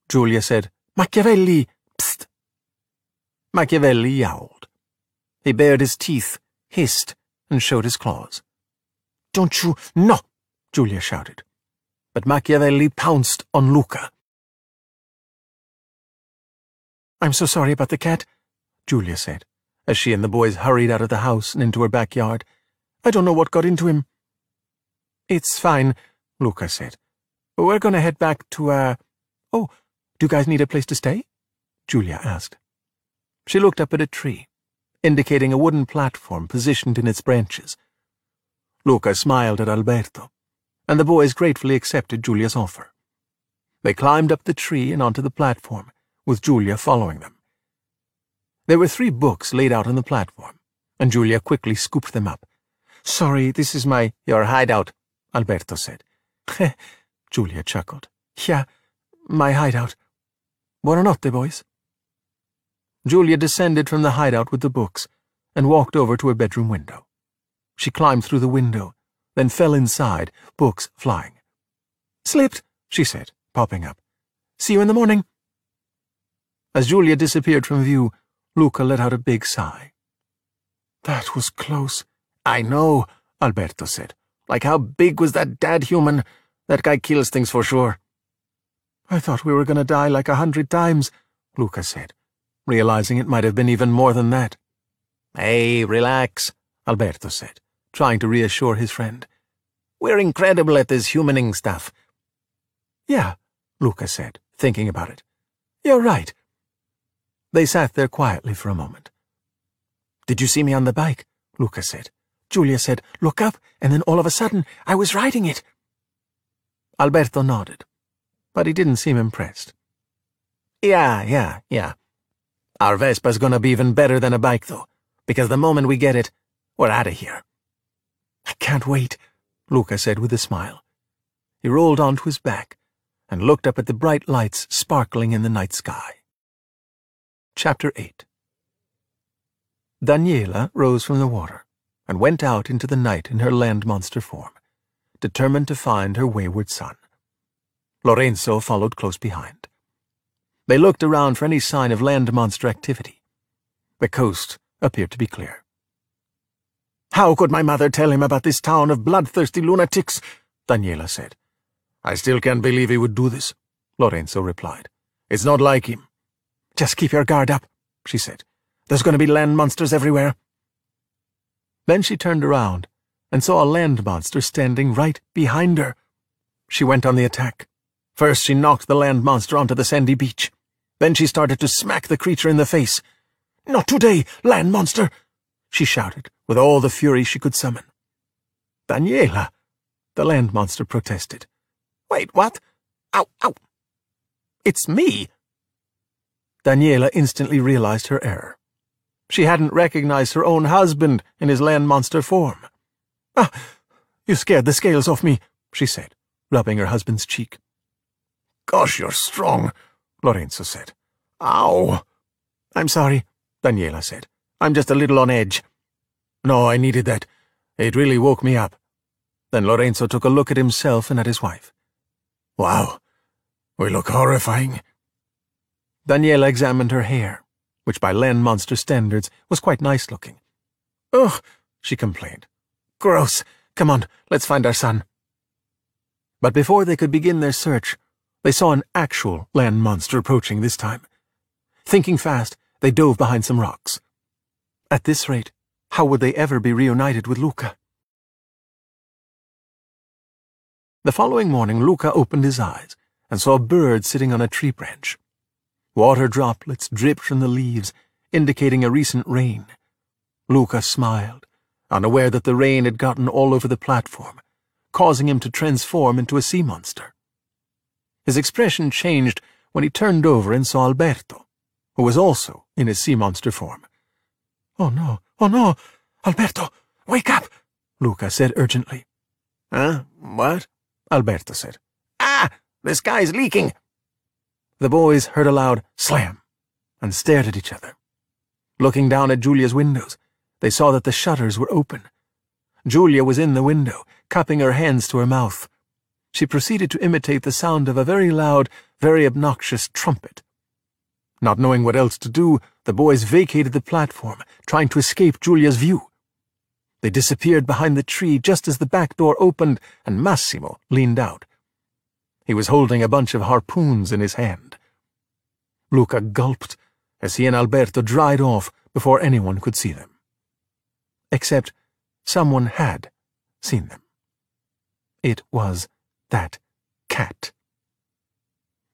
Giulia said, Machiavelli, psst. Machiavelli yowled. He bared his teeth, hissed, and showed his claws. Don't you, no, Giulia shouted. But Machiavelli pounced on Luca. I'm so sorry about the cat, Giulia said, as she and the boys hurried out of the house and into her backyard. I don't know what got into him. It's fine, Luca said. We're going to head back to, uh... Oh, do you guys need a place to stay? Giulia asked. She looked up at a tree, indicating a wooden platform positioned in its branches. Luca smiled at Alberto, and the boys gratefully accepted Giulia's offer. They climbed up the tree and onto the platform, with Giulia following them. There were three books laid out on the platform, and Giulia quickly scooped them up. Sorry, this is my... Your hideout, Alberto said. Giulia chuckled. Yeah, my hideout. Buonanotte, boys. Giulia descended from the hideout with the books and walked over to her bedroom window. She climbed through the window, then fell inside, books flying. Slipped, she said, popping up. See you in the morning. As Giulia disappeared from view, Luca let out a big sigh. That was close. I know, Alberto said. Like how big was that dad human? That guy kills things for sure. I thought we were going to die like a hundred times, Luca said, realizing it might have been even more than that. Hey, relax, Alberto said, trying to reassure his friend. We're incredible at this humaning stuff. Yeah, Luca said, thinking about it. You're right. They sat there quietly for a moment. Did you see me on the bike? Luca said. Giulia said, look up, and then all of a sudden, I was riding it. Alberto nodded, but he didn't seem impressed. Yeah, yeah, yeah. Our Vespa's gonna be even better than a bike, though, because the moment we get it, we're out of here. I can't wait, Luca said with a smile. He rolled onto his back and looked up at the bright lights sparkling in the night sky. Chapter 8 Daniela rose from the water and went out into the night in her land monster form, determined to find her wayward son. Lorenzo followed close behind. They looked around for any sign of land monster activity. The coast appeared to be clear. How could my mother tell him about this town of bloodthirsty lunatics? Daniela said. I still can't believe he would do this, Lorenzo replied. It's not like him. Just keep your guard up, she said. There's going to be land monsters everywhere. Then she turned around and saw a land monster standing right behind her. She went on the attack. First, she knocked the land monster onto the sandy beach. Then she started to smack the creature in the face. Not today, land monster! she shouted with all the fury she could summon. Daniela, the land monster protested. Wait, what? Ow, ow. It's me. Daniela instantly realized her error. She hadn't recognized her own husband in his land monster form. Ah, you scared the scales off me, she said, rubbing her husband's cheek. Gosh, you're strong, Lorenzo said. Ow. I'm sorry, Daniela said. I'm just a little on edge. No, I needed that. It really woke me up. Then Lorenzo took a look at himself and at his wife. Wow, we look horrifying. Daniela examined her hair, which by land monster standards was quite nice looking. Ugh, she complained. Gross. Come on, let's find our son. But before they could begin their search, they saw an actual land monster approaching this time. Thinking fast, they dove behind some rocks. At this rate, how would they ever be reunited with Luca? The following morning, Luca opened his eyes and saw a bird sitting on a tree branch. Water droplets dripped from the leaves, indicating a recent rain. Luca smiled, unaware that the rain had gotten all over the platform, causing him to transform into a sea monster. His expression changed when he turned over and saw Alberto, who was also in his sea monster form. Oh no, oh no! Alberto, wake up! Luca said urgently. Huh? What? Alberto said. Ah! The sky's leaking! The boys heard a loud slam and stared at each other. Looking down at Giulia's windows, they saw that the shutters were open. Giulia was in the window, cupping her hands to her mouth. She proceeded to imitate the sound of a very loud, very obnoxious trumpet. Not knowing what else to do, the boys vacated the platform, trying to escape Giulia's view. They disappeared behind the tree just as the back door opened and Massimo leaned out. He was holding a bunch of harpoons in his hand. Luca gulped as he and Alberto dried off before anyone could see them. Except someone had seen them. It was that cat.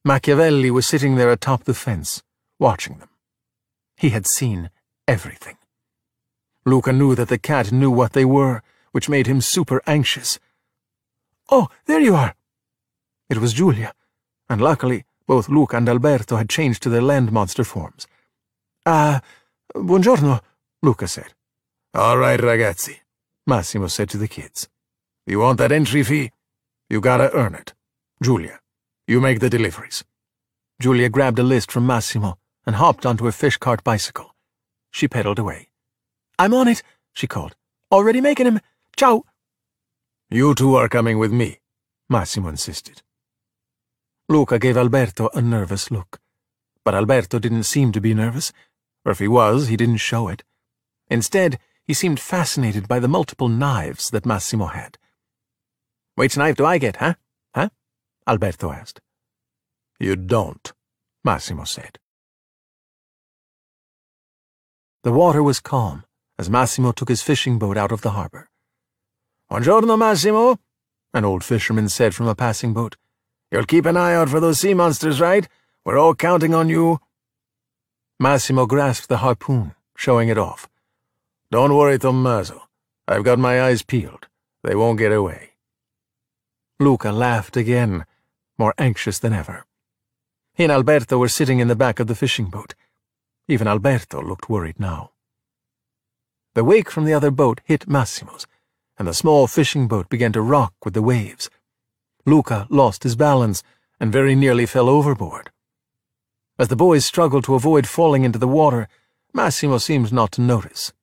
Machiavelli was sitting there atop the fence, watching them. He had seen everything. Luca knew that the cat knew what they were, which made him super anxious. Oh, there you are! It was Giulia, and luckily both Luca and Alberto had changed to their land monster forms. Ah, uh, buongiorno, Luca said. All right, ragazzi, Massimo said to the kids. You want that entry fee? You gotta earn it. Giulia, you make the deliveries. Giulia grabbed a list from Massimo and hopped onto a fish cart bicycle. She pedaled away. I'm on it, she called. Already making him. Ciao. You two are coming with me, Massimo insisted. Luca gave Alberto a nervous look. But Alberto didn't seem to be nervous, or if he was, he didn't show it. Instead, he seemed fascinated by the multiple knives that Massimo had. Which knife do I get, huh? Huh? Alberto asked. You don't, Massimo said. The water was calm as Massimo took his fishing boat out of the harbor. Buongiorno, Massimo, an old fisherman said from a passing boat. You'll keep an eye out for those sea monsters, right? We're all counting on you. Massimo grasped the harpoon, showing it off. Don't worry, Tommaso. I've got my eyes peeled. They won't get away. Luca laughed again, more anxious than ever. He and Alberto were sitting in the back of the fishing boat. Even Alberto looked worried now. The wake from the other boat hit Massimo's, and the small fishing boat began to rock with the waves. Luca lost his balance and very nearly fell overboard. As the boys struggled to avoid falling into the water, Massimo seemed not to notice.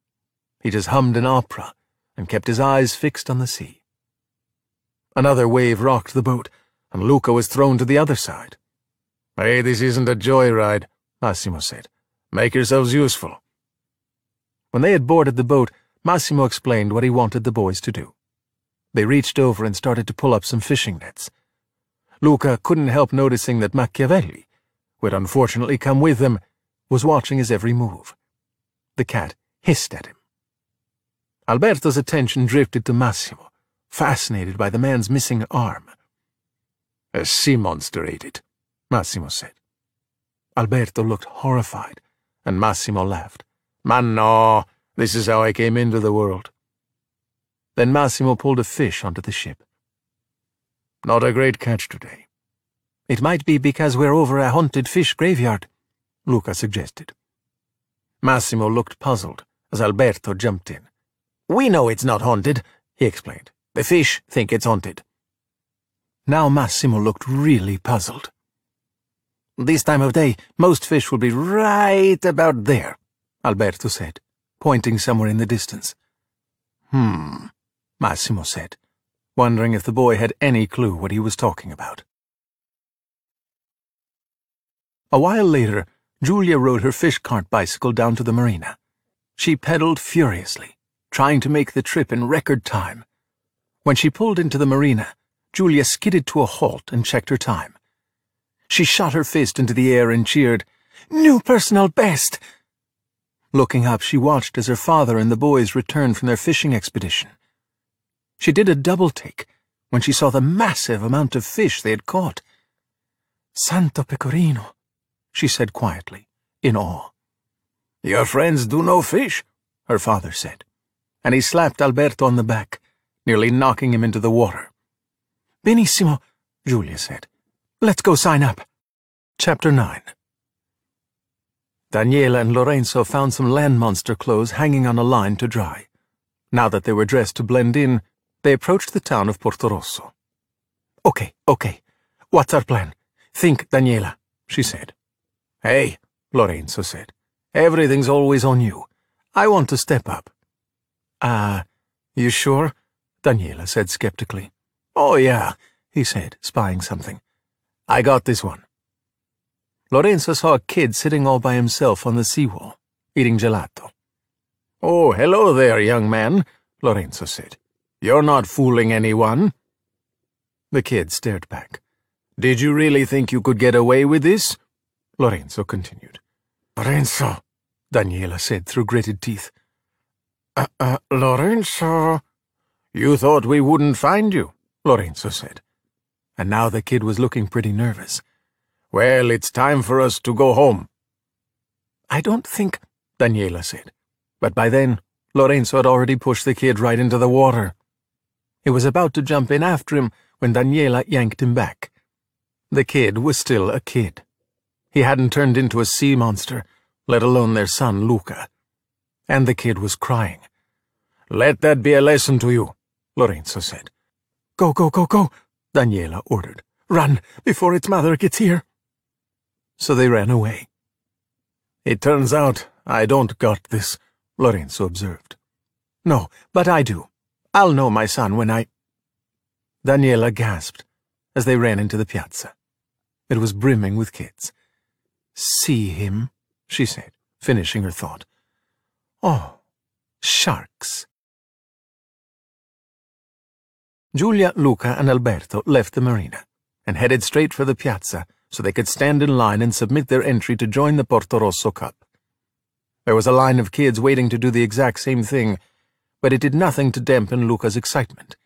He just hummed an opera and kept his eyes fixed on the sea. Another wave rocked the boat, and Luca was thrown to the other side. Hey, this isn't a joyride, Massimo said. Make yourselves useful. When they had boarded the boat, Massimo explained what he wanted the boys to do. They reached over and started to pull up some fishing nets. Luca couldn't help noticing that Machiavelli, who had unfortunately come with them, was watching his every move. The cat hissed at him. Alberto's attention drifted to Massimo, fascinated by the man's missing arm. A sea monster ate it, Massimo said. Alberto looked horrified, and Massimo laughed. Man, no, this is how I came into the world. Then Massimo pulled a fish onto the ship. Not a great catch today. It might be because we're over a haunted fish graveyard, Luca suggested. Massimo looked puzzled as Alberto jumped in. We know it's not haunted, he explained. The fish think it's haunted. Now Massimo looked really puzzled. This time of day, most fish will be right about there, Alberto said, pointing somewhere in the distance. Hmm, Massimo said, wondering if the boy had any clue what he was talking about. A while later, Giulia rode her fish cart bicycle down to the marina. She pedaled furiously, trying to make the trip in record time. When she pulled into the marina, Giulia skidded to a halt and checked her time. She shot her fist into the air and cheered, New personal best! Looking up, she watched as her father and the boys returned from their fishing expedition. She did a double take when she saw the massive amount of fish they had caught. Santo Pecorino, she said quietly, in awe. Your friends do know fish, her father said, and he slapped Alberto on the back, nearly knocking him into the water. Benissimo, Giulia said. Let's go sign up. Chapter 9 Daniela and Lorenzo found some land monster clothes hanging on a line to dry. Now that they were dressed to blend in, they approached the town of Portorosso. Okay, okay. What's our plan? Think, Daniela, she said. Hey, Lorenzo said. Everything's always on you. I want to step up. Ah, uh, you sure? Daniela said skeptically. Oh, yeah, he said, spying something. I got this one. Lorenzo saw a kid sitting all by himself on the seawall, eating gelato. Oh, hello there, young man, Lorenzo said. You're not fooling anyone. The kid stared back. Did you really think you could get away with this? Lorenzo continued. Lorenzo, Daniela said through gritted teeth. Uh, uh, Lorenzo. You thought we wouldn't find you, Lorenzo said. And now the kid was looking pretty nervous. Well, it's time for us to go home. I don't think, Daniela said. But by then, Lorenzo had already pushed the kid right into the water. He was about to jump in after him when Daniela yanked him back. The kid was still a kid. He hadn't turned into a sea monster, let alone their son, Luca. And the kid was crying. Let that be a lesson to you, Lorenzo said. Go, go, go, go, Daniela ordered. Run, before its mother gets here so they ran away. It turns out I don't got this, Lorenzo observed. No, but I do. I'll know, my son, when I... Daniela gasped as they ran into the piazza. It was brimming with kids. See him, she said, finishing her thought. Oh, sharks. Giulia, Luca, and Alberto left the marina and headed straight for the piazza so they could stand in line and submit their entry to join the Portorosso Cup. There was a line of kids waiting to do the exact same thing, but it did nothing to dampen Luca's excitement.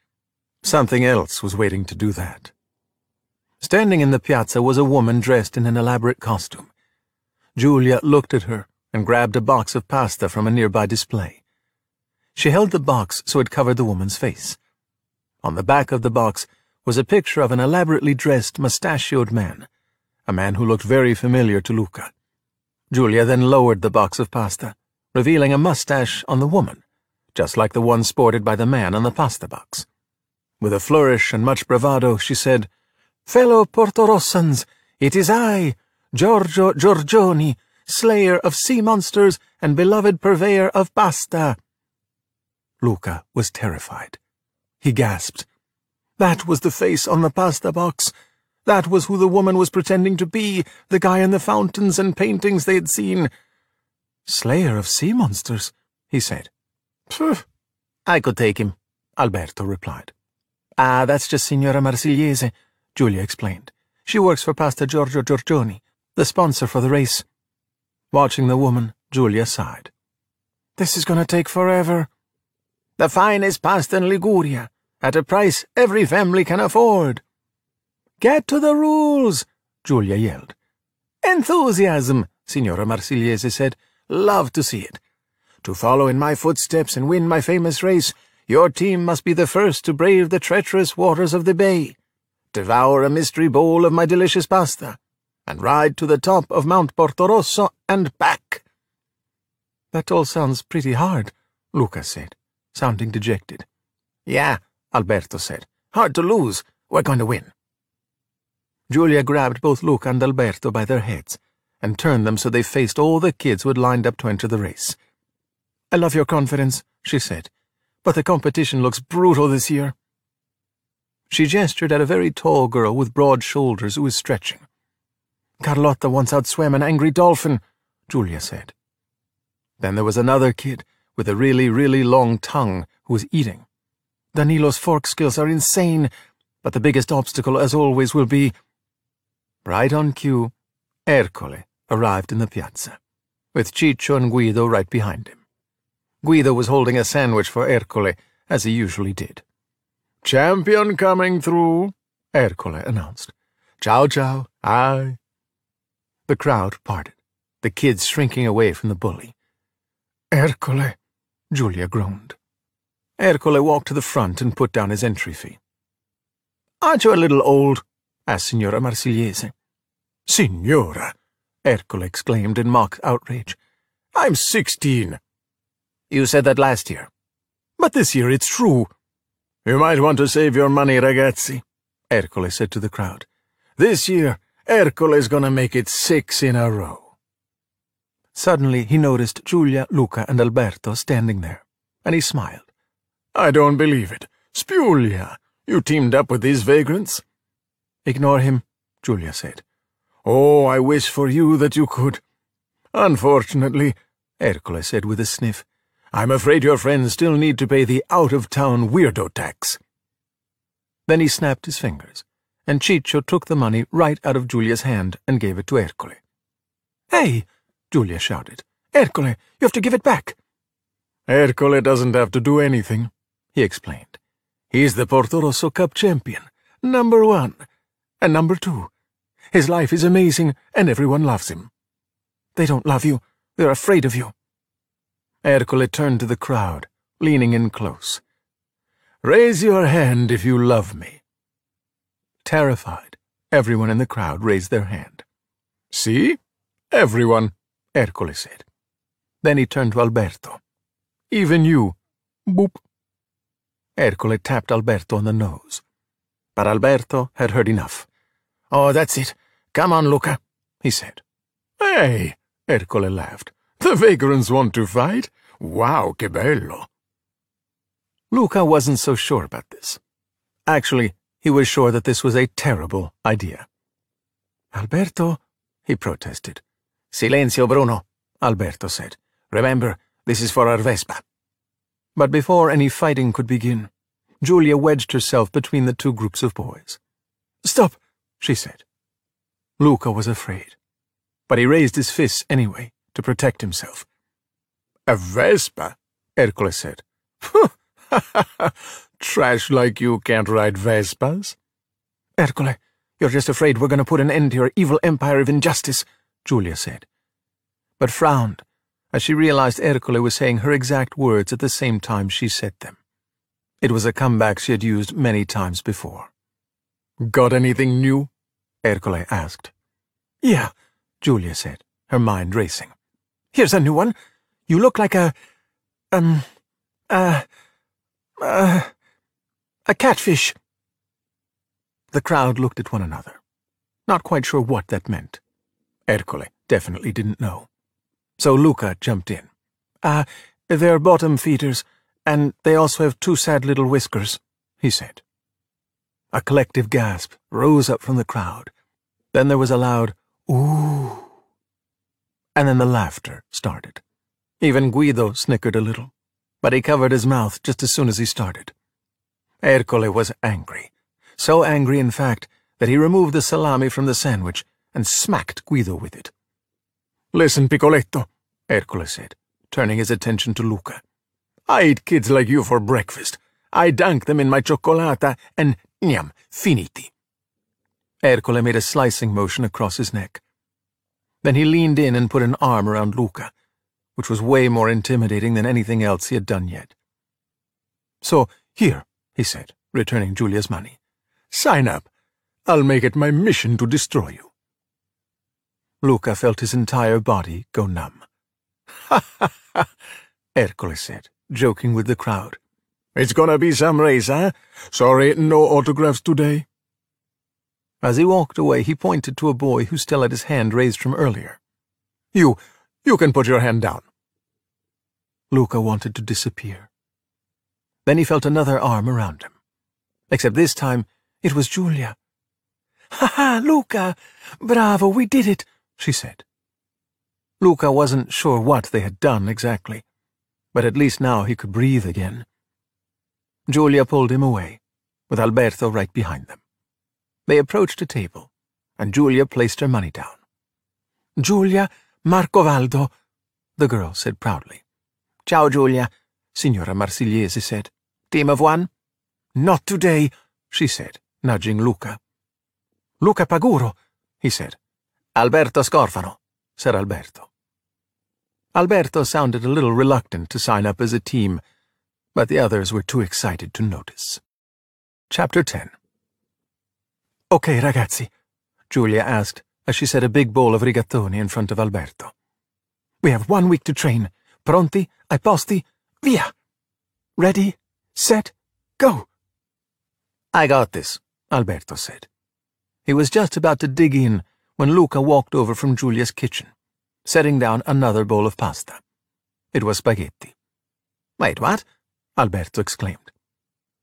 Something else was waiting to do that. Standing in the piazza was a woman dressed in an elaborate costume. Giulia looked at her and grabbed a box of pasta from a nearby display. She held the box so it covered the woman's face. On the back of the box was a picture of an elaborately dressed, mustachioed man, a man who looked very familiar to Luca. Giulia then lowered the box of pasta, revealing a mustache on the woman, just like the one sported by the man on the pasta box. With a flourish and much bravado, she said, Fellow Portorossans, it is I, Giorgio Giorgioni, slayer of sea monsters and beloved purveyor of pasta. Luca was terrified. He gasped. That was the face on the pasta box. That was who the woman was pretending to be, the guy in the fountains and paintings they had seen. Slayer of sea monsters, he said. I could take him, Alberto replied. Ah, that's just Signora Marsigliese, Giulia explained. She works for Pasta Giorgio Giorgioni, the sponsor for the race. Watching the woman, Giulia sighed. This is going to take forever. The finest pasta in Liguria, at a price every family can afford. Get to the rules, Giulia yelled. Enthusiasm, Signora Marsigliese said. Love to see it. To follow in my footsteps and win my famous race, your team must be the first to brave the treacherous waters of the bay, devour a mystery bowl of my delicious pasta, and ride to the top of Mount Portorosso and back. That all sounds pretty hard, Luca said, sounding dejected. Yeah, Alberto said. Hard to lose. We're going to win. Giulia grabbed both Luca and Alberto by their heads and turned them so they faced all the kids who had lined up to enter the race. I love your confidence, she said, but the competition looks brutal this year. She gestured at a very tall girl with broad shoulders who was stretching. Carlotta once outswam an angry dolphin, Giulia said. Then there was another kid with a really, really long tongue who was eating. Danilo's fork skills are insane, but the biggest obstacle, as always, will be... Right on cue, Ercole arrived in the piazza, with Ciccio and Guido right behind him. Guido was holding a sandwich for Ercole, as he usually did. Champion coming through, Ercole announced. Ciao, ciao, aye. The crowd parted, the kids shrinking away from the bully. Ercole, Giulia groaned. Ercole walked to the front and put down his entry fee. Aren't you a little old? asked Signora Marsigliese. Signora, Ercole exclaimed in mock outrage. I'm sixteen. You said that last year. But this year it's true. You might want to save your money, ragazzi, Ercole said to the crowd. This year, Ercole's gonna make it six in a row. Suddenly he noticed Giulia, Luca, and Alberto standing there, and he smiled. I don't believe it. Spulia, you teamed up with these vagrants? Ignore him, Giulia said. Oh, I wish for you that you could. Unfortunately, Ercole said with a sniff, I'm afraid your friends still need to pay the out-of-town weirdo tax. Then he snapped his fingers, and Ciccio took the money right out of Giulia's hand and gave it to Ercole. Hey! Giulia shouted. Ercole, you have to give it back. Ercole doesn't have to do anything, he explained. He's the Portorosso Cup champion, number one, and number two. His life is amazing, and everyone loves him. They don't love you, they're afraid of you. Ercole turned to the crowd, leaning in close. Raise your hand if you love me. Terrified, everyone in the crowd raised their hand. See? Everyone, Ercole said. Then he turned to Alberto. Even you. Boop. Ercole tapped Alberto on the nose. But Alberto had heard enough. Oh, that's it. Come on, Luca, he said. Hey, Ercole laughed. The vagrants want to fight? Wow, che bello. Luca wasn't so sure about this. Actually, he was sure that this was a terrible idea. Alberto, he protested. Silenzio, Bruno, Alberto said. Remember, this is for our Vespa. But before any fighting could begin, Giulia wedged herself between the two groups of boys. Stop, she said. Luca was afraid, but he raised his fists anyway to protect himself. A Vespa? Ercole said. Trash like you can't ride Vespas? Ercole, you're just afraid we're going to put an end to your evil empire of injustice, Giulia said, but frowned as she realized Ercole was saying her exact words at the same time she said them. It was a comeback she had used many times before. Got anything new? Ercole asked. Yeah, Giulia said, her mind racing. Here's a new one. You look like a... um... a... a... a catfish. The crowd looked at one another, not quite sure what that meant. Ercole definitely didn't know. So Luca jumped in. Ah, uh, they're bottom feeders, and they also have two sad little whiskers, he said. A collective gasp rose up from the crowd. Then there was a loud, ooh. And then the laughter started. Even Guido snickered a little, but he covered his mouth just as soon as he started. Ercole was angry. So angry, in fact, that he removed the salami from the sandwich and smacked Guido with it. Listen, Piccoletto, Ercole said, turning his attention to Luca. I eat kids like you for breakfast. I dunk them in my cioccolata and nyam, finiti. Ercole made a slicing motion across his neck. Then he leaned in and put an arm around Luca, which was way more intimidating than anything else he had done yet. So, here, he said, returning Giulia's money. Sign up. I'll make it my mission to destroy you. Luca felt his entire body go numb. Ha ha ha, Ercole said, joking with the crowd. It's gonna be some race, eh? Sorry, no autographs today. As he walked away, he pointed to a boy who still had his hand raised from earlier. You, you can put your hand down. Luca wanted to disappear. Then he felt another arm around him. Except this time, it was Giulia. Ha ha, Luca! Bravo, we did it! she said. Luca wasn't sure what they had done exactly, but at least now he could breathe again. Giulia pulled him away, with Alberto right behind them. They approached a table, and Giulia placed her money down. Giulia Marcovaldo, the girl said proudly. Ciao, Giulia, Signora Marsigliese said. Team of one? Not today, she said, nudging Luca. Luca Paguro, he said. Alberto Scorfano, said Alberto. Alberto sounded a little reluctant to sign up as a team, but the others were too excited to notice. Chapter 10 Okay, ragazzi, Giulia asked as she set a big bowl of rigatoni in front of Alberto. We have one week to train. Pronti, ai posti, via! Ready, set, go! I got this, Alberto said. He was just about to dig in when Luca walked over from Giulia's kitchen, setting down another bowl of pasta. It was spaghetti. Wait, what? Alberto exclaimed.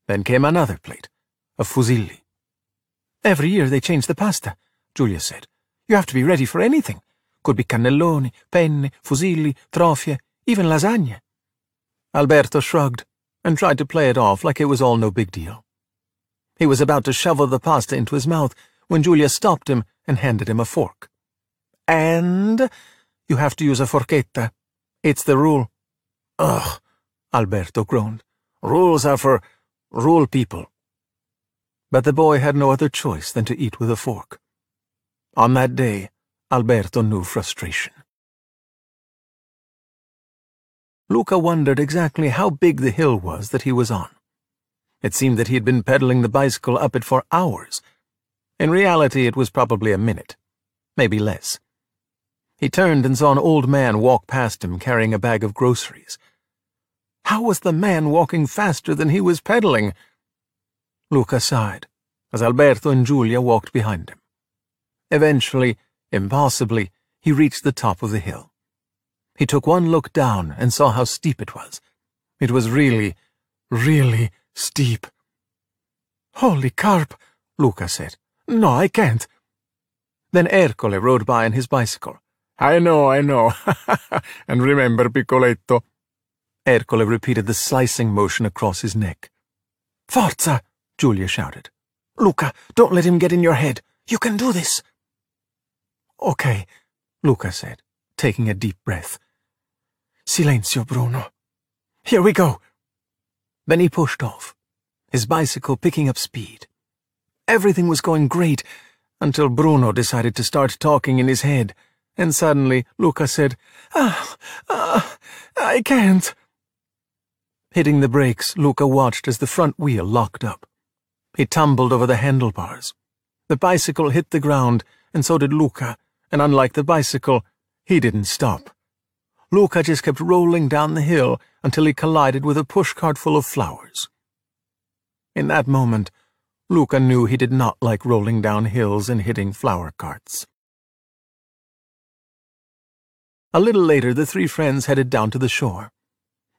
Then came another plate, of fusilli. Every year they change the pasta, Giulia said. You have to be ready for anything. Could be cannelloni, penne, fusilli, trofie, even lasagna. Alberto shrugged and tried to play it off like it was all no big deal. He was about to shovel the pasta into his mouth when Giulia stopped him and handed him a fork. And you have to use a forchetta. It's the rule. Ugh, Alberto groaned. Rules are for rule people. But the boy had no other choice than to eat with a fork. On that day, Alberto knew frustration. Luca wondered exactly how big the hill was that he was on. It seemed that he had been pedaling the bicycle up it for hours, in reality, it was probably a minute, maybe less. He turned and saw an old man walk past him carrying a bag of groceries. How was the man walking faster than he was pedaling? Luca sighed as Alberto and Giulia walked behind him. Eventually, impossibly, he reached the top of the hill. He took one look down and saw how steep it was. It was really, really steep. Holy carp, Luca said. No, I can't. Then Ercole rode by on his bicycle. I know, I know. and remember, Piccoletto. Ercole repeated the slicing motion across his neck. Forza, Giulia shouted. Luca, don't let him get in your head. You can do this. Okay, Luca said, taking a deep breath. Silenzio, Bruno. Here we go. Then he pushed off, his bicycle picking up speed. Everything was going great until Bruno decided to start talking in his head, and suddenly Luca said, Ah, ah, I can't. Hitting the brakes, Luca watched as the front wheel locked up. He tumbled over the handlebars. The bicycle hit the ground, and so did Luca, and unlike the bicycle, he didn't stop. Luca just kept rolling down the hill until he collided with a pushcart full of flowers. In that moment, Luca knew he did not like rolling down hills and hitting flower carts. A little later, the three friends headed down to the shore.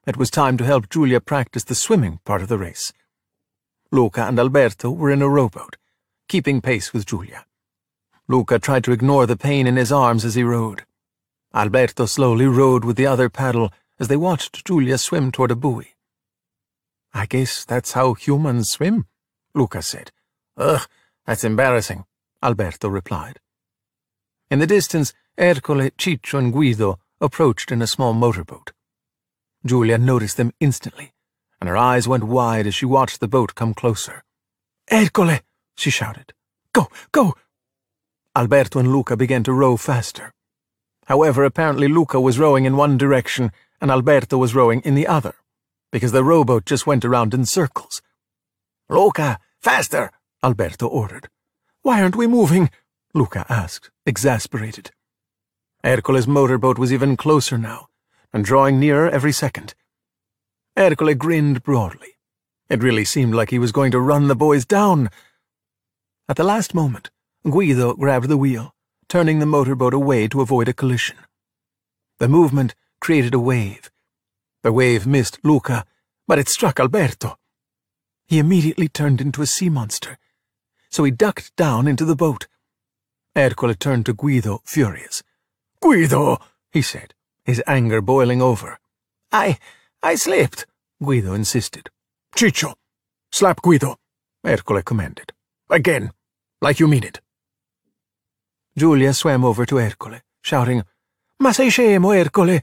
It was time to help Giulia practice the swimming part of the race. Luca and Alberto were in a rowboat, keeping pace with Giulia. Luca tried to ignore the pain in his arms as he rowed. Alberto slowly rowed with the other paddle as they watched Giulia swim toward a buoy. I guess that's how humans swim, Luca said. Ugh, that's embarrassing, Alberto replied. In the distance, Ercole, Ciccio, and Guido approached in a small motorboat. Giulia noticed them instantly, and her eyes went wide as she watched the boat come closer. Ercole! she shouted. Go, go! Alberto and Luca began to row faster. However, apparently Luca was rowing in one direction and Alberto was rowing in the other, because the rowboat just went around in circles. Luca, faster, Alberto ordered. Why aren't we moving? Luca asked, exasperated. Ercole's motorboat was even closer now, and drawing nearer every second. Ercole grinned broadly. It really seemed like he was going to run the boys down. At the last moment, Guido grabbed the wheel turning the motorboat away to avoid a collision. The movement created a wave. The wave missed Luca, but it struck Alberto. He immediately turned into a sea monster, so he ducked down into the boat. Ercole turned to Guido, furious. Guido, he said, his anger boiling over. I, I slipped, Guido insisted. Ciccio, slap Guido, Ercole commanded. Again, like you mean it. Giulia swam over to Ercole, shouting, Ma sei scemo, Ercole!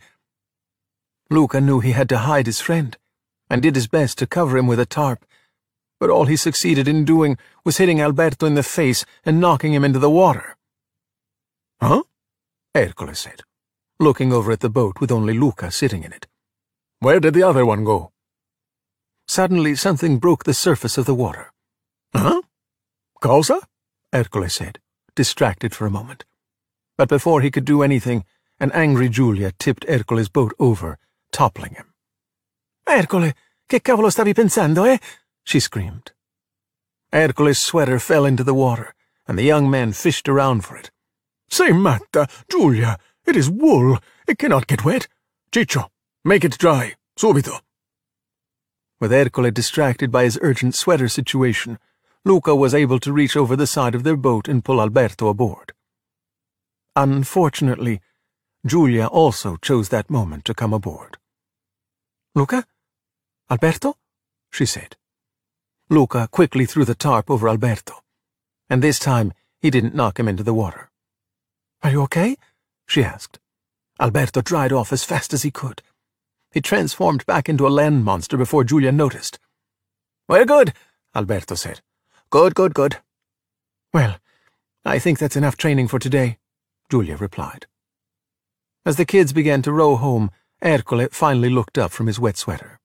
Luca knew he had to hide his friend, and did his best to cover him with a tarp, but all he succeeded in doing was hitting Alberto in the face and knocking him into the water. Huh? Ercole said, looking over at the boat with only Luca sitting in it. Where did the other one go? Suddenly something broke the surface of the water. Huh? Cosa? Ercole said distracted for a moment. But before he could do anything, an angry Giulia tipped Ercole's boat over, toppling him. Ercole, che cavolo stavi pensando, eh? she screamed. Ercole's sweater fell into the water, and the young man fished around for it. Sei matta, Giulia! It is wool! It cannot get wet! Ciccio, make it dry, subito! With Ercole distracted by his urgent sweater situation, Luca was able to reach over the side of their boat and pull Alberto aboard. Unfortunately, Giulia also chose that moment to come aboard. Luca? Alberto? she said. Luca quickly threw the tarp over Alberto, and this time he didn't knock him into the water. Are you okay? she asked. Alberto dried off as fast as he could. He transformed back into a land monster before Giulia noticed. We're good, Alberto said. Good, good, good. Well, I think that's enough training for today, Giulia replied. As the kids began to row home, Ercole finally looked up from his wet sweater.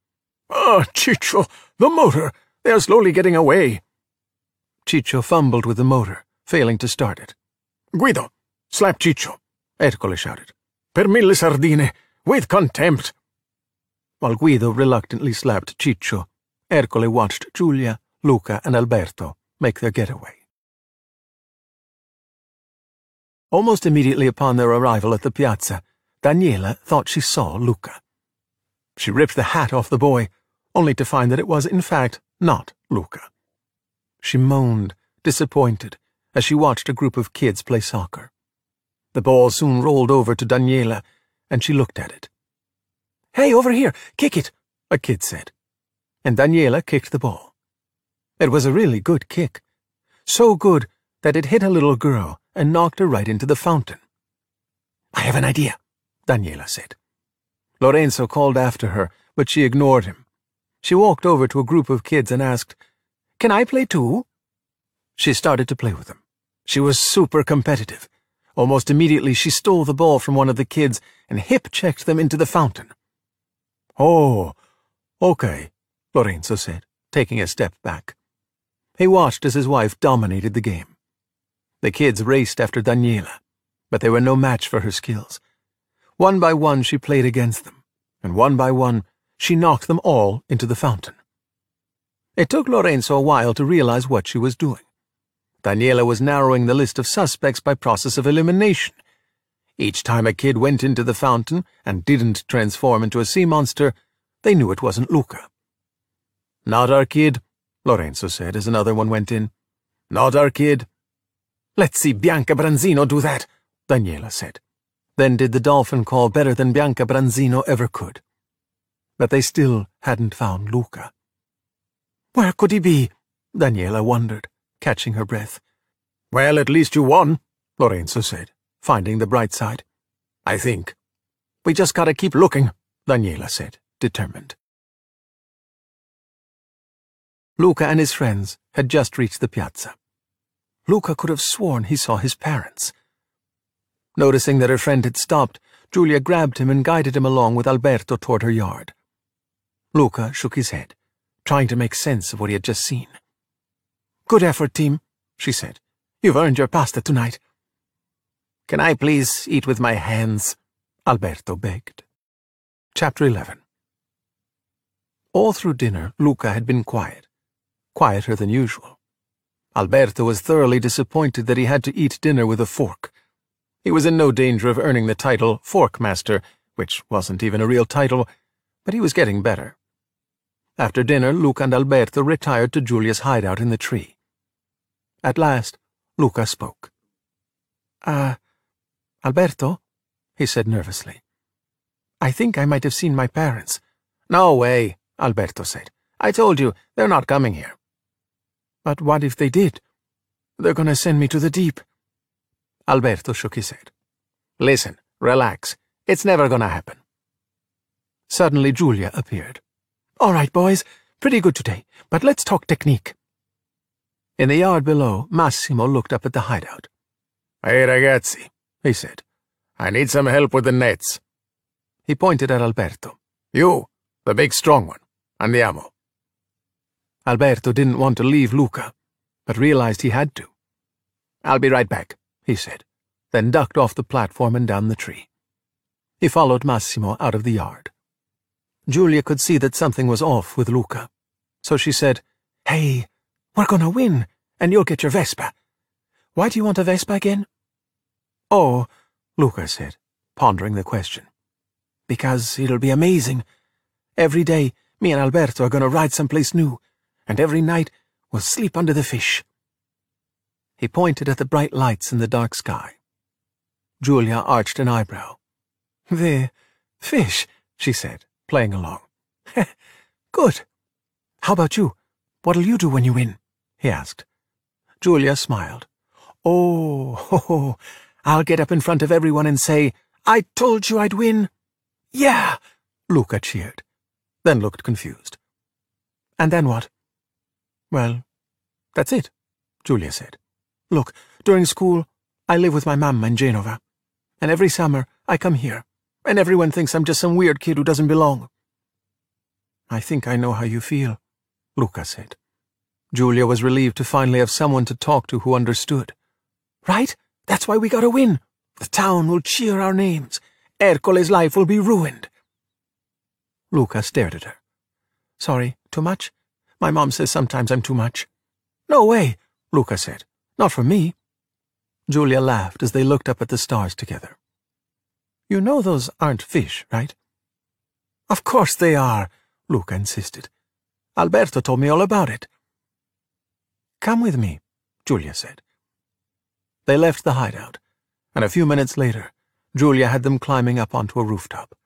Ah, Ciccio, the motor! They are slowly getting away. Ciccio fumbled with the motor, failing to start it. Guido, slap Ciccio, Ercole shouted. Per mille sardine, with contempt. While Guido reluctantly slapped Ciccio, Ercole watched Giulia Luca and Alberto make their getaway. Almost immediately upon their arrival at the piazza, Daniela thought she saw Luca. She ripped the hat off the boy, only to find that it was, in fact, not Luca. She moaned, disappointed, as she watched a group of kids play soccer. The ball soon rolled over to Daniela, and she looked at it. Hey, over here, kick it, a kid said. And Daniela kicked the ball. It was a really good kick. So good that it hit a little girl and knocked her right into the fountain. I have an idea, Daniela said. Lorenzo called after her, but she ignored him. She walked over to a group of kids and asked, Can I play too? She started to play with them. She was super competitive. Almost immediately she stole the ball from one of the kids and hip-checked them into the fountain. Oh, okay, Lorenzo said, taking a step back. He watched as his wife dominated the game. The kids raced after Daniela, but they were no match for her skills. One by one she played against them, and one by one she knocked them all into the fountain. It took Lorenzo a while to realize what she was doing. Daniela was narrowing the list of suspects by process of elimination. Each time a kid went into the fountain and didn't transform into a sea monster, they knew it wasn't Luca. Not our kid, Lorenzo said as another one went in. Not our kid. Let's see Bianca Branzino do that, Daniela said. Then did the dolphin call better than Bianca Branzino ever could. But they still hadn't found Luca. Where could he be? Daniela wondered catching her breath. Well, at least you won, Lorenzo said, finding the bright side. I think. We just gotta keep looking, Daniela said, determined. Luca and his friends had just reached the piazza. Luca could have sworn he saw his parents. Noticing that her friend had stopped, Giulia grabbed him and guided him along with Alberto toward her yard. Luca shook his head, trying to make sense of what he had just seen. Good effort, team, she said. You've earned your pasta tonight. Can I please eat with my hands? Alberto begged. Chapter 11 All through dinner, Luca had been quiet, quieter than usual. Alberto was thoroughly disappointed that he had to eat dinner with a fork. He was in no danger of earning the title Fork Master, which wasn't even a real title, but he was getting better. After dinner, Luca and Alberto retired to Giulia's hideout in the tree. At last, Luca spoke. Ah, uh, Alberto, he said nervously. I think I might have seen my parents. No way, Alberto said. I told you, they're not coming here. But what if they did? They're gonna send me to the deep. Alberto shook his head. Listen, relax. It's never gonna happen. Suddenly Giulia appeared. All right, boys, pretty good today, but let's talk technique. In the yard below, Massimo looked up at the hideout. Hey, ragazzi, he said. I need some help with the nets. He pointed at Alberto. You, the big strong one. Andiamo. Alberto didn't want to leave Luca, but realized he had to. I'll be right back, he said, then ducked off the platform and down the tree. He followed Massimo out of the yard. Giulia could see that something was off with Luca, so she said, Hey, we're gonna win, and you'll get your Vespa. Why do you want a Vespa again? Oh, Luca said, pondering the question. Because it'll be amazing. Every day, me and Alberto are gonna ride someplace new, and every night we'll sleep under the fish. He pointed at the bright lights in the dark sky. Giulia arched an eyebrow. The fish, she said, playing along. Good. How about you? What'll you do when you win? he asked. Giulia smiled. Oh, ho, ho, I'll get up in front of everyone and say, I told you I'd win. Yeah, Luca cheered, then looked confused. And then what? Well, that's it, Giulia said. Look, during school, I live with my mum in Genova, and every summer I come here, and everyone thinks I'm just some weird kid who doesn't belong. I think I know how you feel, Luca said. Giulia was relieved to finally have someone to talk to who understood. Right? That's why we gotta win. The town will cheer our names. Ercole's life will be ruined. Luca stared at her. Sorry, too much? My mom says sometimes I'm too much. No way, Luca said. Not for me. Giulia laughed as they looked up at the stars together. You know those aren't fish, right? Of course they are, Luca insisted. Alberto told me all about it. Come with me, Giulia said. They left the hideout, and a few minutes later, Giulia had them climbing up onto a rooftop.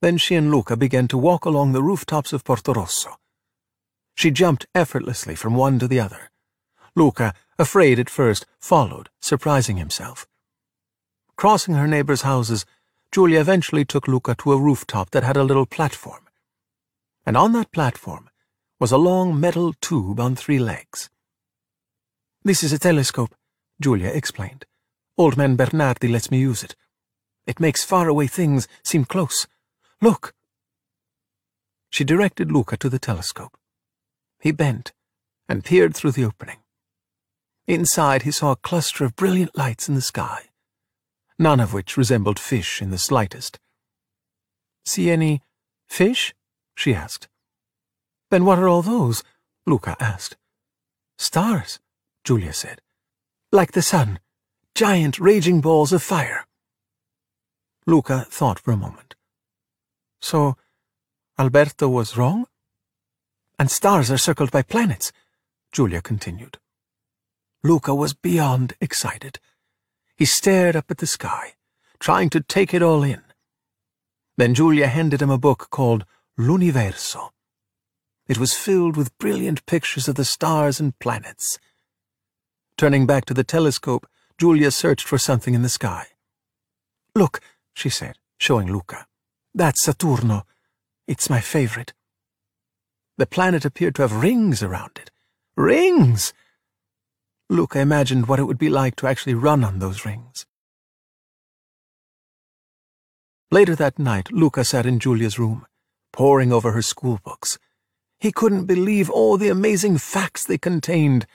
Then she and Luca began to walk along the rooftops of Portorosso. She jumped effortlessly from one to the other. Luca, afraid at first, followed, surprising himself. Crossing her neighbors' houses, Giulia eventually took Luca to a rooftop that had a little platform. And on that platform was a long metal tube on three legs. This is a telescope, Giulia explained. Old man Bernardi lets me use it. It makes faraway things seem close. Look! She directed Luca to the telescope. He bent and peered through the opening. Inside he saw a cluster of brilliant lights in the sky, none of which resembled fish in the slightest. See any fish? she asked. Then what are all those? Luca asked. Stars, Giulia said. Like the sun, giant raging balls of fire. Luca thought for a moment. So, Alberto was wrong? And stars are circled by planets, Giulia continued. Luca was beyond excited. He stared up at the sky, trying to take it all in. Then Giulia handed him a book called L'Universo. It was filled with brilliant pictures of the stars and planets. Turning back to the telescope, Giulia searched for something in the sky. Look, she said, showing Luca. That's Saturno. It's my favorite. The planet appeared to have rings around it. Rings! Luca imagined what it would be like to actually run on those rings. Later that night, Luca sat in Giulia's room, poring over her school books. He couldn't believe all the amazing facts they contained.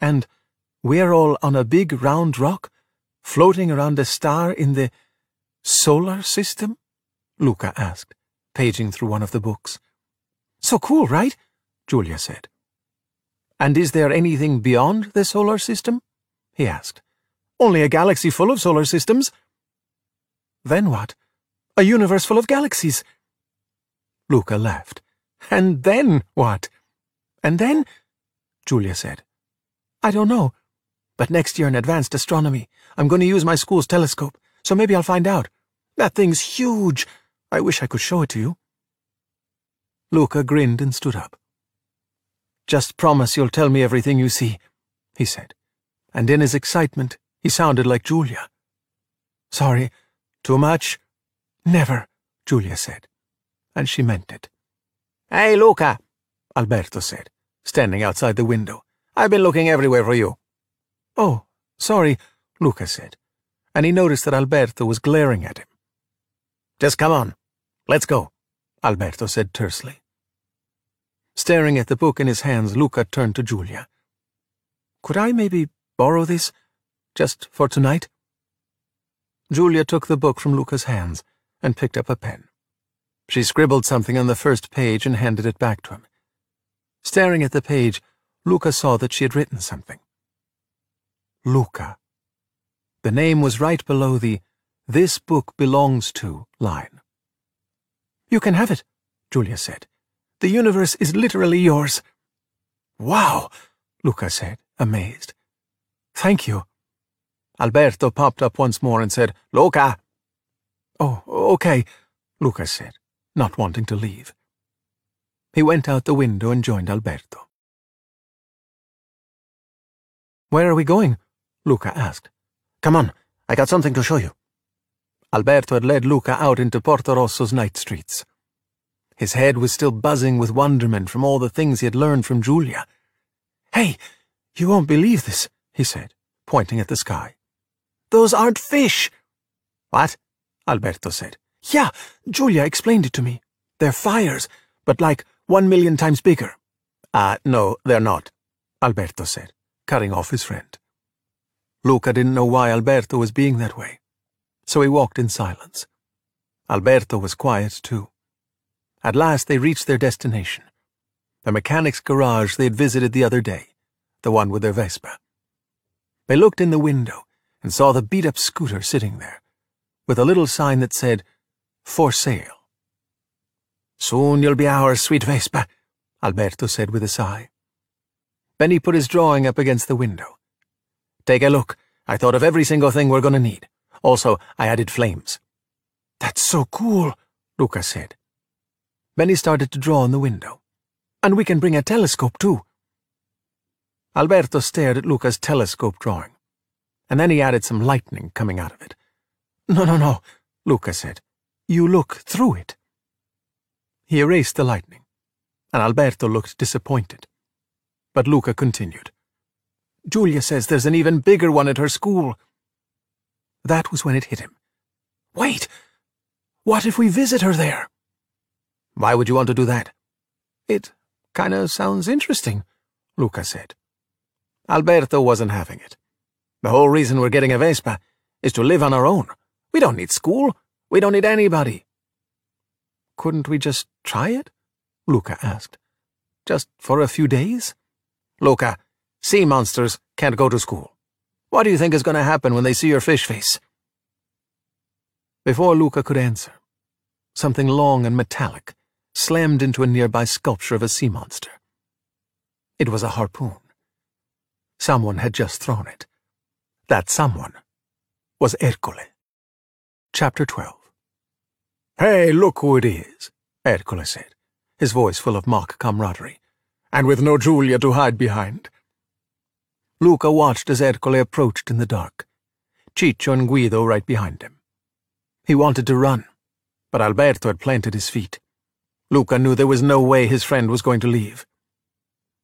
And we're all on a big round rock, floating around a star in the solar system? Luca asked, paging through one of the books. So cool, right? Giulia said. And is there anything beyond the solar system? he asked. Only a galaxy full of solar systems. Then what? A universe full of galaxies. Luca laughed. And then what? And then? Giulia said. I don't know. But next year in advanced astronomy, I'm going to use my school's telescope, so maybe I'll find out. That thing's huge. I wish I could show it to you. Luca grinned and stood up. Just promise you'll tell me everything you see, he said, and in his excitement he sounded like Giulia. Sorry, too much? Never, Giulia said, and she meant it. Hey, Luca, Alberto said, standing outside the window. I've been looking everywhere for you. Oh, sorry, Luca said, and he noticed that Alberto was glaring at him. Just come on. Let's go. Alberto said tersely. Staring at the book in his hands, Luca turned to Giulia. Could I maybe borrow this? Just for tonight? Giulia took the book from Luca's hands and picked up a pen. She scribbled something on the first page and handed it back to him. Staring at the page, Luca saw that she had written something. Luca. The name was right below the This book belongs to line. You can have it, Giulia said. The universe is literally yours. Wow, Luca said, amazed. Thank you. Alberto popped up once more and said, Luca. Oh, okay, Luca said, not wanting to leave. He went out the window and joined Alberto. Where are we going? Luca asked. Come on, I got something to show you. Alberto had led Luca out into Portorosso's night streets. His head was still buzzing with wonderment from all the things he had learned from Giulia. Hey, you won't believe this, he said, pointing at the sky. Those aren't fish. What? Alberto said. Yeah, Giulia explained it to me. They're fires, but like one million times bigger. Ah, uh, no, they're not, Alberto said, cutting off his friend. Luca didn't know why Alberto was being that way so he walked in silence. Alberto was quiet, too. At last they reached their destination, the mechanic's garage they had visited the other day, the one with their Vespa. They looked in the window and saw the beat-up scooter sitting there, with a little sign that said, For sale. Soon you'll be ours, sweet Vespa, Alberto said with a sigh. Benny put his drawing up against the window. Take a look. I thought of every single thing we're going to need. Also, I added flames. That's so cool, Luca said. Benny started to draw on the window. And we can bring a telescope, too. Alberto stared at Luca's telescope drawing, and then he added some lightning coming out of it. No, no, no, Luca said. You look through it. He erased the lightning, and Alberto looked disappointed. But Luca continued. Giulia says there's an even bigger one at her school. That was when it hit him. Wait! What if we visit her there? Why would you want to do that? It kinda sounds interesting, Luca said. Alberto wasn't having it. The whole reason we're getting a Vespa is to live on our own. We don't need school. We don't need anybody. Couldn't we just try it? Luca asked. Just for a few days? Luca, sea monsters can't go to school. What do you think is going to happen when they see your fish face? Before Luca could answer, something long and metallic slammed into a nearby sculpture of a sea monster. It was a harpoon. Someone had just thrown it. That someone was Ercole. Chapter 12 Hey, look who it is, Ercole said, his voice full of mock camaraderie, and with no Giulia to hide behind. Luca watched as Ercole approached in the dark, Ciccio and Guido right behind him. He wanted to run, but Alberto had planted his feet. Luca knew there was no way his friend was going to leave.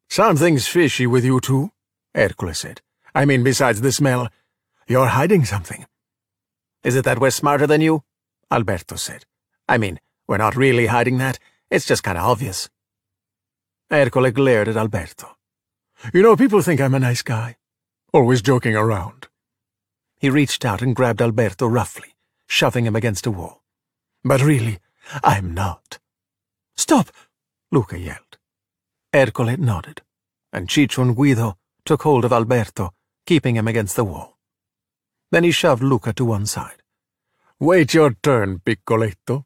Something's fishy with you two, Ercole said. I mean, besides the smell, you're hiding something. Is it that we're smarter than you? Alberto said. I mean, we're not really hiding that. It's just kind of obvious. Ercole glared at Alberto. You know, people think I'm a nice guy. Always joking around. He reached out and grabbed Alberto roughly, shoving him against a wall. But really, I'm not. Stop! Luca yelled. Ercole nodded, and Ciccio and Guido took hold of Alberto, keeping him against the wall. Then he shoved Luca to one side. Wait your turn, Piccoletto.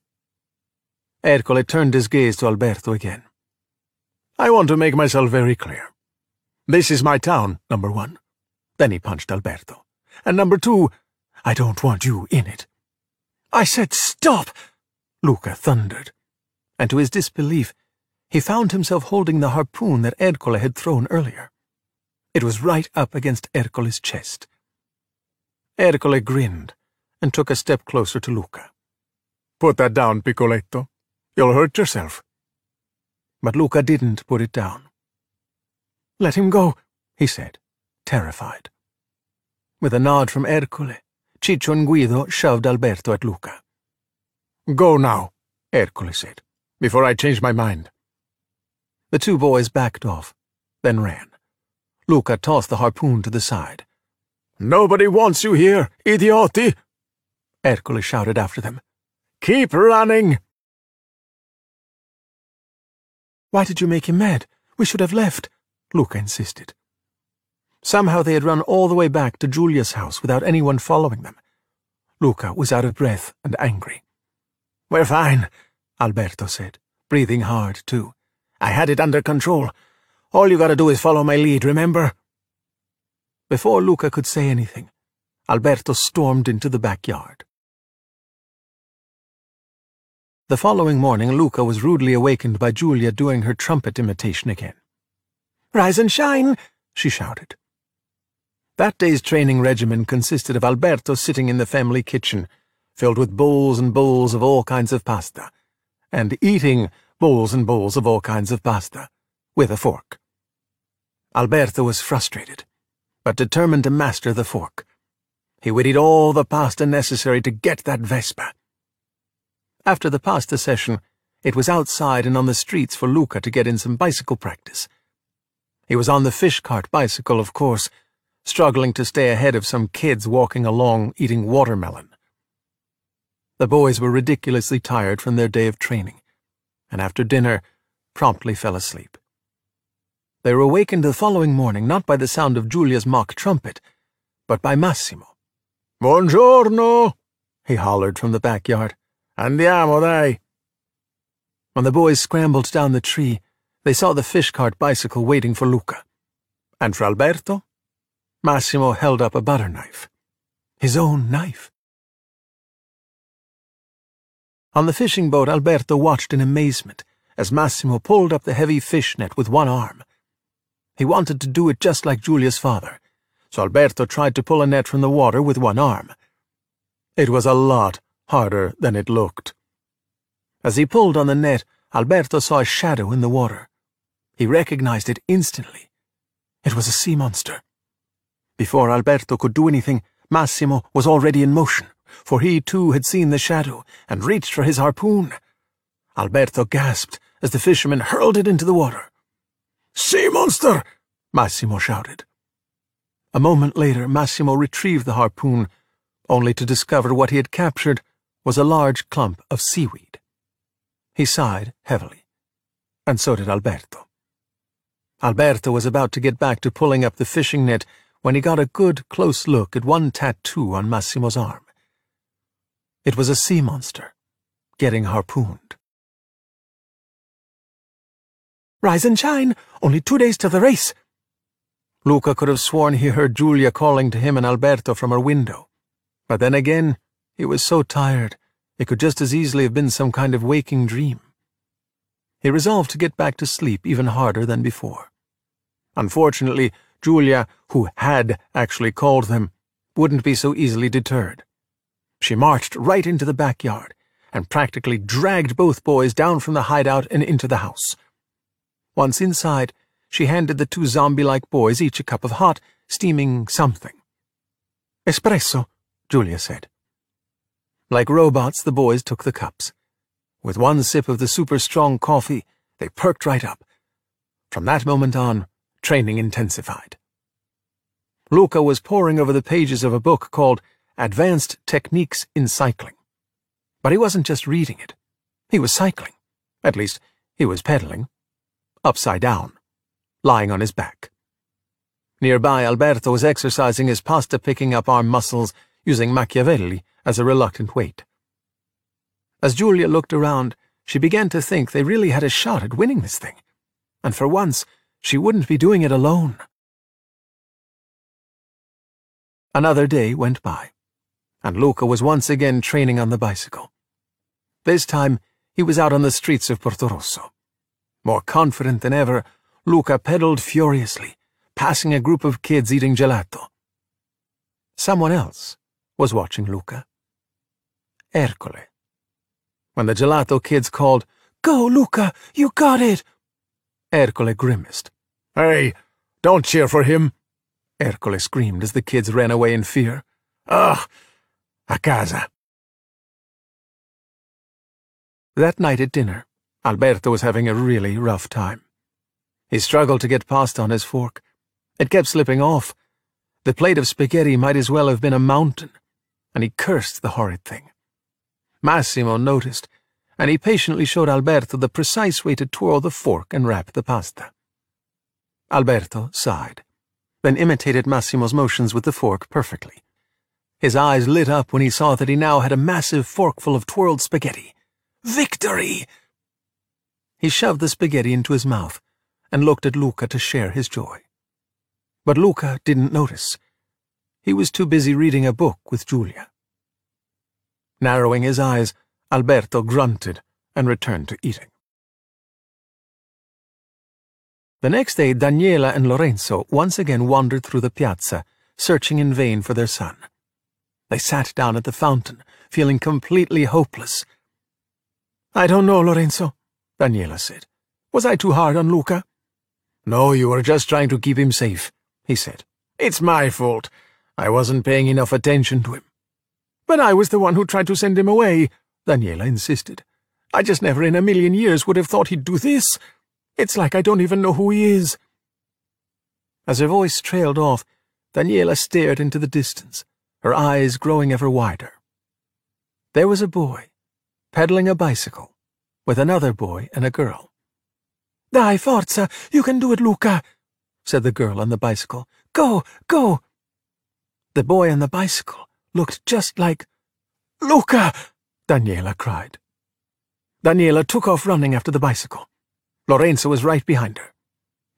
Ercole turned his gaze to Alberto again. I want to make myself very clear. This is my town, number one. Then he punched Alberto. And number two, I don't want you in it. I said stop! Luca thundered. And to his disbelief, he found himself holding the harpoon that Ercole had thrown earlier. It was right up against Ercole's chest. Ercole grinned and took a step closer to Luca. Put that down, Piccoletto. You'll hurt yourself. But Luca didn't put it down. Let him go, he said, terrified. With a nod from Ercole, Ciccio and Guido shoved Alberto at Luca. Go now, Ercole said, before I change my mind. The two boys backed off, then ran. Luca tossed the harpoon to the side. Nobody wants you here, idioti! Ercole shouted after them. Keep running! Why did you make him mad? We should have left, Luca insisted. Somehow they had run all the way back to Giulia's house without anyone following them. Luca was out of breath and angry. We're fine, Alberto said, breathing hard, too. I had it under control. All you gotta do is follow my lead, remember? Before Luca could say anything, Alberto stormed into the backyard. The following morning, Luca was rudely awakened by Giulia doing her trumpet imitation again. Rise and shine, she shouted. That day's training regimen consisted of Alberto sitting in the family kitchen, filled with bowls and bowls of all kinds of pasta, and eating bowls and bowls of all kinds of pasta, with a fork. Alberto was frustrated, but determined to master the fork. He would eat all the pasta necessary to get that Vespa. After the pasta session, it was outside and on the streets for Luca to get in some bicycle practice. He was on the fish cart bicycle, of course, struggling to stay ahead of some kids walking along eating watermelon. The boys were ridiculously tired from their day of training, and after dinner, promptly fell asleep. They were awakened the following morning not by the sound of Giulia's mock trumpet, but by Massimo. Buongiorno, he hollered from the backyard. Andiamo, dai. When the boys scrambled down the tree, they saw the fish cart bicycle waiting for Luca. And for Alberto, Massimo held up a butter knife. His own knife. On the fishing boat, Alberto watched in amazement as Massimo pulled up the heavy fish net with one arm. He wanted to do it just like Giulia's father, so Alberto tried to pull a net from the water with one arm. It was a lot harder than it looked. As he pulled on the net, Alberto saw a shadow in the water. He recognized it instantly. It was a sea monster. Before Alberto could do anything, Massimo was already in motion, for he too had seen the shadow and reached for his harpoon. Alberto gasped as the fisherman hurled it into the water. Sea monster! Massimo shouted. A moment later, Massimo retrieved the harpoon, only to discover what he had captured was a large clump of seaweed. He sighed heavily, and so did Alberto. Alberto was about to get back to pulling up the fishing net when he got a good, close look at one tattoo on Massimo's arm. It was a sea monster, getting harpooned. Rise and shine! Only two days to the race! Luca could have sworn he heard Giulia calling to him and Alberto from her window. But then again, he was so tired, it could just as easily have been some kind of waking dream. He resolved to get back to sleep even harder than before. Unfortunately, Giulia, who had actually called them, wouldn't be so easily deterred. She marched right into the backyard and practically dragged both boys down from the hideout and into the house. Once inside, she handed the two zombie-like boys each a cup of hot, steaming something. Espresso, Giulia said. Like robots, the boys took the cups. With one sip of the super-strong coffee, they perked right up. From that moment on, training intensified. Luca was poring over the pages of a book called Advanced Techniques in Cycling. But he wasn't just reading it. He was cycling. At least, he was pedaling. Upside down. Lying on his back. Nearby, Alberto was exercising his pasta-picking up arm muscles using Machiavelli as a reluctant weight. As Giulia looked around, she began to think they really had a shot at winning this thing. And for once, she wouldn't be doing it alone. Another day went by, and Luca was once again training on the bicycle. This time, he was out on the streets of Portorosso. More confident than ever, Luca pedaled furiously, passing a group of kids eating gelato. Someone else was watching Luca. Ercole. When the gelato kids called, Go, Luca, you got it! Ercole grimaced. Hey, don't cheer for him, Ercole screamed as the kids ran away in fear. Ugh, a casa. That night at dinner, Alberto was having a really rough time. He struggled to get pasta on his fork. It kept slipping off. The plate of spaghetti might as well have been a mountain, and he cursed the horrid thing. Massimo noticed, and he patiently showed Alberto the precise way to twirl the fork and wrap the pasta. Alberto sighed, then imitated Massimo's motions with the fork perfectly. His eyes lit up when he saw that he now had a massive forkful of twirled spaghetti. Victory! He shoved the spaghetti into his mouth and looked at Luca to share his joy. But Luca didn't notice. He was too busy reading a book with Giulia. Narrowing his eyes, Alberto grunted and returned to eating. The next day, Daniela and Lorenzo once again wandered through the piazza, searching in vain for their son. They sat down at the fountain, feeling completely hopeless. I don't know, Lorenzo, Daniela said. Was I too hard on Luca? No, you were just trying to keep him safe, he said. It's my fault. I wasn't paying enough attention to him. But I was the one who tried to send him away, Daniela insisted. I just never in a million years would have thought he'd do this. It's like I don't even know who he is. As her voice trailed off, Daniela stared into the distance, her eyes growing ever wider. There was a boy, pedaling a bicycle, with another boy and a girl. Dai, forza! You can do it, Luca! said the girl on the bicycle. Go, go! The boy on the bicycle looked just like... Luca! Daniela cried. Daniela took off running after the bicycle. Lorenzo was right behind her.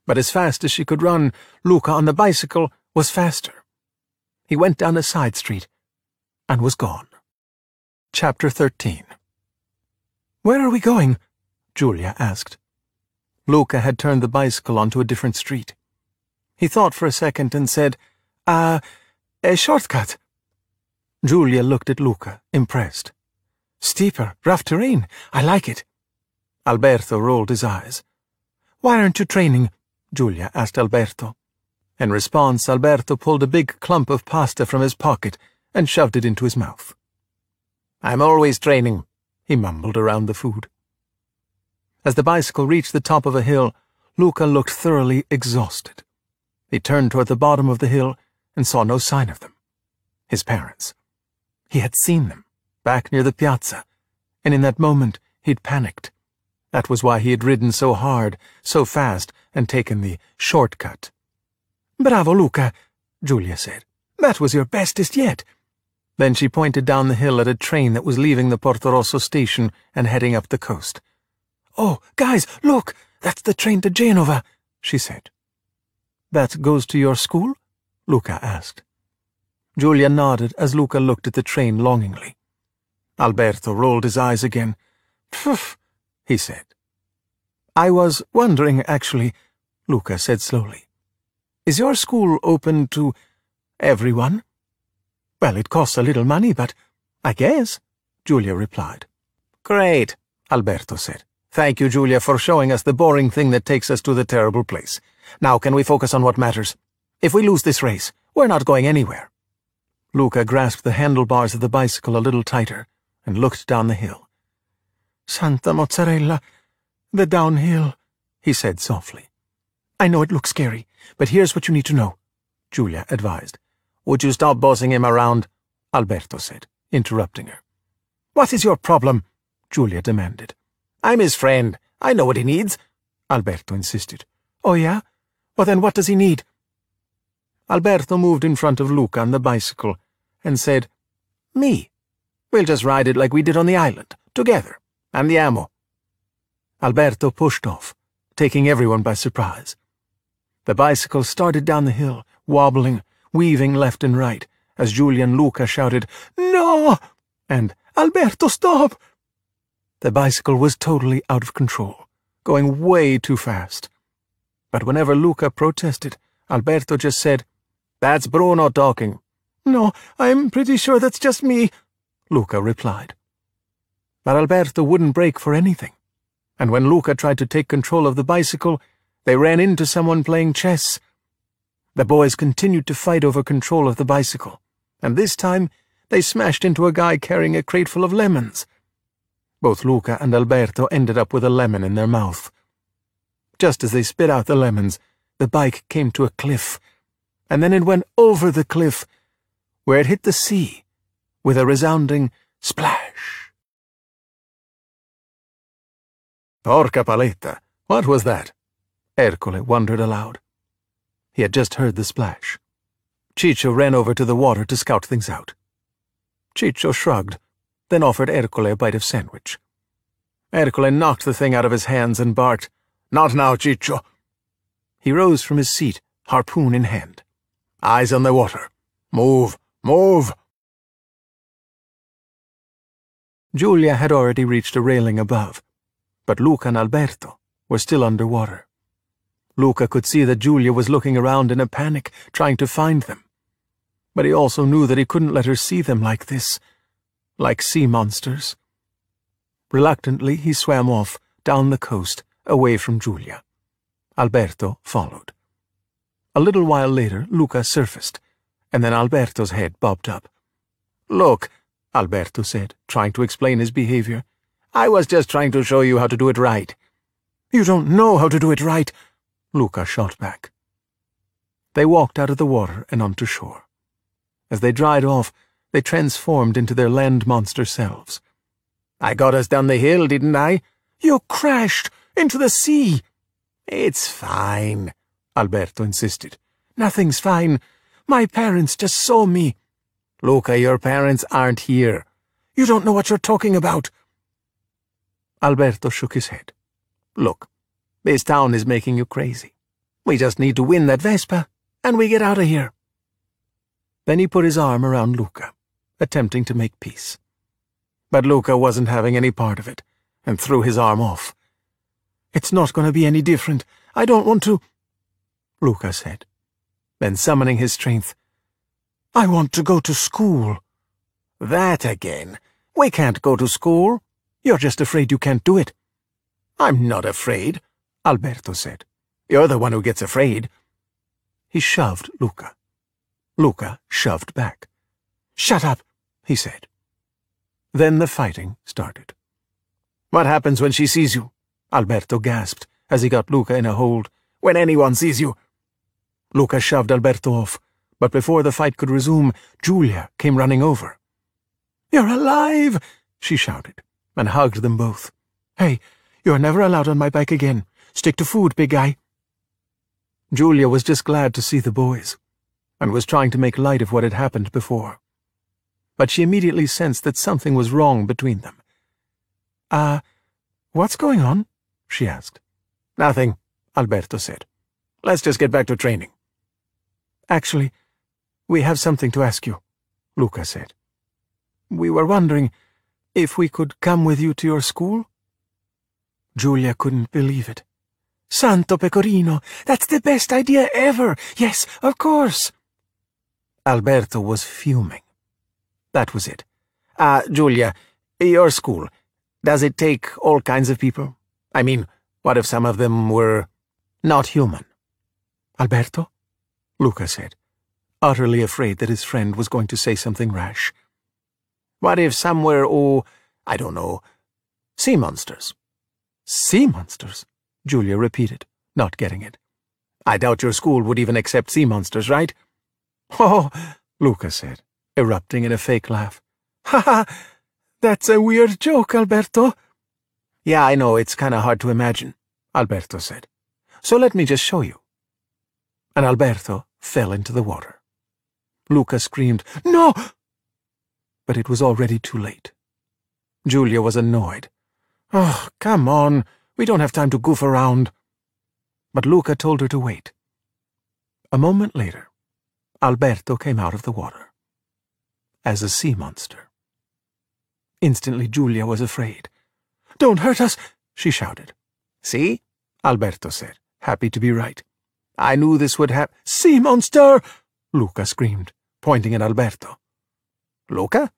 But as fast as she could run, Luca on the bicycle was faster. He went down a side street and was gone. Chapter 13 Where are we going? Giulia asked. Luca had turned the bicycle onto a different street. He thought for a second and said, Ah, uh, a shortcut. Giulia looked at Luca, impressed. Steeper, rough terrain. I like it. Alberto rolled his eyes. Why aren't you training? Giulia asked Alberto. In response, Alberto pulled a big clump of pasta from his pocket and shoved it into his mouth. I'm always training, he mumbled around the food. As the bicycle reached the top of a hill, Luca looked thoroughly exhausted. He turned toward the bottom of the hill and saw no sign of them. His parents. He had seen them, back near the piazza, and in that moment he'd panicked. That was why he had ridden so hard, so fast, and taken the shortcut. Bravo, Luca, Giulia said. That was your bestest yet. Then she pointed down the hill at a train that was leaving the Portorosso station and heading up the coast. Oh, guys, look! That's the train to Genova, she said. That goes to your school? Luca asked. Giulia nodded as Luca looked at the train longingly. Alberto rolled his eyes again. Pfff, he said. I was wondering, actually, Luca said slowly. Is your school open to everyone? Well, it costs a little money, but I guess, Giulia replied. Great, Alberto said. Thank you, Giulia, for showing us the boring thing that takes us to the terrible place. Now can we focus on what matters? If we lose this race, we're not going anywhere. Luca grasped the handlebars of the bicycle a little tighter and looked down the hill. Santa Mozzarella, the downhill, he said softly. I know it looks scary, but here's what you need to know, Giulia advised. Would you stop bossing him around? Alberto said, interrupting her. What is your problem? Giulia demanded. I'm his friend. I know what he needs, Alberto insisted. Oh, yeah? Well, then what does he need? Alberto moved in front of Luca on the bicycle and said, Me. We'll just ride it like we did on the island, together. I'm the ammo. Alberto pushed off, taking everyone by surprise. The bicycle started down the hill, wobbling, weaving left and right, as Julian Luca shouted, No! and Alberto, stop! The bicycle was totally out of control, going way too fast. But whenever Luca protested, Alberto just said, That's Bruno talking. No, I'm pretty sure that's just me, Luca replied. But Alberto wouldn't break for anything. And when Luca tried to take control of the bicycle, they ran into someone playing chess. The boys continued to fight over control of the bicycle, and this time they smashed into a guy carrying a crate full of lemons. Both Luca and Alberto ended up with a lemon in their mouth. Just as they spit out the lemons, the bike came to a cliff, and then it went over the cliff, where it hit the sea, with a resounding splash. Porca paletta, what was that? Ercole wondered aloud. He had just heard the splash. Ciccio ran over to the water to scout things out. Ciccio shrugged, then offered Ercole a bite of sandwich. Ercole knocked the thing out of his hands and barked, Not now, Ciccio. He rose from his seat, harpoon in hand. Eyes on the water. Move, move. Giulia had already reached a railing above but Luca and Alberto were still under water. Luca could see that Giulia was looking around in a panic, trying to find them. But he also knew that he couldn't let her see them like this, like sea monsters. Reluctantly, he swam off, down the coast, away from Giulia. Alberto followed. A little while later, Luca surfaced, and then Alberto's head bobbed up. Look, Alberto said, trying to explain his behavior. I was just trying to show you how to do it right. You don't know how to do it right, Luca shot back. They walked out of the water and onto shore. As they dried off, they transformed into their land monster selves. I got us down the hill, didn't I? You crashed into the sea. It's fine, Alberto insisted. Nothing's fine. My parents just saw me. Luca, your parents aren't here. You don't know what you're talking about. Alberto shook his head. Look, this town is making you crazy. We just need to win that Vespa, and we get out of here. Then he put his arm around Luca, attempting to make peace. But Luca wasn't having any part of it, and threw his arm off. It's not going to be any different. I don't want to... Luca said. Then summoning his strength, I want to go to school. That again. We can't go to school. You're just afraid you can't do it. I'm not afraid, Alberto said. You're the one who gets afraid. He shoved Luca. Luca shoved back. Shut up, he said. Then the fighting started. What happens when she sees you? Alberto gasped as he got Luca in a hold. When anyone sees you. Luca shoved Alberto off, but before the fight could resume, Giulia came running over. You're alive, she shouted, and hugged them both. Hey, you're never allowed on my bike again. Stick to food, big guy. Giulia was just glad to see the boys, and was trying to make light of what had happened before. But she immediately sensed that something was wrong between them. Ah, uh, what's going on? she asked. Nothing, Alberto said. Let's just get back to training. Actually, we have something to ask you, Luca said. We were wondering if we could come with you to your school? Giulia couldn't believe it. Santo Pecorino, that's the best idea ever. Yes, of course. Alberto was fuming. That was it. Ah, uh, Giulia, your school, does it take all kinds of people? I mean, what if some of them were not human? Alberto? Luca said, utterly afraid that his friend was going to say something rash. What if some were, oh, I don't know, sea monsters? Sea monsters? Giulia repeated, not getting it. I doubt your school would even accept sea monsters, right? Oh, Luca said, erupting in a fake laugh. Ha ha! That's a weird joke, Alberto. Yeah, I know, it's kind of hard to imagine, Alberto said. So let me just show you. And Alberto fell into the water. Luca screamed, No! But it was already too late. Giulia was annoyed. Oh, come on. We don't have time to goof around. But Luca told her to wait. A moment later, Alberto came out of the water. As a sea monster. Instantly Giulia was afraid. Don't hurt us, she shouted. See? Alberto said, happy to be right. I knew this would happen. Sea monster! Luca screamed, pointing at Alberto. Luca?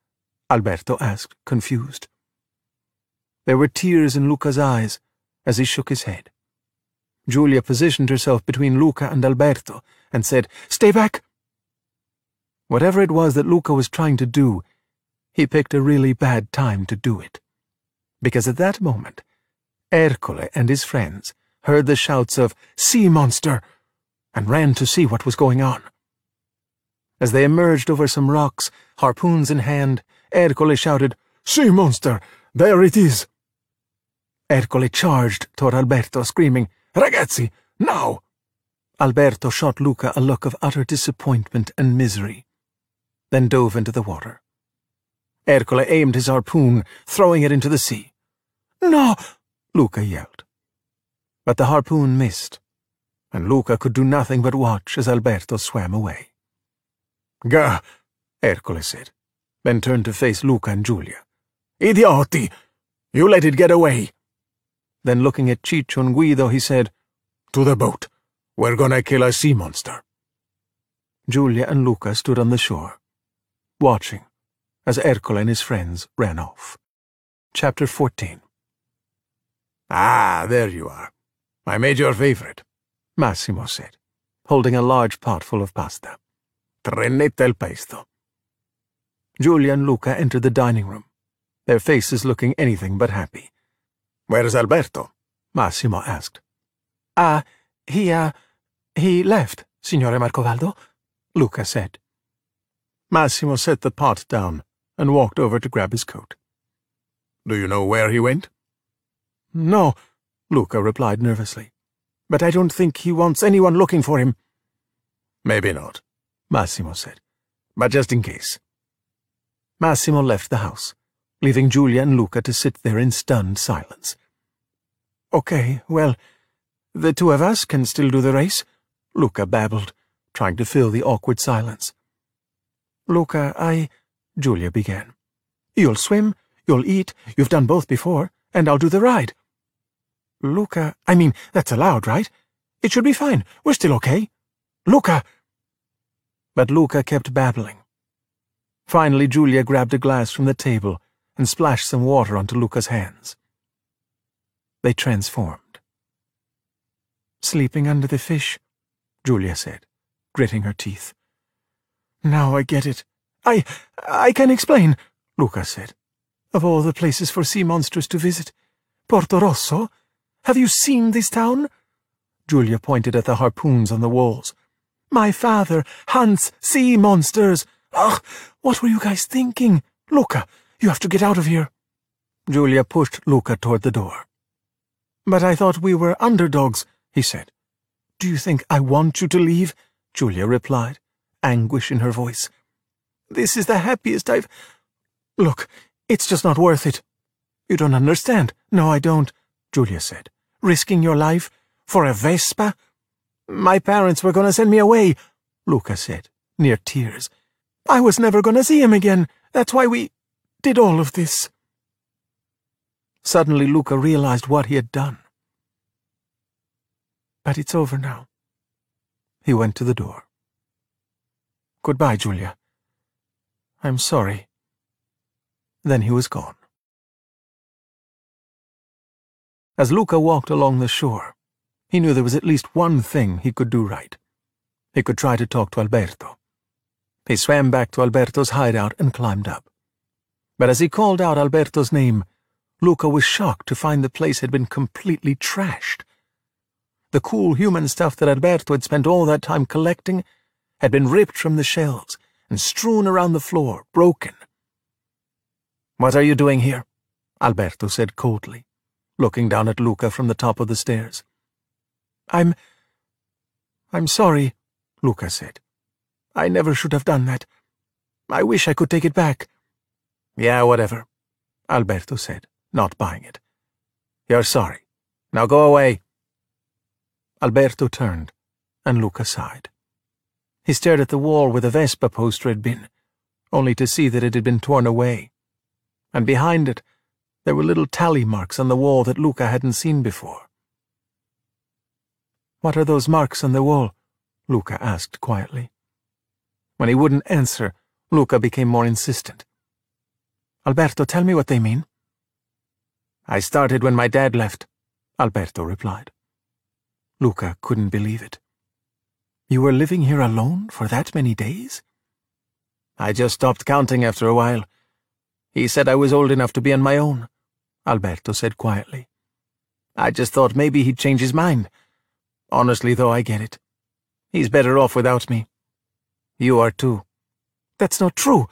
Alberto asked, confused. There were tears in Luca's eyes as he shook his head. Giulia positioned herself between Luca and Alberto and said, Stay back! Whatever it was that Luca was trying to do, he picked a really bad time to do it. Because at that moment, Ercole and his friends heard the shouts of, Sea monster! And ran to see what was going on. As they emerged over some rocks, harpoons in hand, Ercole shouted, Sea monster! There it is! Ercole charged toward Alberto, screaming, Ragazzi, now! Alberto shot Luca a look of utter disappointment and misery, then dove into the water. Ercole aimed his harpoon, throwing it into the sea. No! Luca yelled. But the harpoon missed, and Luca could do nothing but watch as Alberto swam away. Gah, Ercole said, then turned to face Luca and Giulia. Idioti! You let it get away! Then looking at Ciccio and Guido, he said, To the boat. We're gonna kill a sea monster. Giulia and Luca stood on the shore, watching as Ercole and his friends ran off. Chapter 14 Ah, there you are. I made your favorite. Massimo said, holding a large pot full of pasta. Trenette al pesto. Giulia and Luca entered the dining room, their faces looking anything but happy. Where's Alberto? Massimo asked. Ah, uh, he, uh, he left, Signore Marcovaldo, Luca said. Massimo set the pot down and walked over to grab his coat. Do you know where he went? No, Luca replied nervously but I don't think he wants anyone looking for him. Maybe not, Massimo said, but just in case. Massimo left the house, leaving Giulia and Luca to sit there in stunned silence. Okay, well, the two of us can still do the race, Luca babbled, trying to fill the awkward silence. Luca, I... Giulia began. You'll swim, you'll eat, you've done both before, and I'll do the ride. Luca, I mean, that's allowed, right? It should be fine. We're still okay. Luca! But Luca kept babbling. Finally, Giulia grabbed a glass from the table and splashed some water onto Luca's hands. They transformed. Sleeping under the fish, Giulia said, gritting her teeth. Now I get it. I... I can explain, Luca said. Of all the places for sea monsters to visit, Portorosso? Have you seen this town? Giulia pointed at the harpoons on the walls. My father hunts sea monsters. Ugh, what were you guys thinking? Luca, you have to get out of here. Giulia pushed Luca toward the door. But I thought we were underdogs, he said. Do you think I want you to leave? Julia replied, anguish in her voice. This is the happiest I've... Look, it's just not worth it. You don't understand. No, I don't, Giulia said. Risking your life for a Vespa? My parents were going to send me away, Luca said, near tears. I was never going to see him again. That's why we did all of this. Suddenly Luca realized what he had done. But it's over now. He went to the door. Goodbye, Giulia. I'm sorry. Then he was gone. As Luca walked along the shore, he knew there was at least one thing he could do right. He could try to talk to Alberto. He swam back to Alberto's hideout and climbed up. But as he called out Alberto's name, Luca was shocked to find the place had been completely trashed. The cool human stuff that Alberto had spent all that time collecting had been ripped from the shelves and strewn around the floor, broken. What are you doing here? Alberto said coldly, looking down at Luca from the top of the stairs. I'm... I'm sorry, Luca said. I never should have done that. I wish I could take it back. Yeah, whatever, Alberto said, not buying it. You're sorry. Now go away. Alberto turned, and Luca sighed. He stared at the wall where the Vespa poster had been, only to see that it had been torn away. And behind it, there were little tally marks on the wall that Luca hadn't seen before. What are those marks on the wall? Luca asked quietly. When he wouldn't answer, Luca became more insistent. Alberto, tell me what they mean. I started when my dad left, Alberto replied. Luca couldn't believe it. You were living here alone for that many days? I just stopped counting after a while. He said I was old enough to be on my own, Alberto said quietly. I just thought maybe he'd change his mind. Honestly, though, I get it. He's better off without me. You are too. That's not true,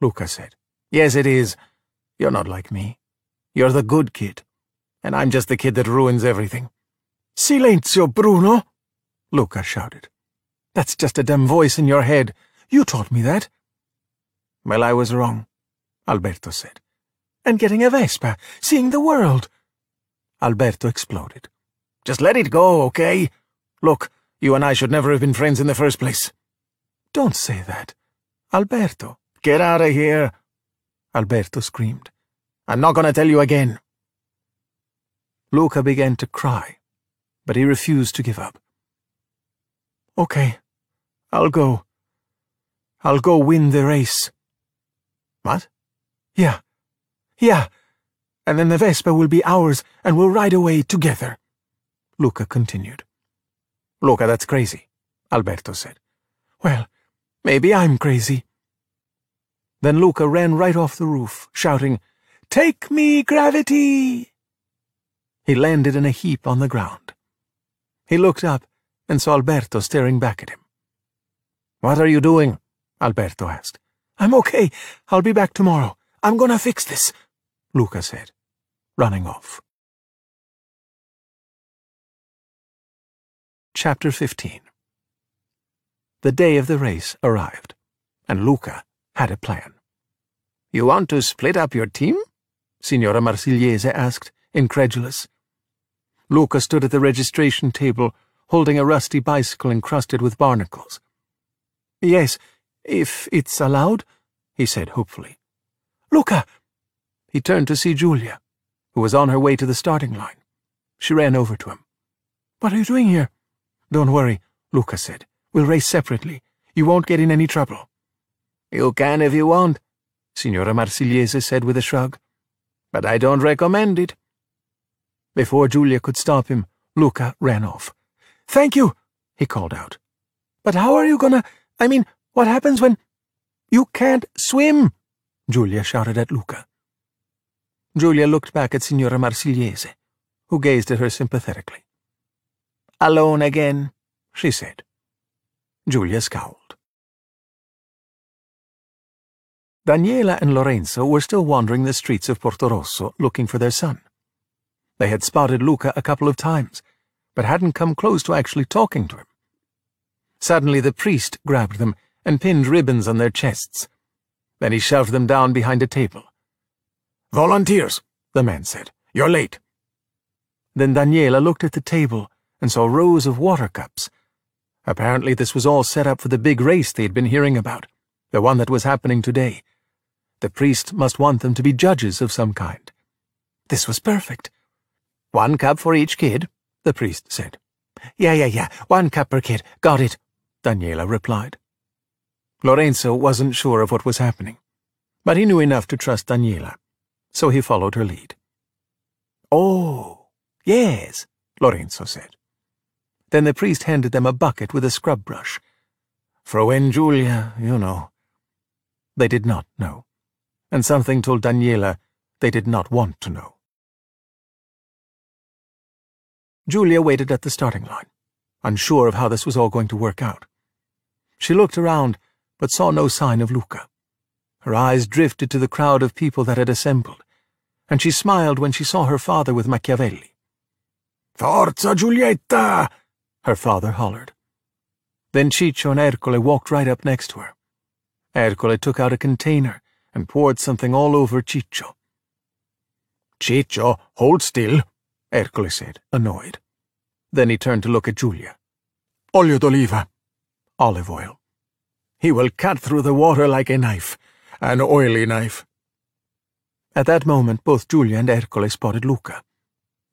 Luca said. Yes, it is. You're not like me. You're the good kid. And I'm just the kid that ruins everything. Silenzio, Bruno! Luca shouted. That's just a dumb voice in your head. You taught me that. Well, I was wrong, Alberto said. And getting a Vespa, seeing the world. Alberto exploded. Just let it go, okay? Look, you and I should never have been friends in the first place. Don't say that. Alberto. Get out of here, Alberto screamed. I'm not going to tell you again. Luca began to cry, but he refused to give up. Okay, I'll go. I'll go win the race. What? Yeah. Yeah. And then the Vespa will be ours, and we'll ride away together. Luca continued. Luca, that's crazy, Alberto said. Well, maybe I'm crazy. Then Luca ran right off the roof, shouting, Take me, gravity! He landed in a heap on the ground. He looked up and saw Alberto staring back at him. What are you doing? Alberto asked. I'm okay. I'll be back tomorrow. I'm gonna fix this, Luca said, running off. Chapter 15 The day of the race arrived, and Luca had a plan. You want to split up your team? Signora Marsigliese asked, incredulous. Luca stood at the registration table, holding a rusty bicycle encrusted with barnacles. Yes, if it's allowed, he said hopefully. Luca! He turned to see Giulia, who was on her way to the starting line. She ran over to him. What are you doing here? Don't worry, Luca said. We'll race separately. You won't get in any trouble. You can if you want, Signora Marsigliese said with a shrug. But I don't recommend it. Before Giulia could stop him, Luca ran off. Thank you, he called out. But how are you gonna... I mean, what happens when... You can't swim, Giulia shouted at Luca. Giulia looked back at Signora Marsigliese, who gazed at her sympathetically. Alone again, she said. Giulia scowled. Daniela and Lorenzo were still wandering the streets of Portorosso looking for their son. They had spotted Luca a couple of times, but hadn't come close to actually talking to him. Suddenly the priest grabbed them and pinned ribbons on their chests. Then he shoved them down behind a table. Volunteers, the man said. You're late. Then Daniela looked at the table and saw rows of water cups. Apparently this was all set up for the big race they had been hearing about, the one that was happening today. The priest must want them to be judges of some kind. This was perfect. One cup for each kid, the priest said. Yeah, yeah, yeah, one cup per kid. Got it, Daniela replied. Lorenzo wasn't sure of what was happening, but he knew enough to trust Daniela, so he followed her lead. Oh, yes, Lorenzo said. Then the priest handed them a bucket with a scrub brush. For when Giulia, you know. They did not know and something told Daniela they did not want to know. Giulia waited at the starting line, unsure of how this was all going to work out. She looked around, but saw no sign of Luca. Her eyes drifted to the crowd of people that had assembled, and she smiled when she saw her father with Machiavelli. Forza, Giulietta! her father hollered. Then Ciccio and Ercole walked right up next to her. Ercole took out a container and poured something all over Ciccio. Ciccio, hold still, Ercole said, annoyed. Then he turned to look at Giulia. Olio d'oliva. Olive oil. He will cut through the water like a knife, an oily knife. At that moment, both Giulia and Ercole spotted Luca.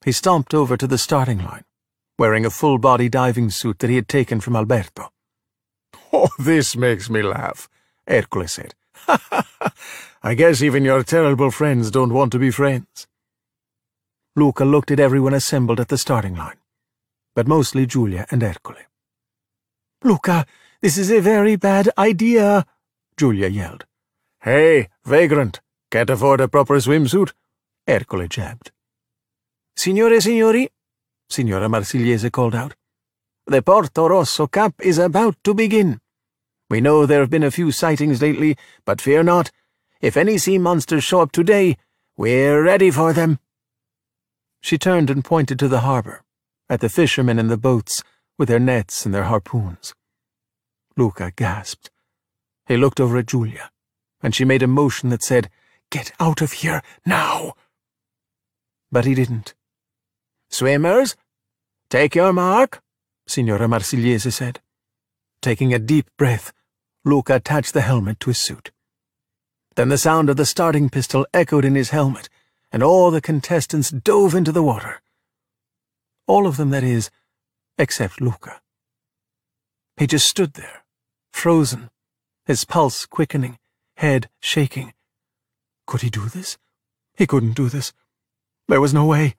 He stomped over to the starting line, wearing a full-body diving suit that he had taken from Alberto. Oh, this makes me laugh, Ercole said. I guess even your terrible friends don't want to be friends. Luca looked at everyone assembled at the starting line, but mostly Giulia and Ercole. Luca, this is a very bad idea, Giulia yelled. Hey, vagrant, can't afford a proper swimsuit? Ercole jabbed. Signore signori, Signora Marsigliese called out. The Portorosso Cup is about to begin. We know there have been a few sightings lately, but fear not. If any sea monsters show up today, we're ready for them. She turned and pointed to the harbour, at the fishermen in the boats, with their nets and their harpoons. Luca gasped. He looked over at Giulia, and she made a motion that said, Get out of here, now! But he didn't. Swimmers, take your mark, Signora Marsigliese said. Taking a deep breath, Luca attached the helmet to his suit. Then the sound of the starting pistol echoed in his helmet, and all the contestants dove into the water. All of them, that is, except Luca. He just stood there, frozen, his pulse quickening, head shaking. Could he do this? He couldn't do this. There was no way.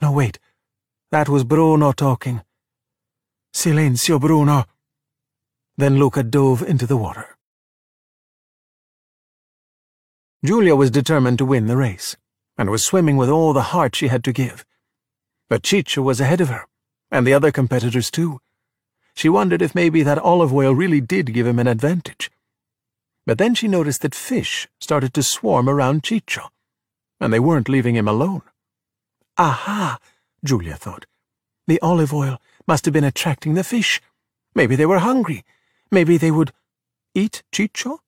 No, wait. That was Bruno talking. Silenzio, Bruno. Then Luca dove into the water. Giulia was determined to win the race, and was swimming with all the heart she had to give. But Ciccio was ahead of her, and the other competitors too. She wondered if maybe that olive oil really did give him an advantage. But then she noticed that fish started to swarm around Ciccio, and they weren't leaving him alone. Aha, Giulia thought. The olive oil must have been attracting the fish. Maybe they were hungry, Maybe they would eat Ciccio?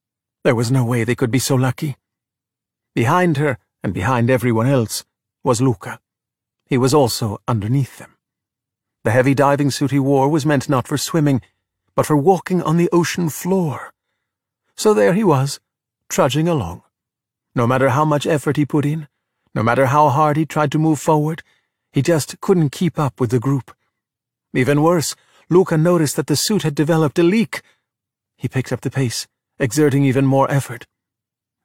There was no way they could be so lucky. Behind her, and behind everyone else was Luca. He was also underneath them. The heavy diving suit he wore was meant not for swimming, but for walking on the ocean floor. So there he was, trudging along. No matter how much effort he put in, no matter how hard he tried to move forward, he just couldn't keep up with the group. Even worse, Luca noticed that the suit had developed a leak. He picked up the pace, exerting even more effort.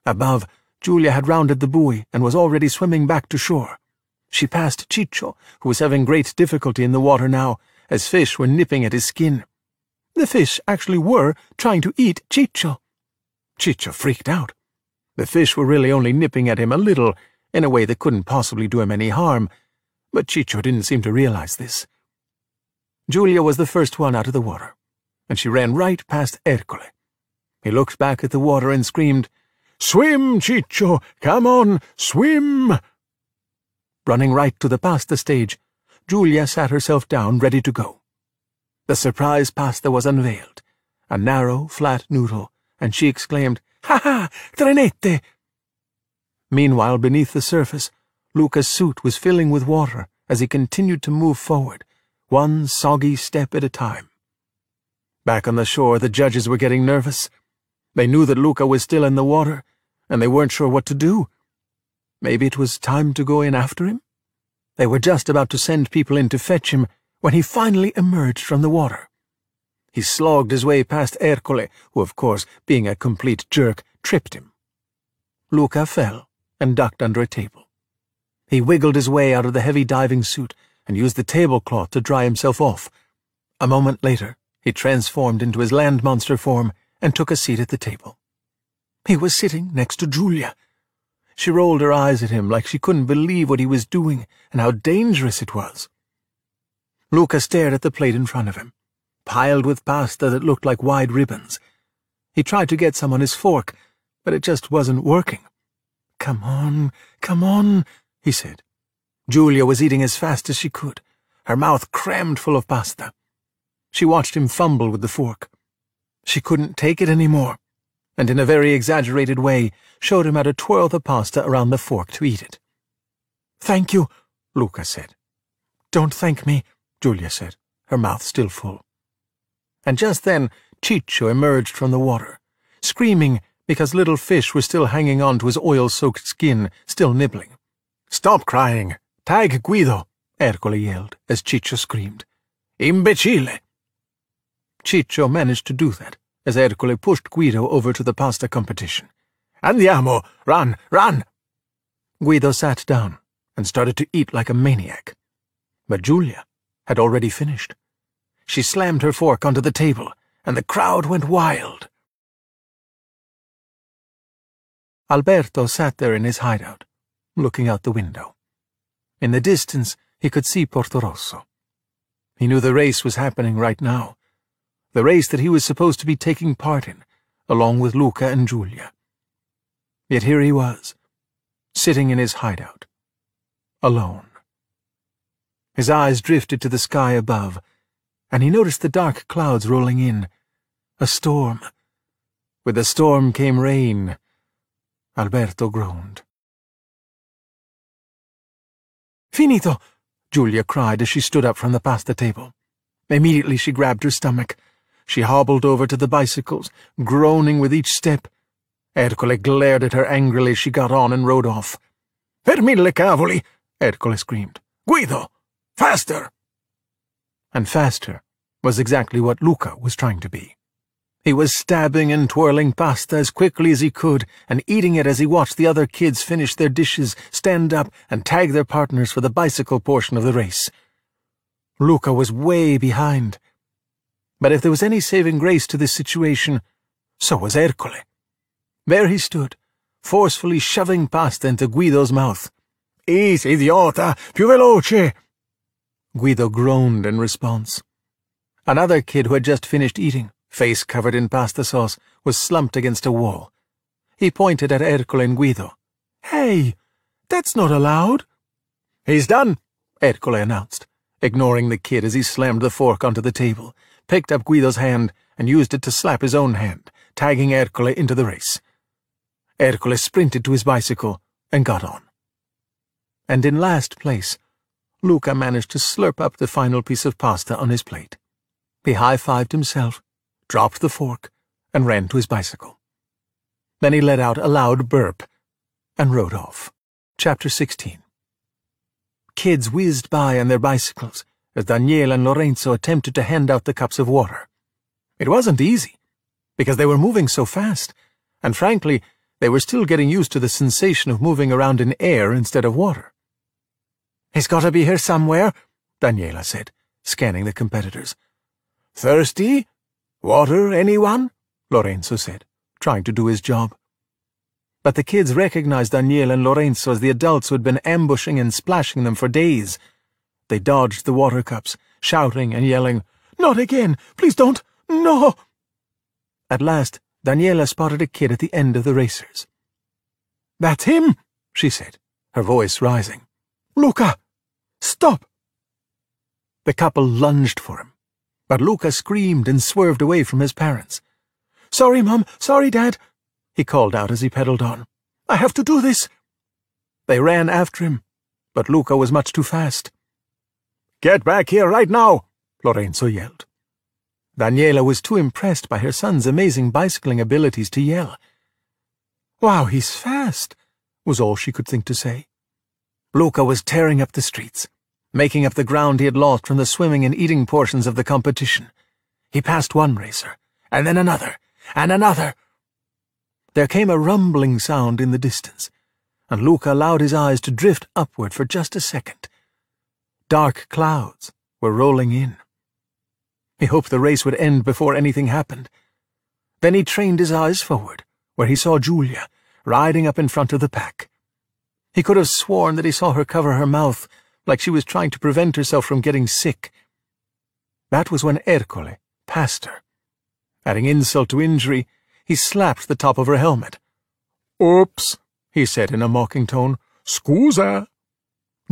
Above, Giulia had rounded the buoy and was already swimming back to shore. She passed Ciccio, who was having great difficulty in the water now, as fish were nipping at his skin. The fish actually were trying to eat Ciccio. Ciccio freaked out. The fish were really only nipping at him a little, in a way that couldn't possibly do him any harm, but Ciccio didn't seem to realize this. Giulia was the first one out of the water, and she ran right past Ercole. He looked back at the water and screamed, Swim, Ciccio! Come on, swim! Running right to the pasta stage, Giulia sat herself down ready to go. The surprise pasta was unveiled, a narrow, flat noodle, and she exclaimed, Ha ha! Trenette! Meanwhile, beneath the surface, Luca's suit was filling with water as he continued to move forward, one soggy step at a time. Back on the shore, the judges were getting nervous. They knew that Luca was still in the water, and they weren't sure what to do. Maybe it was time to go in after him? They were just about to send people in to fetch him when he finally emerged from the water. He slogged his way past Ercole, who, of course, being a complete jerk, tripped him. Luca fell and ducked under a table. He wiggled his way out of the heavy diving suit and used the tablecloth to dry himself off. A moment later, he transformed into his land monster form and took a seat at the table. He was sitting next to Giulia. She rolled her eyes at him like she couldn't believe what he was doing and how dangerous it was. Luca stared at the plate in front of him, piled with pasta that looked like wide ribbons. He tried to get some on his fork, but it just wasn't working. Come on, come on, he said. Giulia was eating as fast as she could, her mouth crammed full of pasta. She watched him fumble with the fork. She couldn't take it any more, and in a very exaggerated way showed him how to twirl the pasta around the fork to eat it. Thank you, Luca said. Don't thank me, Giulia said, her mouth still full. And just then Ciccio emerged from the water, screaming because little fish were still hanging on to his oil-soaked skin, still nibbling. Stop crying! Tag Guido! Ercole yelled, as Ciccio screamed. Imbecile! Ciccio managed to do that, as Ercole pushed Guido over to the pasta competition. Andiamo! Run! Run! Guido sat down and started to eat like a maniac. But Giulia had already finished. She slammed her fork onto the table, and the crowd went wild. Alberto sat there in his hideout, looking out the window. In the distance, he could see Portorosso. He knew the race was happening right now, the race that he was supposed to be taking part in, along with Luca and Giulia. Yet here he was, sitting in his hideout, alone. His eyes drifted to the sky above, and he noticed the dark clouds rolling in. A storm. With the storm came rain. Alberto groaned. Finito! Giulia cried as she stood up from the pasta table. Immediately she grabbed her stomach. She hobbled over to the bicycles, groaning with each step. Ercole glared at her angrily as she got on and rode off. Per mille cavoli! Ercole screamed. Guido! Faster! And faster was exactly what Luca was trying to be. He was stabbing and twirling pasta as quickly as he could and eating it as he watched the other kids finish their dishes, stand up, and tag their partners for the bicycle portion of the race. Luca was way behind. But if there was any saving grace to this situation, so was Ercole. There he stood, forcefully shoving pasta into Guido's mouth. Easy, idiota! Più veloce! Guido groaned in response. Another kid who had just finished eating, face covered in pasta sauce, was slumped against a wall. He pointed at Ercole and Guido. Hey, that's not allowed. He's done, Ercole announced, ignoring the kid as he slammed the fork onto the table, picked up Guido's hand, and used it to slap his own hand, tagging Ercole into the race. Ercole sprinted to his bicycle and got on. And in last place, Luca managed to slurp up the final piece of pasta on his plate. He high-fived himself, dropped the fork, and ran to his bicycle. Then he let out a loud burp and rode off. Chapter 16 Kids whizzed by on their bicycles as Daniela and Lorenzo attempted to hand out the cups of water. It wasn't easy, because they were moving so fast, and frankly, they were still getting used to the sensation of moving around in air instead of water. He's got to be here somewhere, Daniela said, scanning the competitors. Thirsty? Water, anyone? Lorenzo said, trying to do his job. But the kids recognized Daniela and Lorenzo as the adults who had been ambushing and splashing them for days. They dodged the water cups, shouting and yelling, Not again! Please don't! No! At last, Daniela spotted a kid at the end of the racers. That's him, she said, her voice rising. Luca! Stop! The couple lunged for him, but Luca screamed and swerved away from his parents. Sorry, Mum, sorry, Dad, he called out as he pedaled on. I have to do this. They ran after him, but Luca was much too fast. Get back here right now, Lorenzo yelled. Daniela was too impressed by her son's amazing bicycling abilities to yell. Wow, he's fast, was all she could think to say. Luca was tearing up the streets, making up the ground he had lost from the swimming and eating portions of the competition. He passed one racer, and then another, and another. There came a rumbling sound in the distance, and Luca allowed his eyes to drift upward for just a second. Dark clouds were rolling in. He hoped the race would end before anything happened. Then he trained his eyes forward, where he saw Giulia, riding up in front of the pack. He could have sworn that he saw her cover her mouth, like she was trying to prevent herself from getting sick. That was when Ercole passed her. Adding insult to injury, he slapped the top of her helmet. Oops, he said in a mocking tone. Scusa.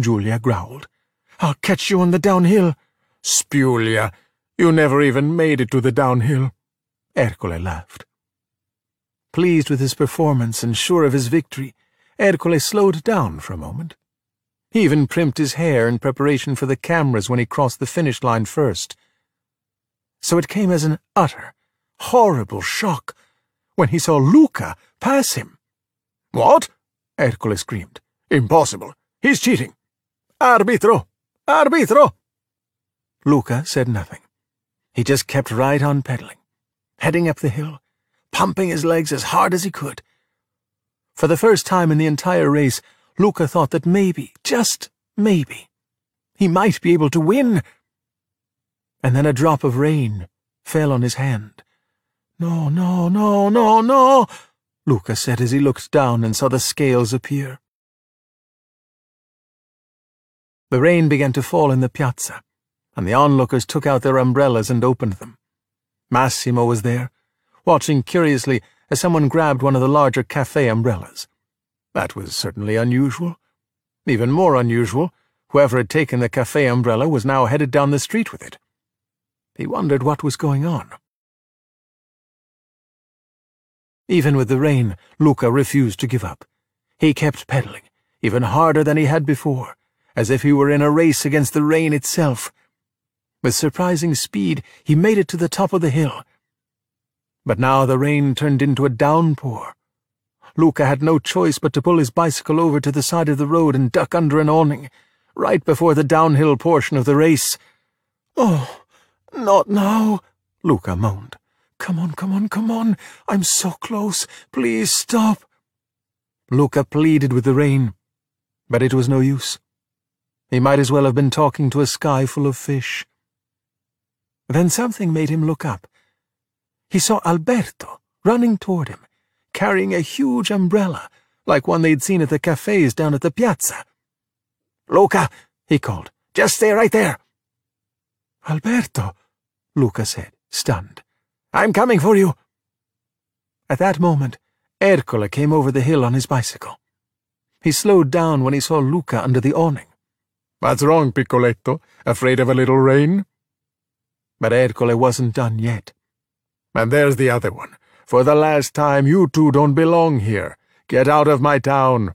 Giulia growled. I'll catch you on the downhill. Spulia, you never even made it to the downhill. Ercole laughed. Pleased with his performance and sure of his victory, Ercole slowed down for a moment. He even primped his hair in preparation for the cameras when he crossed the finish line first. So it came as an utter, horrible shock when he saw Luca pass him. What? Ercole screamed. Impossible. He's cheating. Arbitro! Arbitro! Luca said nothing. He just kept right on pedaling, heading up the hill, pumping his legs as hard as he could. For the first time in the entire race, Luca thought that maybe, just maybe, he might be able to win. And then a drop of rain fell on his hand. No, no, no, no, no, Luca said as he looked down and saw the scales appear. The rain began to fall in the piazza, and the onlookers took out their umbrellas and opened them. Massimo was there, watching curiously as someone grabbed one of the larger cafe umbrellas. That was certainly unusual. Even more unusual, whoever had taken the cafe umbrella was now headed down the street with it. He wondered what was going on. Even with the rain, Luca refused to give up. He kept pedaling, even harder than he had before, as if he were in a race against the rain itself. With surprising speed, he made it to the top of the hill, but now the rain turned into a downpour. Luca had no choice but to pull his bicycle over to the side of the road and duck under an awning, right before the downhill portion of the race. Oh, not now, Luca moaned. Come on, come on, come on. I'm so close. Please stop. Luca pleaded with the rain, but it was no use. He might as well have been talking to a sky full of fish. Then something made him look up he saw Alberto running toward him, carrying a huge umbrella, like one they'd seen at the cafes down at the piazza. Luca, he called, just stay right there. Alberto, Luca said, stunned. I'm coming for you. At that moment, Ercole came over the hill on his bicycle. He slowed down when he saw Luca under the awning. What's wrong, Piccoletto? Afraid of a little rain? But Ercole wasn't done yet. And there's the other one. For the last time, you two don't belong here. Get out of my town.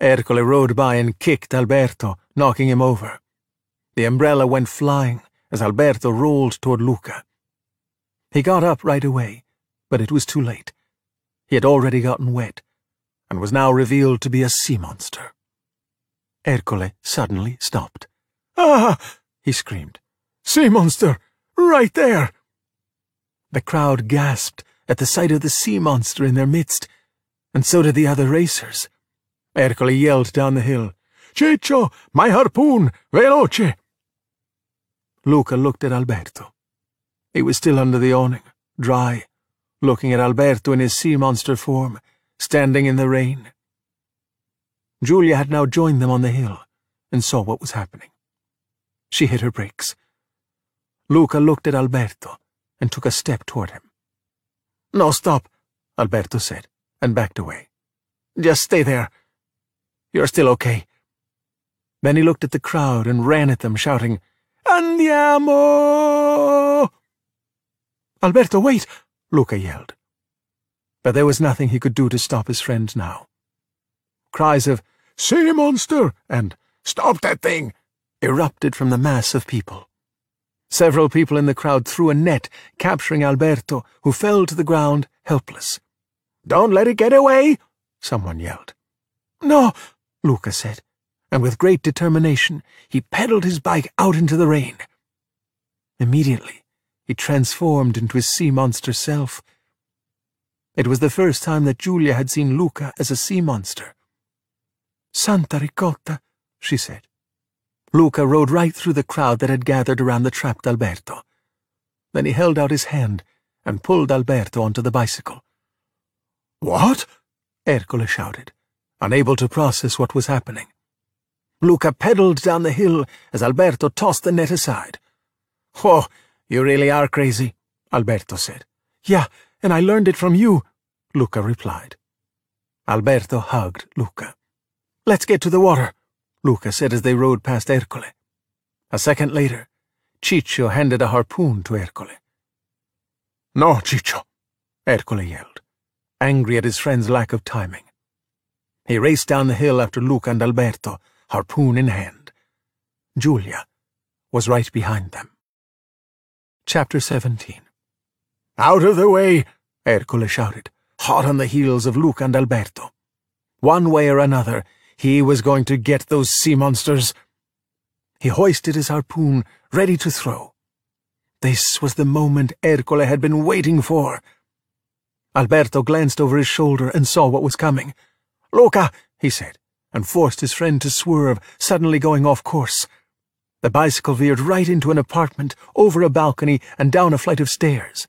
Ercole rode by and kicked Alberto, knocking him over. The umbrella went flying as Alberto rolled toward Luca. He got up right away, but it was too late. He had already gotten wet, and was now revealed to be a sea monster. Ercole suddenly stopped. Ah! he screamed. Sea monster! Right there! The crowd gasped at the sight of the sea monster in their midst, and so did the other racers. Ercole yelled down the hill, Ciccio, my harpoon, veloce! Luca looked at Alberto. He was still under the awning, dry, looking at Alberto in his sea monster form, standing in the rain. Giulia had now joined them on the hill, and saw what was happening. She hit her brakes. Luca looked at Alberto, and took a step toward him. No, stop, Alberto said, and backed away. Just stay there. You're still okay. Then he looked at the crowd and ran at them, shouting, Andiamo! Alberto, wait! Luca yelled. But there was nothing he could do to stop his friend now. Cries of, Sea monster! and Stop that thing! erupted from the mass of people. Several people in the crowd threw a net, capturing Alberto, who fell to the ground, helpless. Don't let it get away! someone yelled. No, Luca said, and with great determination he pedaled his bike out into the rain. Immediately, he transformed into his sea monster self. It was the first time that Giulia had seen Luca as a sea monster. Santa Ricotta, she said. Luca rode right through the crowd that had gathered around the trapped Alberto. Then he held out his hand and pulled Alberto onto the bicycle. What? Ercole shouted, unable to process what was happening. Luca pedaled down the hill as Alberto tossed the net aside. Oh, you really are crazy, Alberto said. Yeah, and I learned it from you, Luca replied. Alberto hugged Luca. Let's get to the water. Luca said as they rode past Ercole. A second later, Ciccio handed a harpoon to Ercole. No, Ciccio, Ercole yelled, angry at his friend's lack of timing. He raced down the hill after Luca and Alberto, harpoon in hand. Giulia was right behind them. Chapter 17 Out of the way, Ercole shouted, hot on the heels of Luca and Alberto. One way or another, he was going to get those sea monsters. He hoisted his harpoon, ready to throw. This was the moment Ercole had been waiting for. Alberto glanced over his shoulder and saw what was coming. Luca, he said, and forced his friend to swerve, suddenly going off course. The bicycle veered right into an apartment, over a balcony, and down a flight of stairs.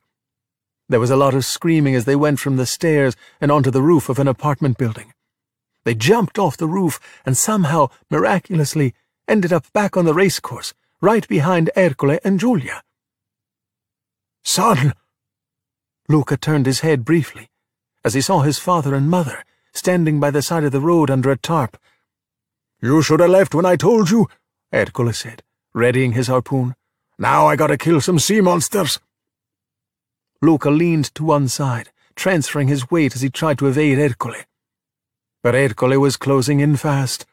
There was a lot of screaming as they went from the stairs and onto the roof of an apartment building. They jumped off the roof and somehow, miraculously, ended up back on the racecourse, right behind Ercole and Giulia. Son! Luca turned his head briefly, as he saw his father and mother standing by the side of the road under a tarp. You should have left when I told you, Ercole said, readying his harpoon. Now I gotta kill some sea monsters. Luca leaned to one side, transferring his weight as he tried to evade Ercole. But Ercole was closing in fast.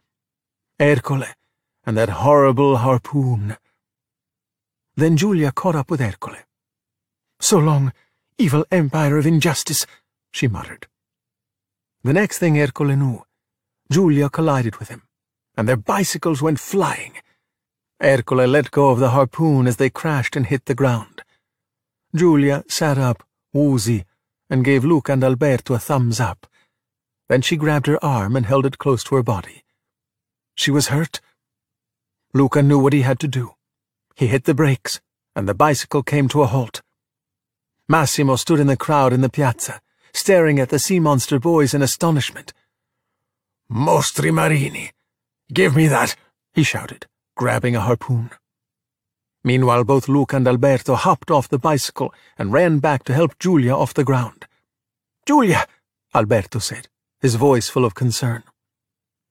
Ercole, and that horrible harpoon. Then Giulia caught up with Ercole. So long, evil empire of injustice, she muttered. The next thing Ercole knew, Giulia collided with him, and their bicycles went flying. Ercole let go of the harpoon as they crashed and hit the ground. Giulia sat up, woozy, and gave Luca and Alberto a thumbs up. Then she grabbed her arm and held it close to her body. She was hurt. Luca knew what he had to do. He hit the brakes, and the bicycle came to a halt. Massimo stood in the crowd in the piazza, staring at the sea monster boys in astonishment. Mostri marini! Give me that! he shouted, grabbing a harpoon. Meanwhile, both Luca and Alberto hopped off the bicycle and ran back to help Giulia off the ground. Giulia, Alberto said his voice full of concern.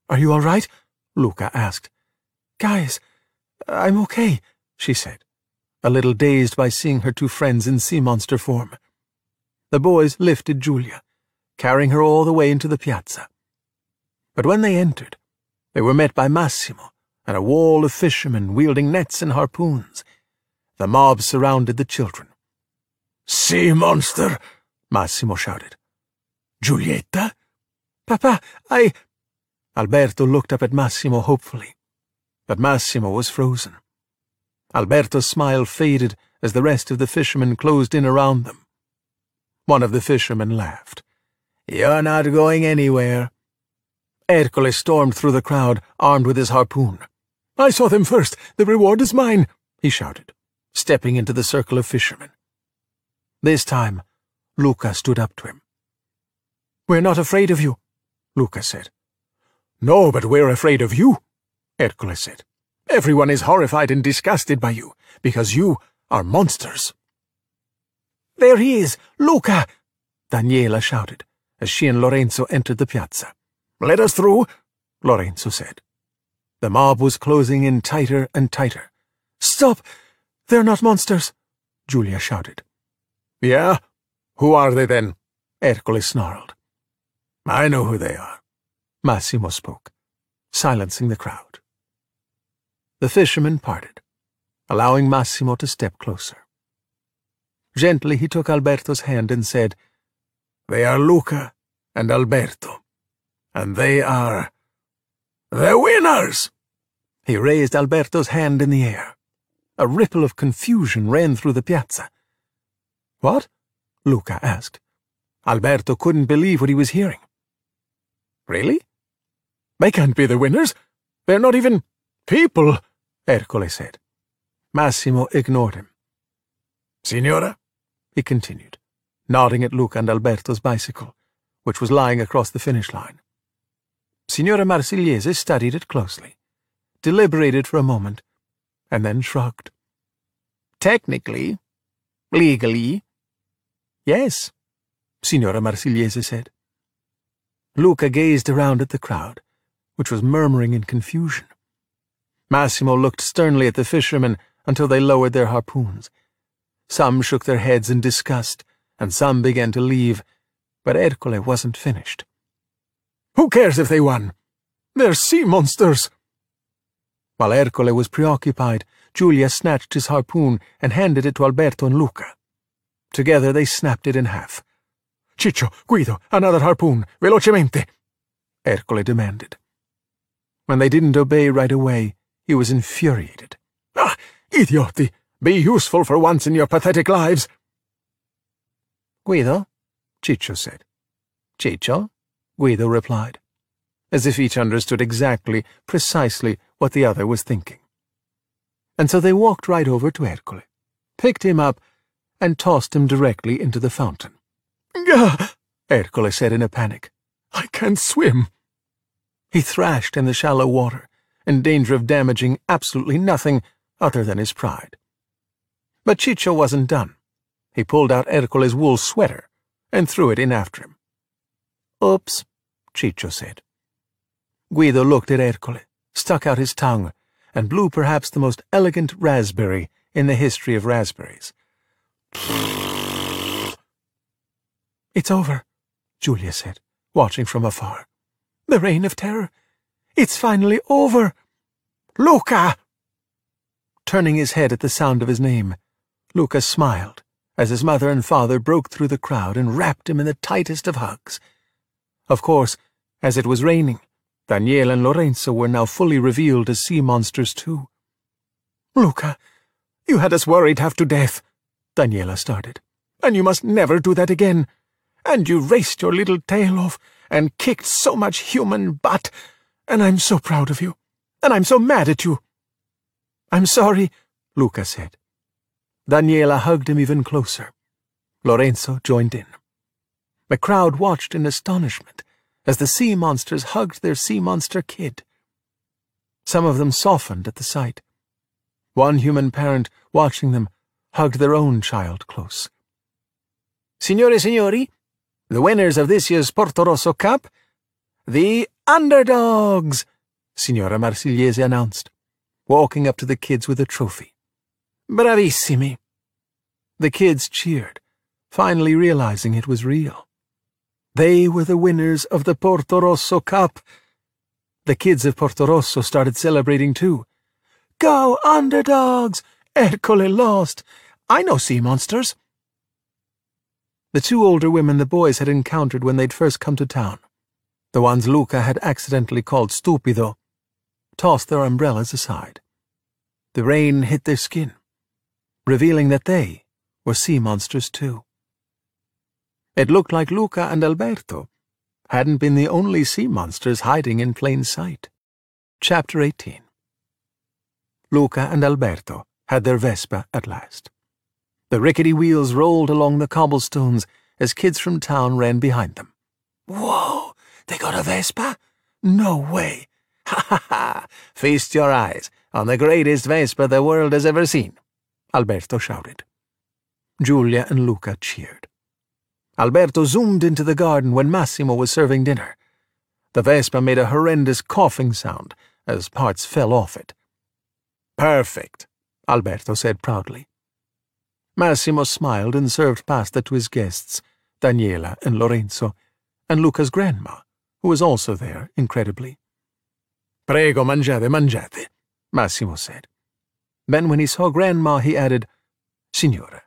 Are you all right? Luca asked. Guys, I'm okay, she said, a little dazed by seeing her two friends in sea monster form. The boys lifted Giulia, carrying her all the way into the piazza. But when they entered, they were met by Massimo and a wall of fishermen wielding nets and harpoons. The mob surrounded the children. Sea monster! Massimo shouted. Giulietta? Papa, I... Alberto looked up at Massimo hopefully, but Massimo was frozen. Alberto's smile faded as the rest of the fishermen closed in around them. One of the fishermen laughed. You're not going anywhere. Ercole stormed through the crowd, armed with his harpoon. I saw them first. The reward is mine, he shouted, stepping into the circle of fishermen. This time, Luca stood up to him. We're not afraid of you, Luca said. No, but we're afraid of you, Ercole said. Everyone is horrified and disgusted by you, because you are monsters. There he is, Luca! Daniela shouted, as she and Lorenzo entered the piazza. Let us through, Lorenzo said. The mob was closing in tighter and tighter. Stop! They're not monsters, Giulia shouted. Yeah? Who are they then? Ercole snarled. I know who they are. Massimo spoke, silencing the crowd. The fishermen parted, allowing Massimo to step closer. Gently he took Alberto's hand and said, They are Luca and Alberto, and they are the winners! He raised Alberto's hand in the air. A ripple of confusion ran through the piazza. What? Luca asked. Alberto couldn't believe what he was hearing. Really? They can't be the winners. They're not even people, Ercole said. Massimo ignored him. Signora, he continued, nodding at Luca and Alberto's bicycle, which was lying across the finish line. Signora Marsigliese studied it closely, deliberated for a moment, and then shrugged. Technically, legally, yes, Signora Marsigliese said. Luca gazed around at the crowd, which was murmuring in confusion. Massimo looked sternly at the fishermen until they lowered their harpoons. Some shook their heads in disgust, and some began to leave, but Ercole wasn't finished. Who cares if they won? They're sea monsters. While Ercole was preoccupied, Giulia snatched his harpoon and handed it to Alberto and Luca. Together they snapped it in half. Ciccio, Guido, another harpoon, velocemente, Ercole demanded. When they didn't obey right away, he was infuriated. Ah, idioti! Be useful for once in your pathetic lives. Guido, Ciccio said. Ciccio, Guido replied, as if each understood exactly, precisely what the other was thinking. And so they walked right over to Ercole, picked him up, and tossed him directly into the fountain. Gah! Ercole said in a panic. I can't swim. He thrashed in the shallow water, in danger of damaging absolutely nothing other than his pride. But Ciccio wasn't done. He pulled out Ercole's wool sweater and threw it in after him. Oops, Ciccio said. Guido looked at Ercole, stuck out his tongue, and blew perhaps the most elegant raspberry in the history of raspberries. It's over, Giulia said, watching from afar. The reign of terror. It's finally over. Luca! Turning his head at the sound of his name, Luca smiled as his mother and father broke through the crowd and wrapped him in the tightest of hugs. Of course, as it was raining, Daniela and Lorenzo were now fully revealed as sea monsters too. Luca, you had us worried half to death, Daniela started. And you must never do that again. And you raced your little tail off and kicked so much human butt, and I'm so proud of you. And I'm so mad at you. I'm sorry, Luca said. Daniela hugged him even closer. Lorenzo joined in. The crowd watched in astonishment as the sea monsters hugged their sea monster kid. Some of them softened at the sight. One human parent, watching them, hugged their own child close. Signore signori, the winners of this year's Portorosso Cup, the underdogs, Signora Marsigliese announced, walking up to the kids with a trophy. Bravissimi. The kids cheered, finally realizing it was real. They were the winners of the Portorosso Cup. The kids of Portorosso started celebrating too. Go, underdogs! Ercole lost! I know sea monsters. The two older women the boys had encountered when they'd first come to town, the ones Luca had accidentally called stupido, tossed their umbrellas aside. The rain hit their skin, revealing that they were sea monsters too. It looked like Luca and Alberto hadn't been the only sea monsters hiding in plain sight. Chapter 18 Luca and Alberto had their Vespa at last. The rickety wheels rolled along the cobblestones as kids from town ran behind them. Whoa, they got a Vespa? No way. Ha ha ha! Feast your eyes on the greatest Vespa the world has ever seen, Alberto shouted. Giulia and Luca cheered. Alberto zoomed into the garden when Massimo was serving dinner. The Vespa made a horrendous coughing sound as parts fell off it. Perfect, Alberto said proudly. Massimo smiled and served pasta to his guests, Daniela and Lorenzo, and Luca's grandma, who was also there, incredibly. Prego, mangiate, mangiate, Massimo said. Then when he saw Grandma, he added, Signora.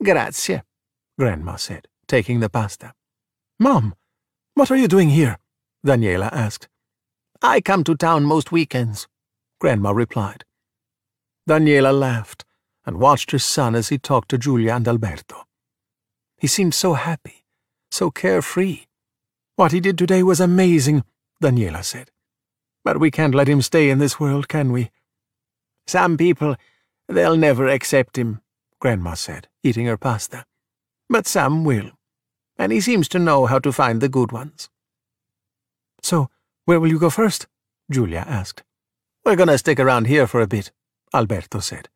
Grazie, Grandma said, taking the pasta. Mom, what are you doing here? Daniela asked. I come to town most weekends, Grandma replied. Daniela laughed and watched her son as he talked to Giulia and Alberto. He seemed so happy, so carefree. What he did today was amazing, Daniela said. But we can't let him stay in this world, can we? Some people, they'll never accept him, Grandma said, eating her pasta. But some will, and he seems to know how to find the good ones. So, where will you go first? Giulia asked. We're to stick around here for a bit, Alberto said.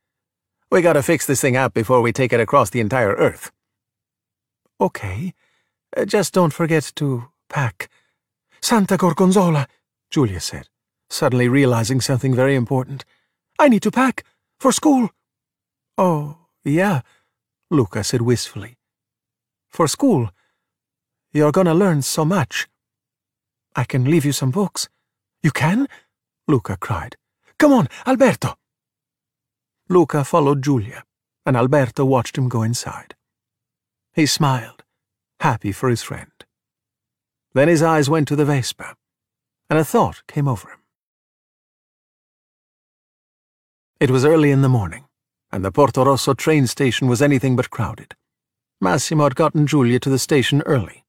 We gotta fix this thing up before we take it across the entire Earth. Okay. Uh, just don't forget to pack. Santa Gorgonzola, Giulia said, suddenly realizing something very important. I need to pack. For school. Oh, yeah, Luca said wistfully. For school. You're gonna learn so much. I can leave you some books. You can? Luca cried. Come on, Alberto. Luca followed Giulia, and Alberto watched him go inside. He smiled, happy for his friend. Then his eyes went to the Vespa, and a thought came over him. It was early in the morning, and the Portorosso train station was anything but crowded. Massimo had gotten Giulia to the station early,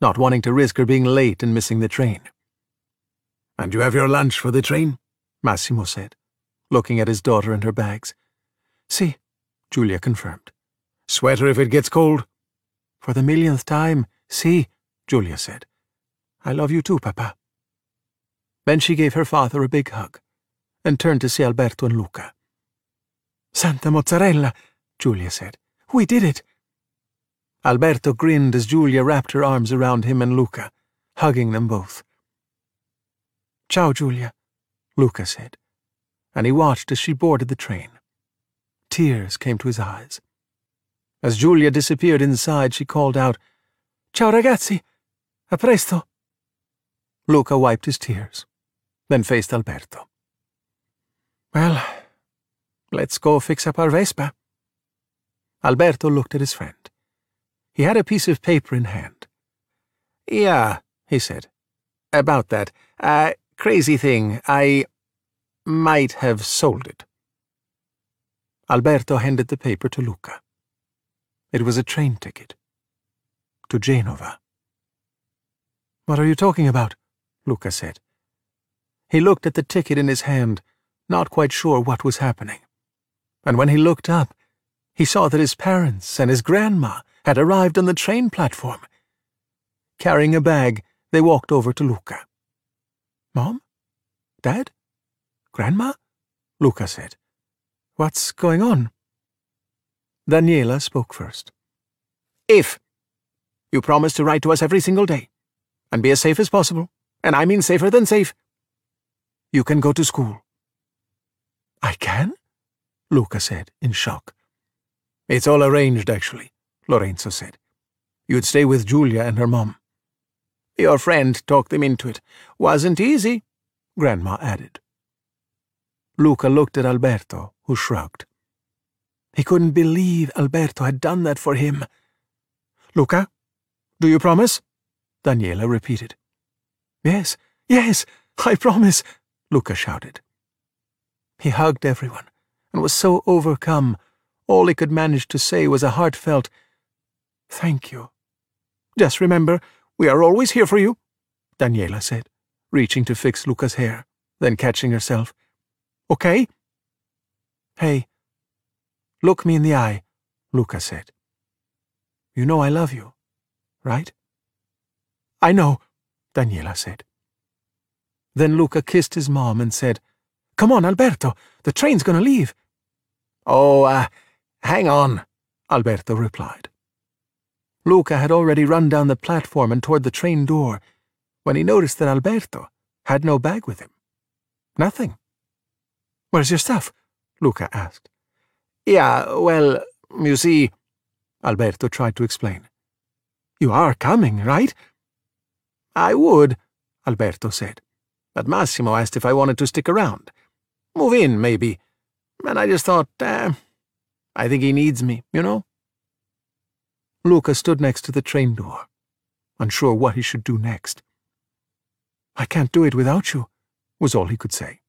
not wanting to risk her being late and missing the train. And you have your lunch for the train? Massimo said, looking at his daughter and her bags. Si, Giulia confirmed. Sweater if it gets cold? For the millionth time, see, Giulia said. I love you too, Papa. Then she gave her father a big hug and turned to see Alberto and Luca. Santa Mozzarella, Giulia said. We did it. Alberto grinned as Giulia wrapped her arms around him and Luca, hugging them both. Ciao, Giulia, Luca said, and he watched as she boarded the train. Tears came to his eyes. As Giulia disappeared inside, she called out, Ciao ragazzi! A presto! Luca wiped his tears, then faced Alberto. Well, let's go fix up our Vespa. Alberto looked at his friend. He had a piece of paper in hand. Yeah, he said. About that. Uh, crazy thing. I might have sold it. Alberto handed the paper to Luca. It was a train ticket. To Genova. What are you talking about? Luca said. He looked at the ticket in his hand, not quite sure what was happening. And when he looked up, he saw that his parents and his grandma had arrived on the train platform. Carrying a bag, they walked over to Luca. Mom? Dad? Grandma? Luca said. What's going on? Daniela spoke first. If you promise to write to us every single day and be as safe as possible, and I mean safer than safe, you can go to school. I can? Luca said, in shock. It's all arranged, actually, Lorenzo said. You'd stay with Giulia and her mom. Your friend talked them into it. Wasn't easy, Grandma added. Luca looked at Alberto, who shrugged. He couldn't believe Alberto had done that for him. Luca, do you promise? Daniela repeated. Yes, yes, I promise, Luca shouted. He hugged everyone and was so overcome, all he could manage to say was a heartfelt, Thank you. Just remember, we are always here for you, Daniela said, reaching to fix Luca's hair, then catching herself. Okay? Hey, look me in the eye, Luca said. You know I love you, right? I know, Daniela said. Then Luca kissed his mom and said, Come on, Alberto, the train's gonna leave. Oh, uh, hang on, Alberto replied. Luca had already run down the platform and toward the train door when he noticed that Alberto had no bag with him. Nothing. Where's your stuff? Luca asked. Yeah, well, you see, Alberto tried to explain. You are coming, right? I would, Alberto said. But Massimo asked if I wanted to stick around. Move in, maybe. And I just thought, eh, I think he needs me, you know? Luca stood next to the train door, unsure what he should do next. I can't do it without you, was all he could say.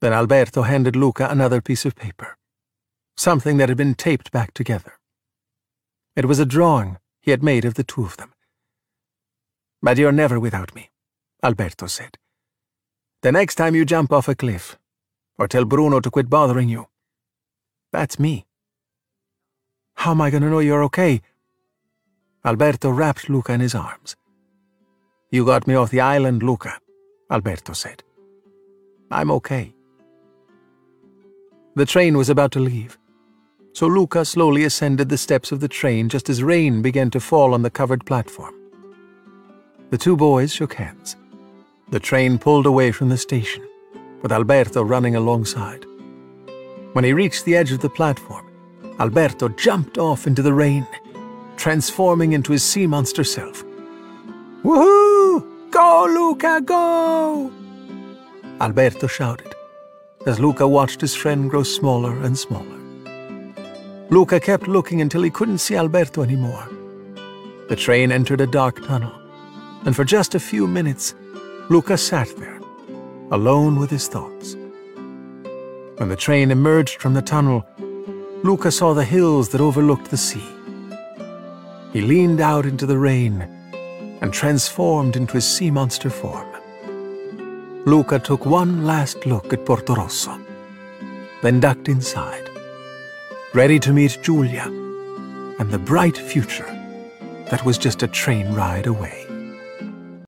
Then Alberto handed Luca another piece of paper, something that had been taped back together. It was a drawing he had made of the two of them. But you're never without me, Alberto said. The next time you jump off a cliff, or tell Bruno to quit bothering you, that's me. How am I going to know you're okay? Alberto wrapped Luca in his arms. You got me off the island, Luca, Alberto said. I'm okay. The train was about to leave, so Luca slowly ascended the steps of the train just as rain began to fall on the covered platform. The two boys shook hands. The train pulled away from the station, with Alberto running alongside. When he reached the edge of the platform, Alberto jumped off into the rain, transforming into his sea monster self. Woohoo! Go, Luca, go! Alberto shouted, as Luca watched his friend grow smaller and smaller. Luca kept looking until he couldn't see Alberto anymore. The train entered a dark tunnel, and for just a few minutes, Luca sat there, alone with his thoughts. When the train emerged from the tunnel, Luca saw the hills that overlooked the sea. He leaned out into the rain and transformed into his sea monster form. Luca took one last look at Portorosso, then ducked inside, ready to meet Giulia and the bright future that was just a train ride away.